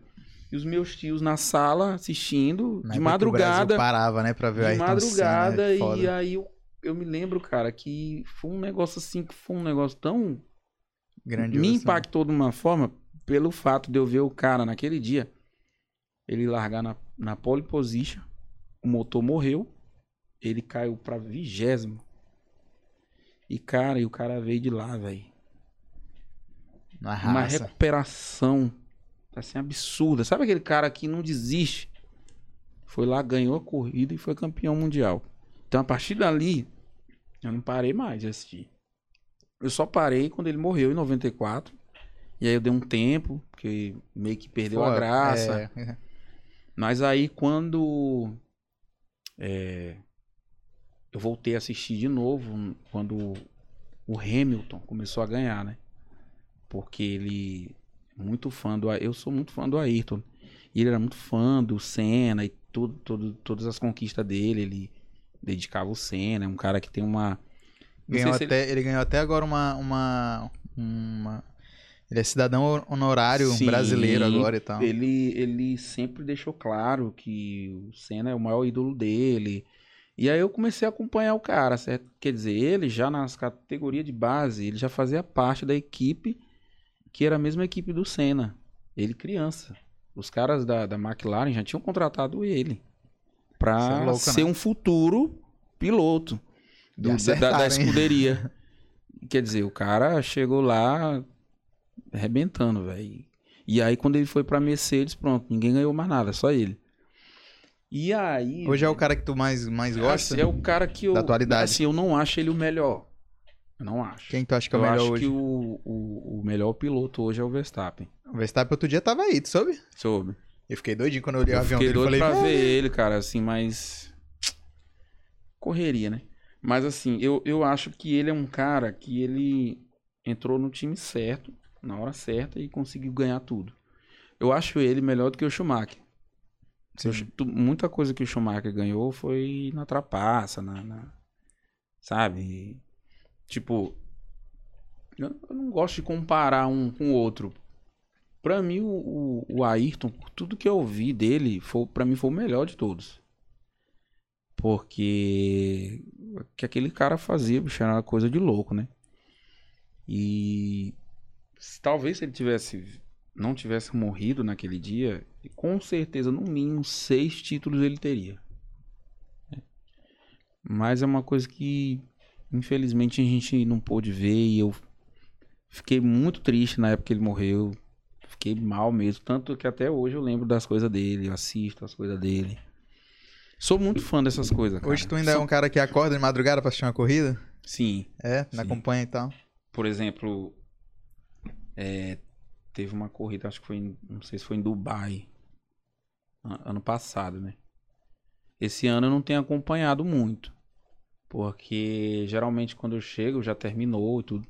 E os meus tios na sala assistindo Na de o madrugada parava, né, pra ver o de Ayrton madrugada Senna, é e aí eu, eu me lembro, cara, que foi um negócio assim, que foi um negócio tão Grandioso. me né? impactou de uma forma pelo fato de eu ver o cara naquele dia ele largar na, na pole position, o motor morreu, ele caiu pra vigésimo. E cara, e o cara veio de lá, velho. Na Uma recuperação assim absurda. Sabe aquele cara que não desiste? Foi lá, ganhou a corrida e foi campeão mundial. Então a partir dali, eu não parei mais de assistir. Eu só parei quando ele morreu em 94. E aí eu dei um tempo, porque meio que perdeu a graça. é, Mas aí quando é, eu voltei a assistir de novo, quando o Hamilton começou a ganhar, né? Porque ele muito fã do eu sou muito fã do Ayrton. E ele era muito fã do Senna e tudo, tudo, todas as conquistas dele, ele dedicava o Senna, é um cara que tem uma Ganhou se ele- até, ele... ganhou até agora uma, uma, uma... Ele é cidadão honorário Sim, brasileiro agora e tal. Ele, ele sempre deixou claro que o Senna é o maior ídolo dele. E aí eu comecei a acompanhar o cara, certo? Quer dizer, ele já nas categorias de base, ele já fazia parte da equipe que era a mesma equipe do Senna. Ele criança. Os caras da, da McLaren já tinham contratado ele pra é louco, ser né? um futuro piloto do- da- da, da escuderia. Quer dizer, o cara chegou lá arrebentando, velho. E aí, quando ele foi pra Mercedes, pronto, ninguém ganhou mais nada, só ele. E aí. Hoje é o cara que tu mais, mais gosta? assim, é o cara que eu. Da atualidade. Assim, eu não acho ele o melhor. Eu não acho. Quem tu acha que é o eu melhor acho hoje? que o, o, o melhor piloto hoje é o Verstappen. O Verstappen outro dia tava aí, tu soube? Soube? Eu fiquei doidinho quando eu olhei o Eu avião fiquei dele e doido falei, pra "Velho, ver ele, cara, assim, mas. Correria, né? Mas assim, eu, eu acho que ele é um cara que ele entrou no time certo, na hora certa e conseguiu ganhar tudo. Eu acho ele melhor do que o Schumacher. Eu muita coisa que o Schumacher ganhou foi na trapaça, na, na- sabe? Tipo, eu, não gosto de comparar um com o outro. Pra mim, o, o, Ayrton, tudo que eu vi dele, foi, pra mim foi o melhor de todos. Porque o que aquele cara fazia, bicho, era coisa de louco, né? E talvez se ele tivesse não tivesse morrido naquele dia, com certeza, no mínimo, seis títulos ele teria. Mas é uma coisa que, infelizmente, a gente não pôde ver e eu fiquei muito triste na época que ele morreu. Fiquei mal mesmo, tanto que até hoje eu lembro das coisas dele, eu assisto as coisas dele. Sou muito fã dessas coisas, cara. Hoje tu ainda é São- um cara que acorda de madrugada pra assistir uma corrida? Sim. É, me Sim. acompanha e tal. Por exemplo, é, teve uma corrida, acho que foi em, não sei se foi em Dubai, ano passado, né? Esse ano eu não tenho acompanhado muito. Porque geralmente quando eu chego já terminou e tudo.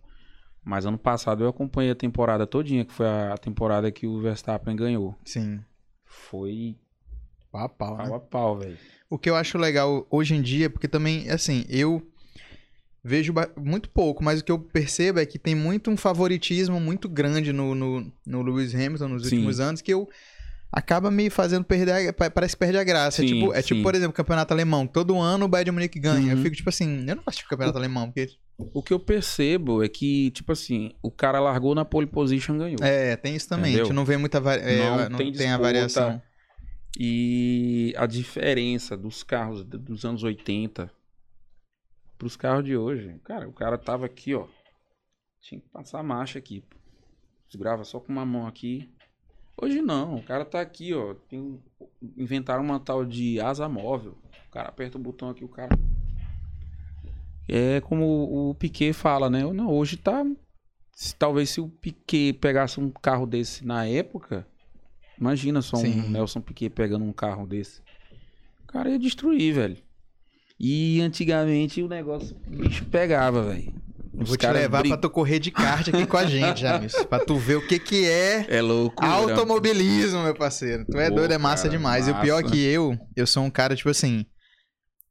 Mas ano passado eu acompanhei a temporada todinha, que foi a temporada que o Verstappen ganhou. Sim. Foi Pau a pau, né? pau a pau, velho. O que eu acho legal hoje em dia, porque também, assim, eu vejo muito pouco, mas o que eu percebo é que tem muito um favoritismo muito grande no, no, no Lewis Hamilton nos Sim. últimos anos, que eu acaba me fazendo perder, a- pa- parece que perde a graça. é Sim, tipo, é tipo, por exemplo, campeonato alemão. Todo ano o Bayern Munique ganha. Eu Uhum. fico tipo assim, eu não gosto de campeonato alemão, porque O que eu percebo é que, tipo assim, o cara largou na pole position e ganhou. é, tem isso também. A gente Entendeu? não vê muita vari... é, Não não tem tem, a variação. E a diferença dos carros dos anos 80 pros carros de hoje. Cara, o cara tava aqui, ó. Tinha que passar a marcha aqui. Segurava só com uma mão aqui. Hoje não, o cara tá aqui, ó. Tem, um- inventaram uma tal de asa móvel. O cara aperta o botão aqui, o cara. É como o Piquet fala, né? Não, hoje tá. se- talvez se o Piquet pegasse um carro desse na época, imagina só Sim. um Nelson Piquet pegando um carro desse. O cara ia destruir, velho. E antigamente o negócio, o bicho pegava, velho. Os vou te levar brig- pra tu correr de kart aqui com a gente, James. Pra tu ver o que que é É louco. Automobilismo, meu parceiro. Tu é Pô, doido, é massa cara, demais. E o pior é massa. que eu, eu sou um cara, tipo assim.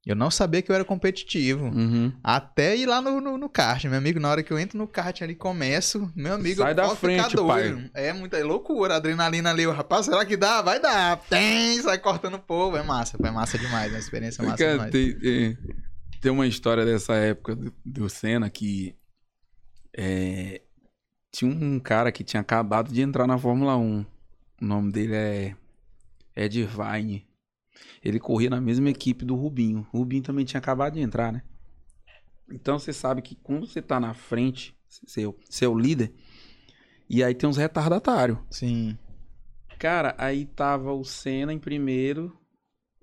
Eu não sabia que eu era competitivo. Uhum. Até ir lá no, no, no kart, meu amigo. Na hora que eu entro no kart ali começo, meu amigo, Sai eu da frente, doido. É muita loucura, a adrenalina ali. Rapaz, será que dá? Vai dar. Tem, sai cortando o povo. É massa, é massa demais. É uma experiência massa Cara, demais. tem, tem- tem uma história dessa época do, do Senna que é, tinha um cara que tinha acabado de entrar na Fórmula 1. O nome dele é Ed Vine. Ele corria na mesma equipe do Rubinho. O Rubinho também tinha acabado de entrar, né? Então você sabe que quando você tá na frente, seu, seu líder, e aí tem uns retardatários. Sim. Cara, aí tava o Senna em primeiro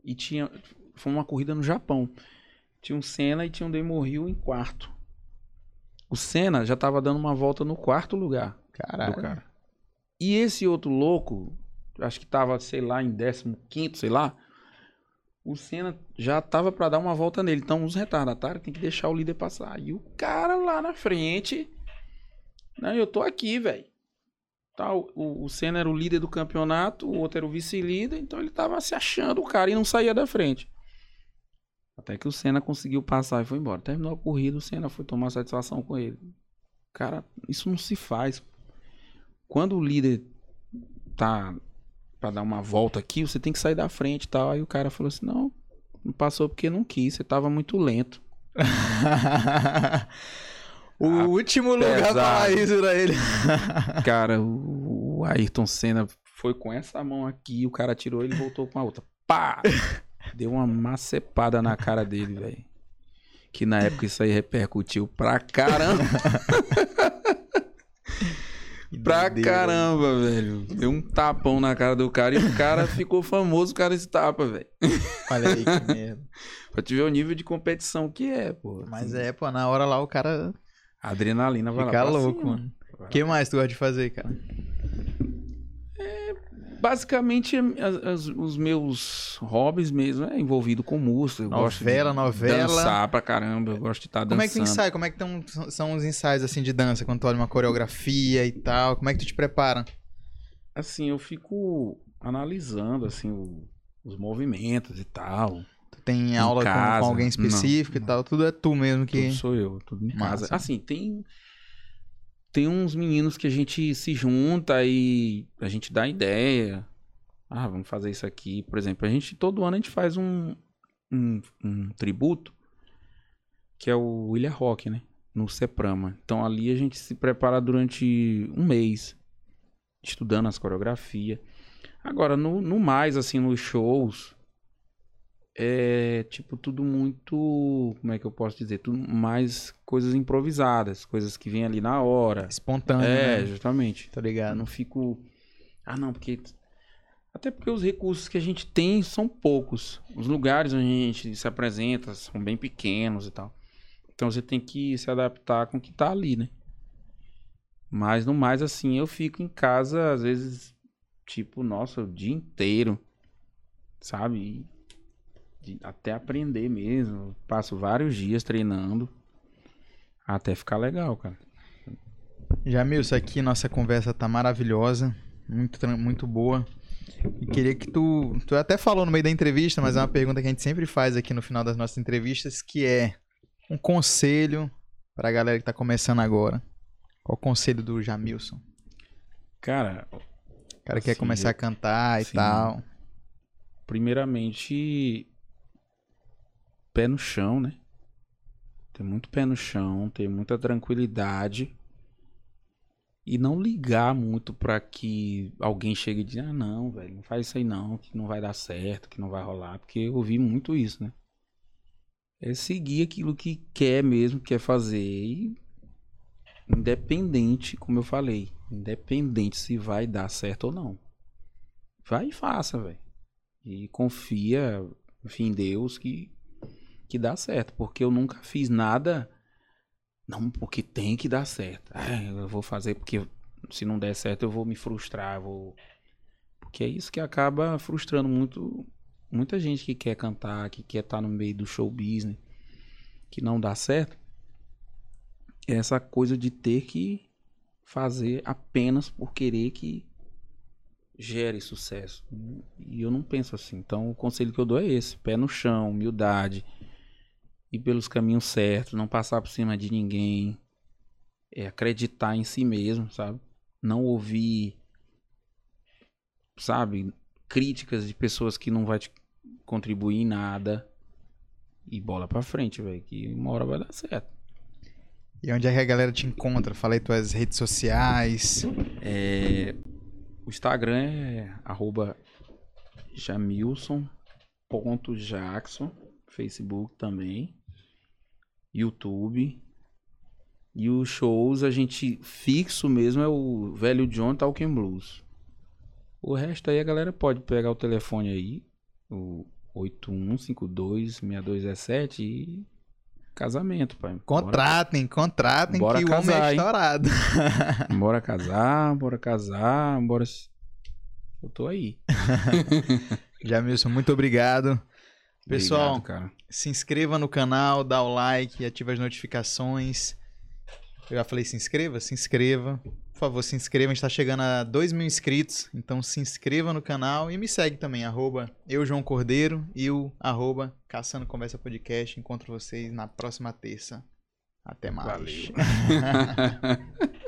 e tinha. Foi uma corrida no Japão. Tinha um Senna e tinha um Damon Hill em quarto. O Senna já tava dando uma volta no quarto lugar Caralho. do cara. E esse outro louco, acho que tava, sei lá, em 15, sei lá. O Senna já tava pra dar uma volta nele. Então os retardatários tem que deixar o líder passar. E o cara lá na frente. Não, eu tô aqui, velho. Tá, o, o Senna era o líder do campeonato, o outro era o vice-líder, então ele tava se achando o cara e não saía da frente. Até que o Senna conseguiu passar e foi embora. Terminou a corrida, o Senna foi tomar satisfação com ele. Cara, isso não se faz. Quando o líder tá pra dar uma volta aqui, você tem que sair da frente e tal. Aí o cara falou assim: não, não passou porque não quis, você tava muito lento. o Ah, último lugar pesado. falar isso pra ele. Cara, o, o Ayrton Senna foi com essa mão aqui, o cara tirou ele e voltou com a outra. Pá! Deu uma macepada na cara dele, velho. Que na época isso aí repercutiu pra caramba. pra doideira. caramba, velho. Deu um tapão na cara do cara e o cara ficou famoso, o cara se tapa, velho. Olha aí que merda. Pra te ver o nível de competição que é, pô. Mas é, pô, na hora lá o cara A adrenalina vai fica lá pra louco, cima. mano. O que mais tu gosta de fazer, cara? Basicamente, as- as- os meus hobbies mesmo é envolvido com música. Eu gosto Novela, novela. dançar pra caramba. Eu gosto de estar dançando. Como é que tu ensaia? Como é que tão- são os ensaios assim de dança? Quando tu olha uma coreografia e tal, como é que tu te prepara? Assim, eu fico analisando assim o- os movimentos e tal. Tu tem aula com- com, alguém Não, específico e não. tal? Tudo é tu mesmo que. Tudo sou eu, tudo em casa. Massa. Assim, tem tem uns meninos que a gente se junta e a gente dá ideia. Ah, vamos fazer isso aqui. Por exemplo, a gente todo ano a gente faz um um, um tributo que é o William Rock, né? No Seprama. Então ali a gente se prepara durante um mês estudando as coreografias. Agora, no, no mais, assim, nos shows, é tipo tudo muito. Como é que eu posso dizer? Tudo mais coisas improvisadas, coisas que vêm ali na hora. Espontâneo, É, né? justamente. Tá Eu ligado? não fico. Ah, não, porque. Até porque os recursos que a gente tem são poucos. Os lugares onde a gente se apresenta são bem pequenos e tal. Então você tem que se adaptar com o que tá ali, né? Mas no mais, assim, eu fico em casa, às vezes, tipo, nossa, o dia inteiro. Sabe? De até aprender mesmo. Passo vários dias treinando até ficar legal, cara. Jamilson, aqui nossa conversa tá maravilhosa, muito, muito boa. E queria que tu. Tu até falou no meio da entrevista, mas é uma pergunta que a gente sempre faz aqui no final das nossas entrevistas, que é um conselho pra galera que tá começando agora. Qual o conselho do Jamilson? Cara, O cara quer Assim, começar a cantar e sim. tal. primeiramente, pé no chão, né? Ter muito pé no chão, ter muita tranquilidade e não ligar muito pra que alguém chegue e diga: ah, não, velho, não faz isso aí não, que não vai dar certo, que não vai rolar, porque eu ouvi muito isso, né? É seguir aquilo que quer mesmo, quer fazer e independente, como eu falei, independente se vai dar certo ou não. Vai e faça, velho. E confia, enfim, em Deus que, que dá certo. Porque eu nunca fiz nada. Não, porque tem que dar certo. Ah, eu vou fazer porque se não der certo eu vou me frustrar. Vou... Porque é isso que acaba frustrando muito muita gente que quer cantar, que quer estar no meio do show business, que não dá certo. É essa coisa de ter que fazer apenas por querer que gere sucesso. E eu não penso assim. Então, o conselho que eu dou é esse: pé no chão, humildade, ir pelos caminhos certos, não passar por cima de ninguém, é acreditar em si mesmo, sabe? Não ouvir, sabe, críticas de pessoas que não vai te contribuir em nada. E bola pra frente, velho, que uma hora vai dar certo. E onde é que a galera te encontra? Fala aí tuas redes sociais. É, o Instagram é arroba jamilson.jackson. Facebook também. YouTube. E os shows a gente fixo mesmo é o velho John Talking Blues. O resto aí a galera pode pegar o telefone aí, o 81526217 e casamento, pai. Bora- Contratem, contratem Bora que o homem casar, é estourado. Bora casar, bora casar, bora. Eu tô aí. Jamilson, muito obrigado. Pessoal, Obrigado, cara. se inscreva no canal, dá o like, ativa as notificações. Eu já falei se inscreva? Se inscreva. Por favor, se inscreva. A gente tá chegando a 2 mil inscritos. Então se inscreva no canal e me segue também, arroba eu, João Cordeiro, e o arroba Caçando Conversa Podcast. Encontro vocês na próxima terça. Até mais. Valeu.